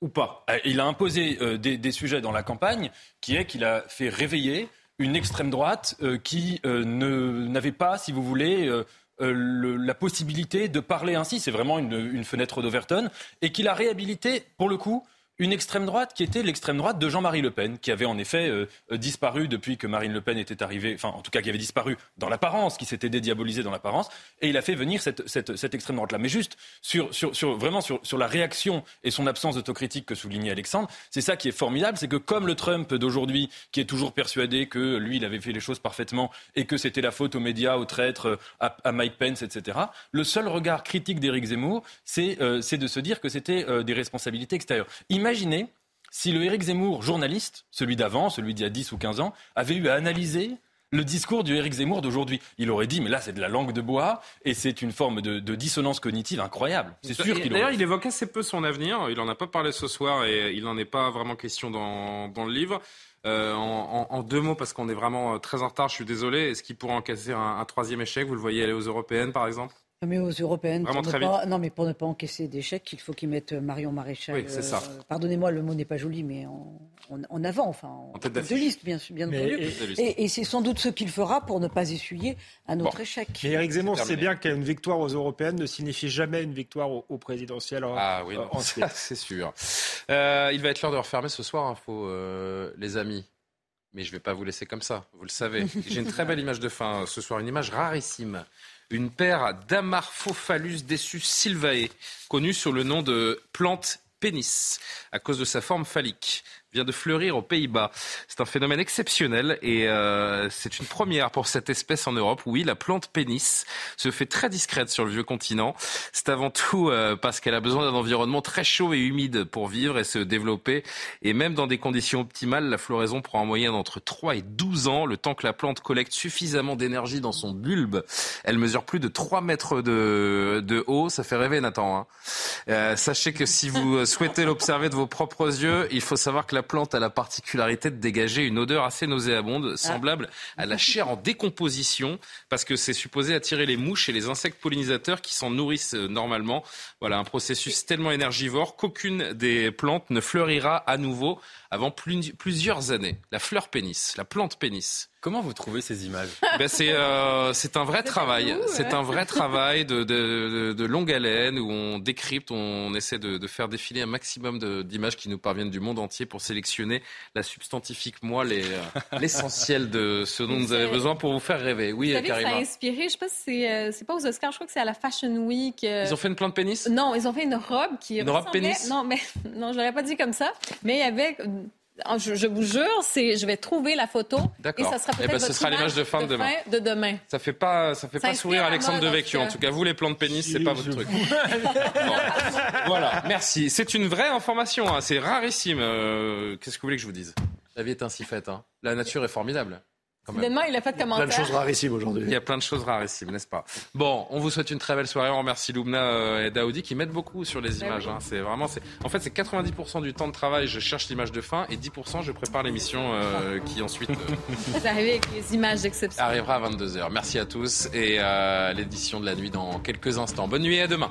ou pas? Il a imposé des, des, sujets dans la campagne, qui est qu'il a fait réveiller une extrême droite qui n'avait pas, si vous voulez euh, la possibilité de parler ainsi. C'est vraiment une, fenêtre d'Overton. Et qu'il a réhabilité, pour le coup, une extrême droite qui était l'extrême droite de Jean-Marie Le Pen, qui avait en effet euh, euh, disparu depuis que Marine Le Pen était arrivée, enfin en tout cas qui avait disparu dans l'apparence, qui s'était dédiabolisé dans l'apparence, et il a fait venir cette, cette, extrême droite-là. Mais juste sur, sur, sur vraiment sur, sur, la réaction et son absence d'autocritique que soulignait Alexandre, c'est ça qui est formidable, c'est que comme le Trump d'aujourd'hui, qui est toujours persuadé que lui, il avait fait les choses parfaitement et que c'était la faute aux médias, aux traîtres, à, Mike Pence, etc., le seul regard critique d'Éric Zemmour, c'est euh, de se dire que c'était des responsabilités extérieures. Imaginez si le Éric Zemmour, journaliste, celui d'avant, celui d'il y a 10 ou 15 ans, avait eu à analyser le discours du Éric Zemmour d'aujourd'hui. Il aurait dit, mais là, c'est de la langue de bois et c'est une forme de, dissonance cognitive incroyable. C'est sûr qu'il D'ailleurs, il évoque assez peu son avenir. Il n'en a pas parlé ce soir et il n'en est pas vraiment question dans, le livre. Euh, en, deux mots, parce qu'on est vraiment très en retard, je suis désolé. Est-ce qu'il pourrait encaisser un troisième échec? Vous le voyez aller aux européennes, par exemple? Mais aux européennes, pour ne pas, non, mais pour ne pas encaisser d'échecs, il faut qu'ils mettent Marion Maréchal. Oui, c'est ça. Euh, pardonnez-moi, le mot n'est pas joli, mais en, avant, enfin, en, tête de liste, bien, bien entendu. Et, c'est sans doute ce qu'il fera pour ne pas essuyer un autre échec. Mais Eric Zemmour sait bien qu'une victoire aux européennes ne signifie jamais une victoire au, présidentiel. Ah oui, euh, c'est sûr. Euh, il va être l'heure de refermer ce soir, info, les amis. Mais je ne vais pas vous laisser comme ça, vous le savez. J'ai une très belle image de fin ce soir, une image rarissime une paire d'Amarphophallus dessus silvae, connue sous le nom de plante pénis, à cause de sa forme phallique vient de fleurir aux Pays-Bas. C'est un phénomène exceptionnel et euh, c'est une première pour cette espèce en Europe. Oui, la plante pénis se fait très discrète sur le vieux continent. C'est avant tout euh, parce qu'elle a besoin d'un environnement très chaud et humide pour vivre et se développer. Et même dans des conditions optimales, la floraison prend en moyenne entre 3 et 12 ans, le temps que la plante collecte suffisamment d'énergie dans son bulbe. Elle mesure plus de 3 mètres de, de haut. Ça fait rêver, Nathan. Hein. Euh, sachez que si vous souhaitez l'observer de vos propres yeux, il faut savoir que la plante a la particularité de dégager une odeur assez nauséabonde, ah. semblable à la chair en décomposition, parce que c'est supposé attirer les mouches et les insectes pollinisateurs qui s'en nourrissent euh, normalement. Voilà, un processus tellement énergivore qu'aucune des plantes ne fleurira à nouveau avant plusieurs années. La fleur pénis, la plante pénis. Comment vous trouvez ces images ben c'est euh, c'est un vrai travail. C'est un vrai travail de, de, de, longue haleine où on décrypte, on essaie de, de faire défiler un maximum d'images qui nous parviennent du monde entier pour sélectionner la substantifique moelle et euh, l'essentiel de ce dont vous avez besoin pour vous faire rêver. Oui, vous savez Karima. ça a inspiré, je sais pas si c'est euh, c'est pas aux Oscars, je crois que c'est à la Fashion Week. Ils ont fait une plante pénis? Non, ils ont fait une robe qui une robe pénis? Non, mais non, je l'aurais pas dit comme ça, mais il y avait ah, je, vous jure, c'est, je vais trouver la photo et ça sera eh peut-être ben, ce sera l'image de fin de, demain. de demain. Ça fait pas, ça fait pas sourire Alexandre Devecchio. En tout cas, vous les plantes pénis, c'est pas votre truc. Voilà, merci. C'est une vraie information. Hein. C'est rarissime. Euh, qu'est-ce que vous voulez que je vous dise? La vie est ainsi faite. Hein. La nature est formidable. Finalement, il a pas de commentaire. Plein de choses rarissimes aujourd'hui. Il y a plein de choses rarissimes, n'est-ce pas? Bon, on vous souhaite une très belle soirée. On remercie Loubna euh, et Daoudi qui mettent beaucoup sur les bah images. Hein. C'est vraiment, c'est, en fait, c'est 90% du temps de travail. Je cherche l'image de fin et 10% je prépare l'émission euh, qui ensuite. Euh, Vous arrivez avec les images d'exception. Arrivera à 22 h Merci à tous et l'édition de la nuit dans quelques instants. Bonne nuit et à demain.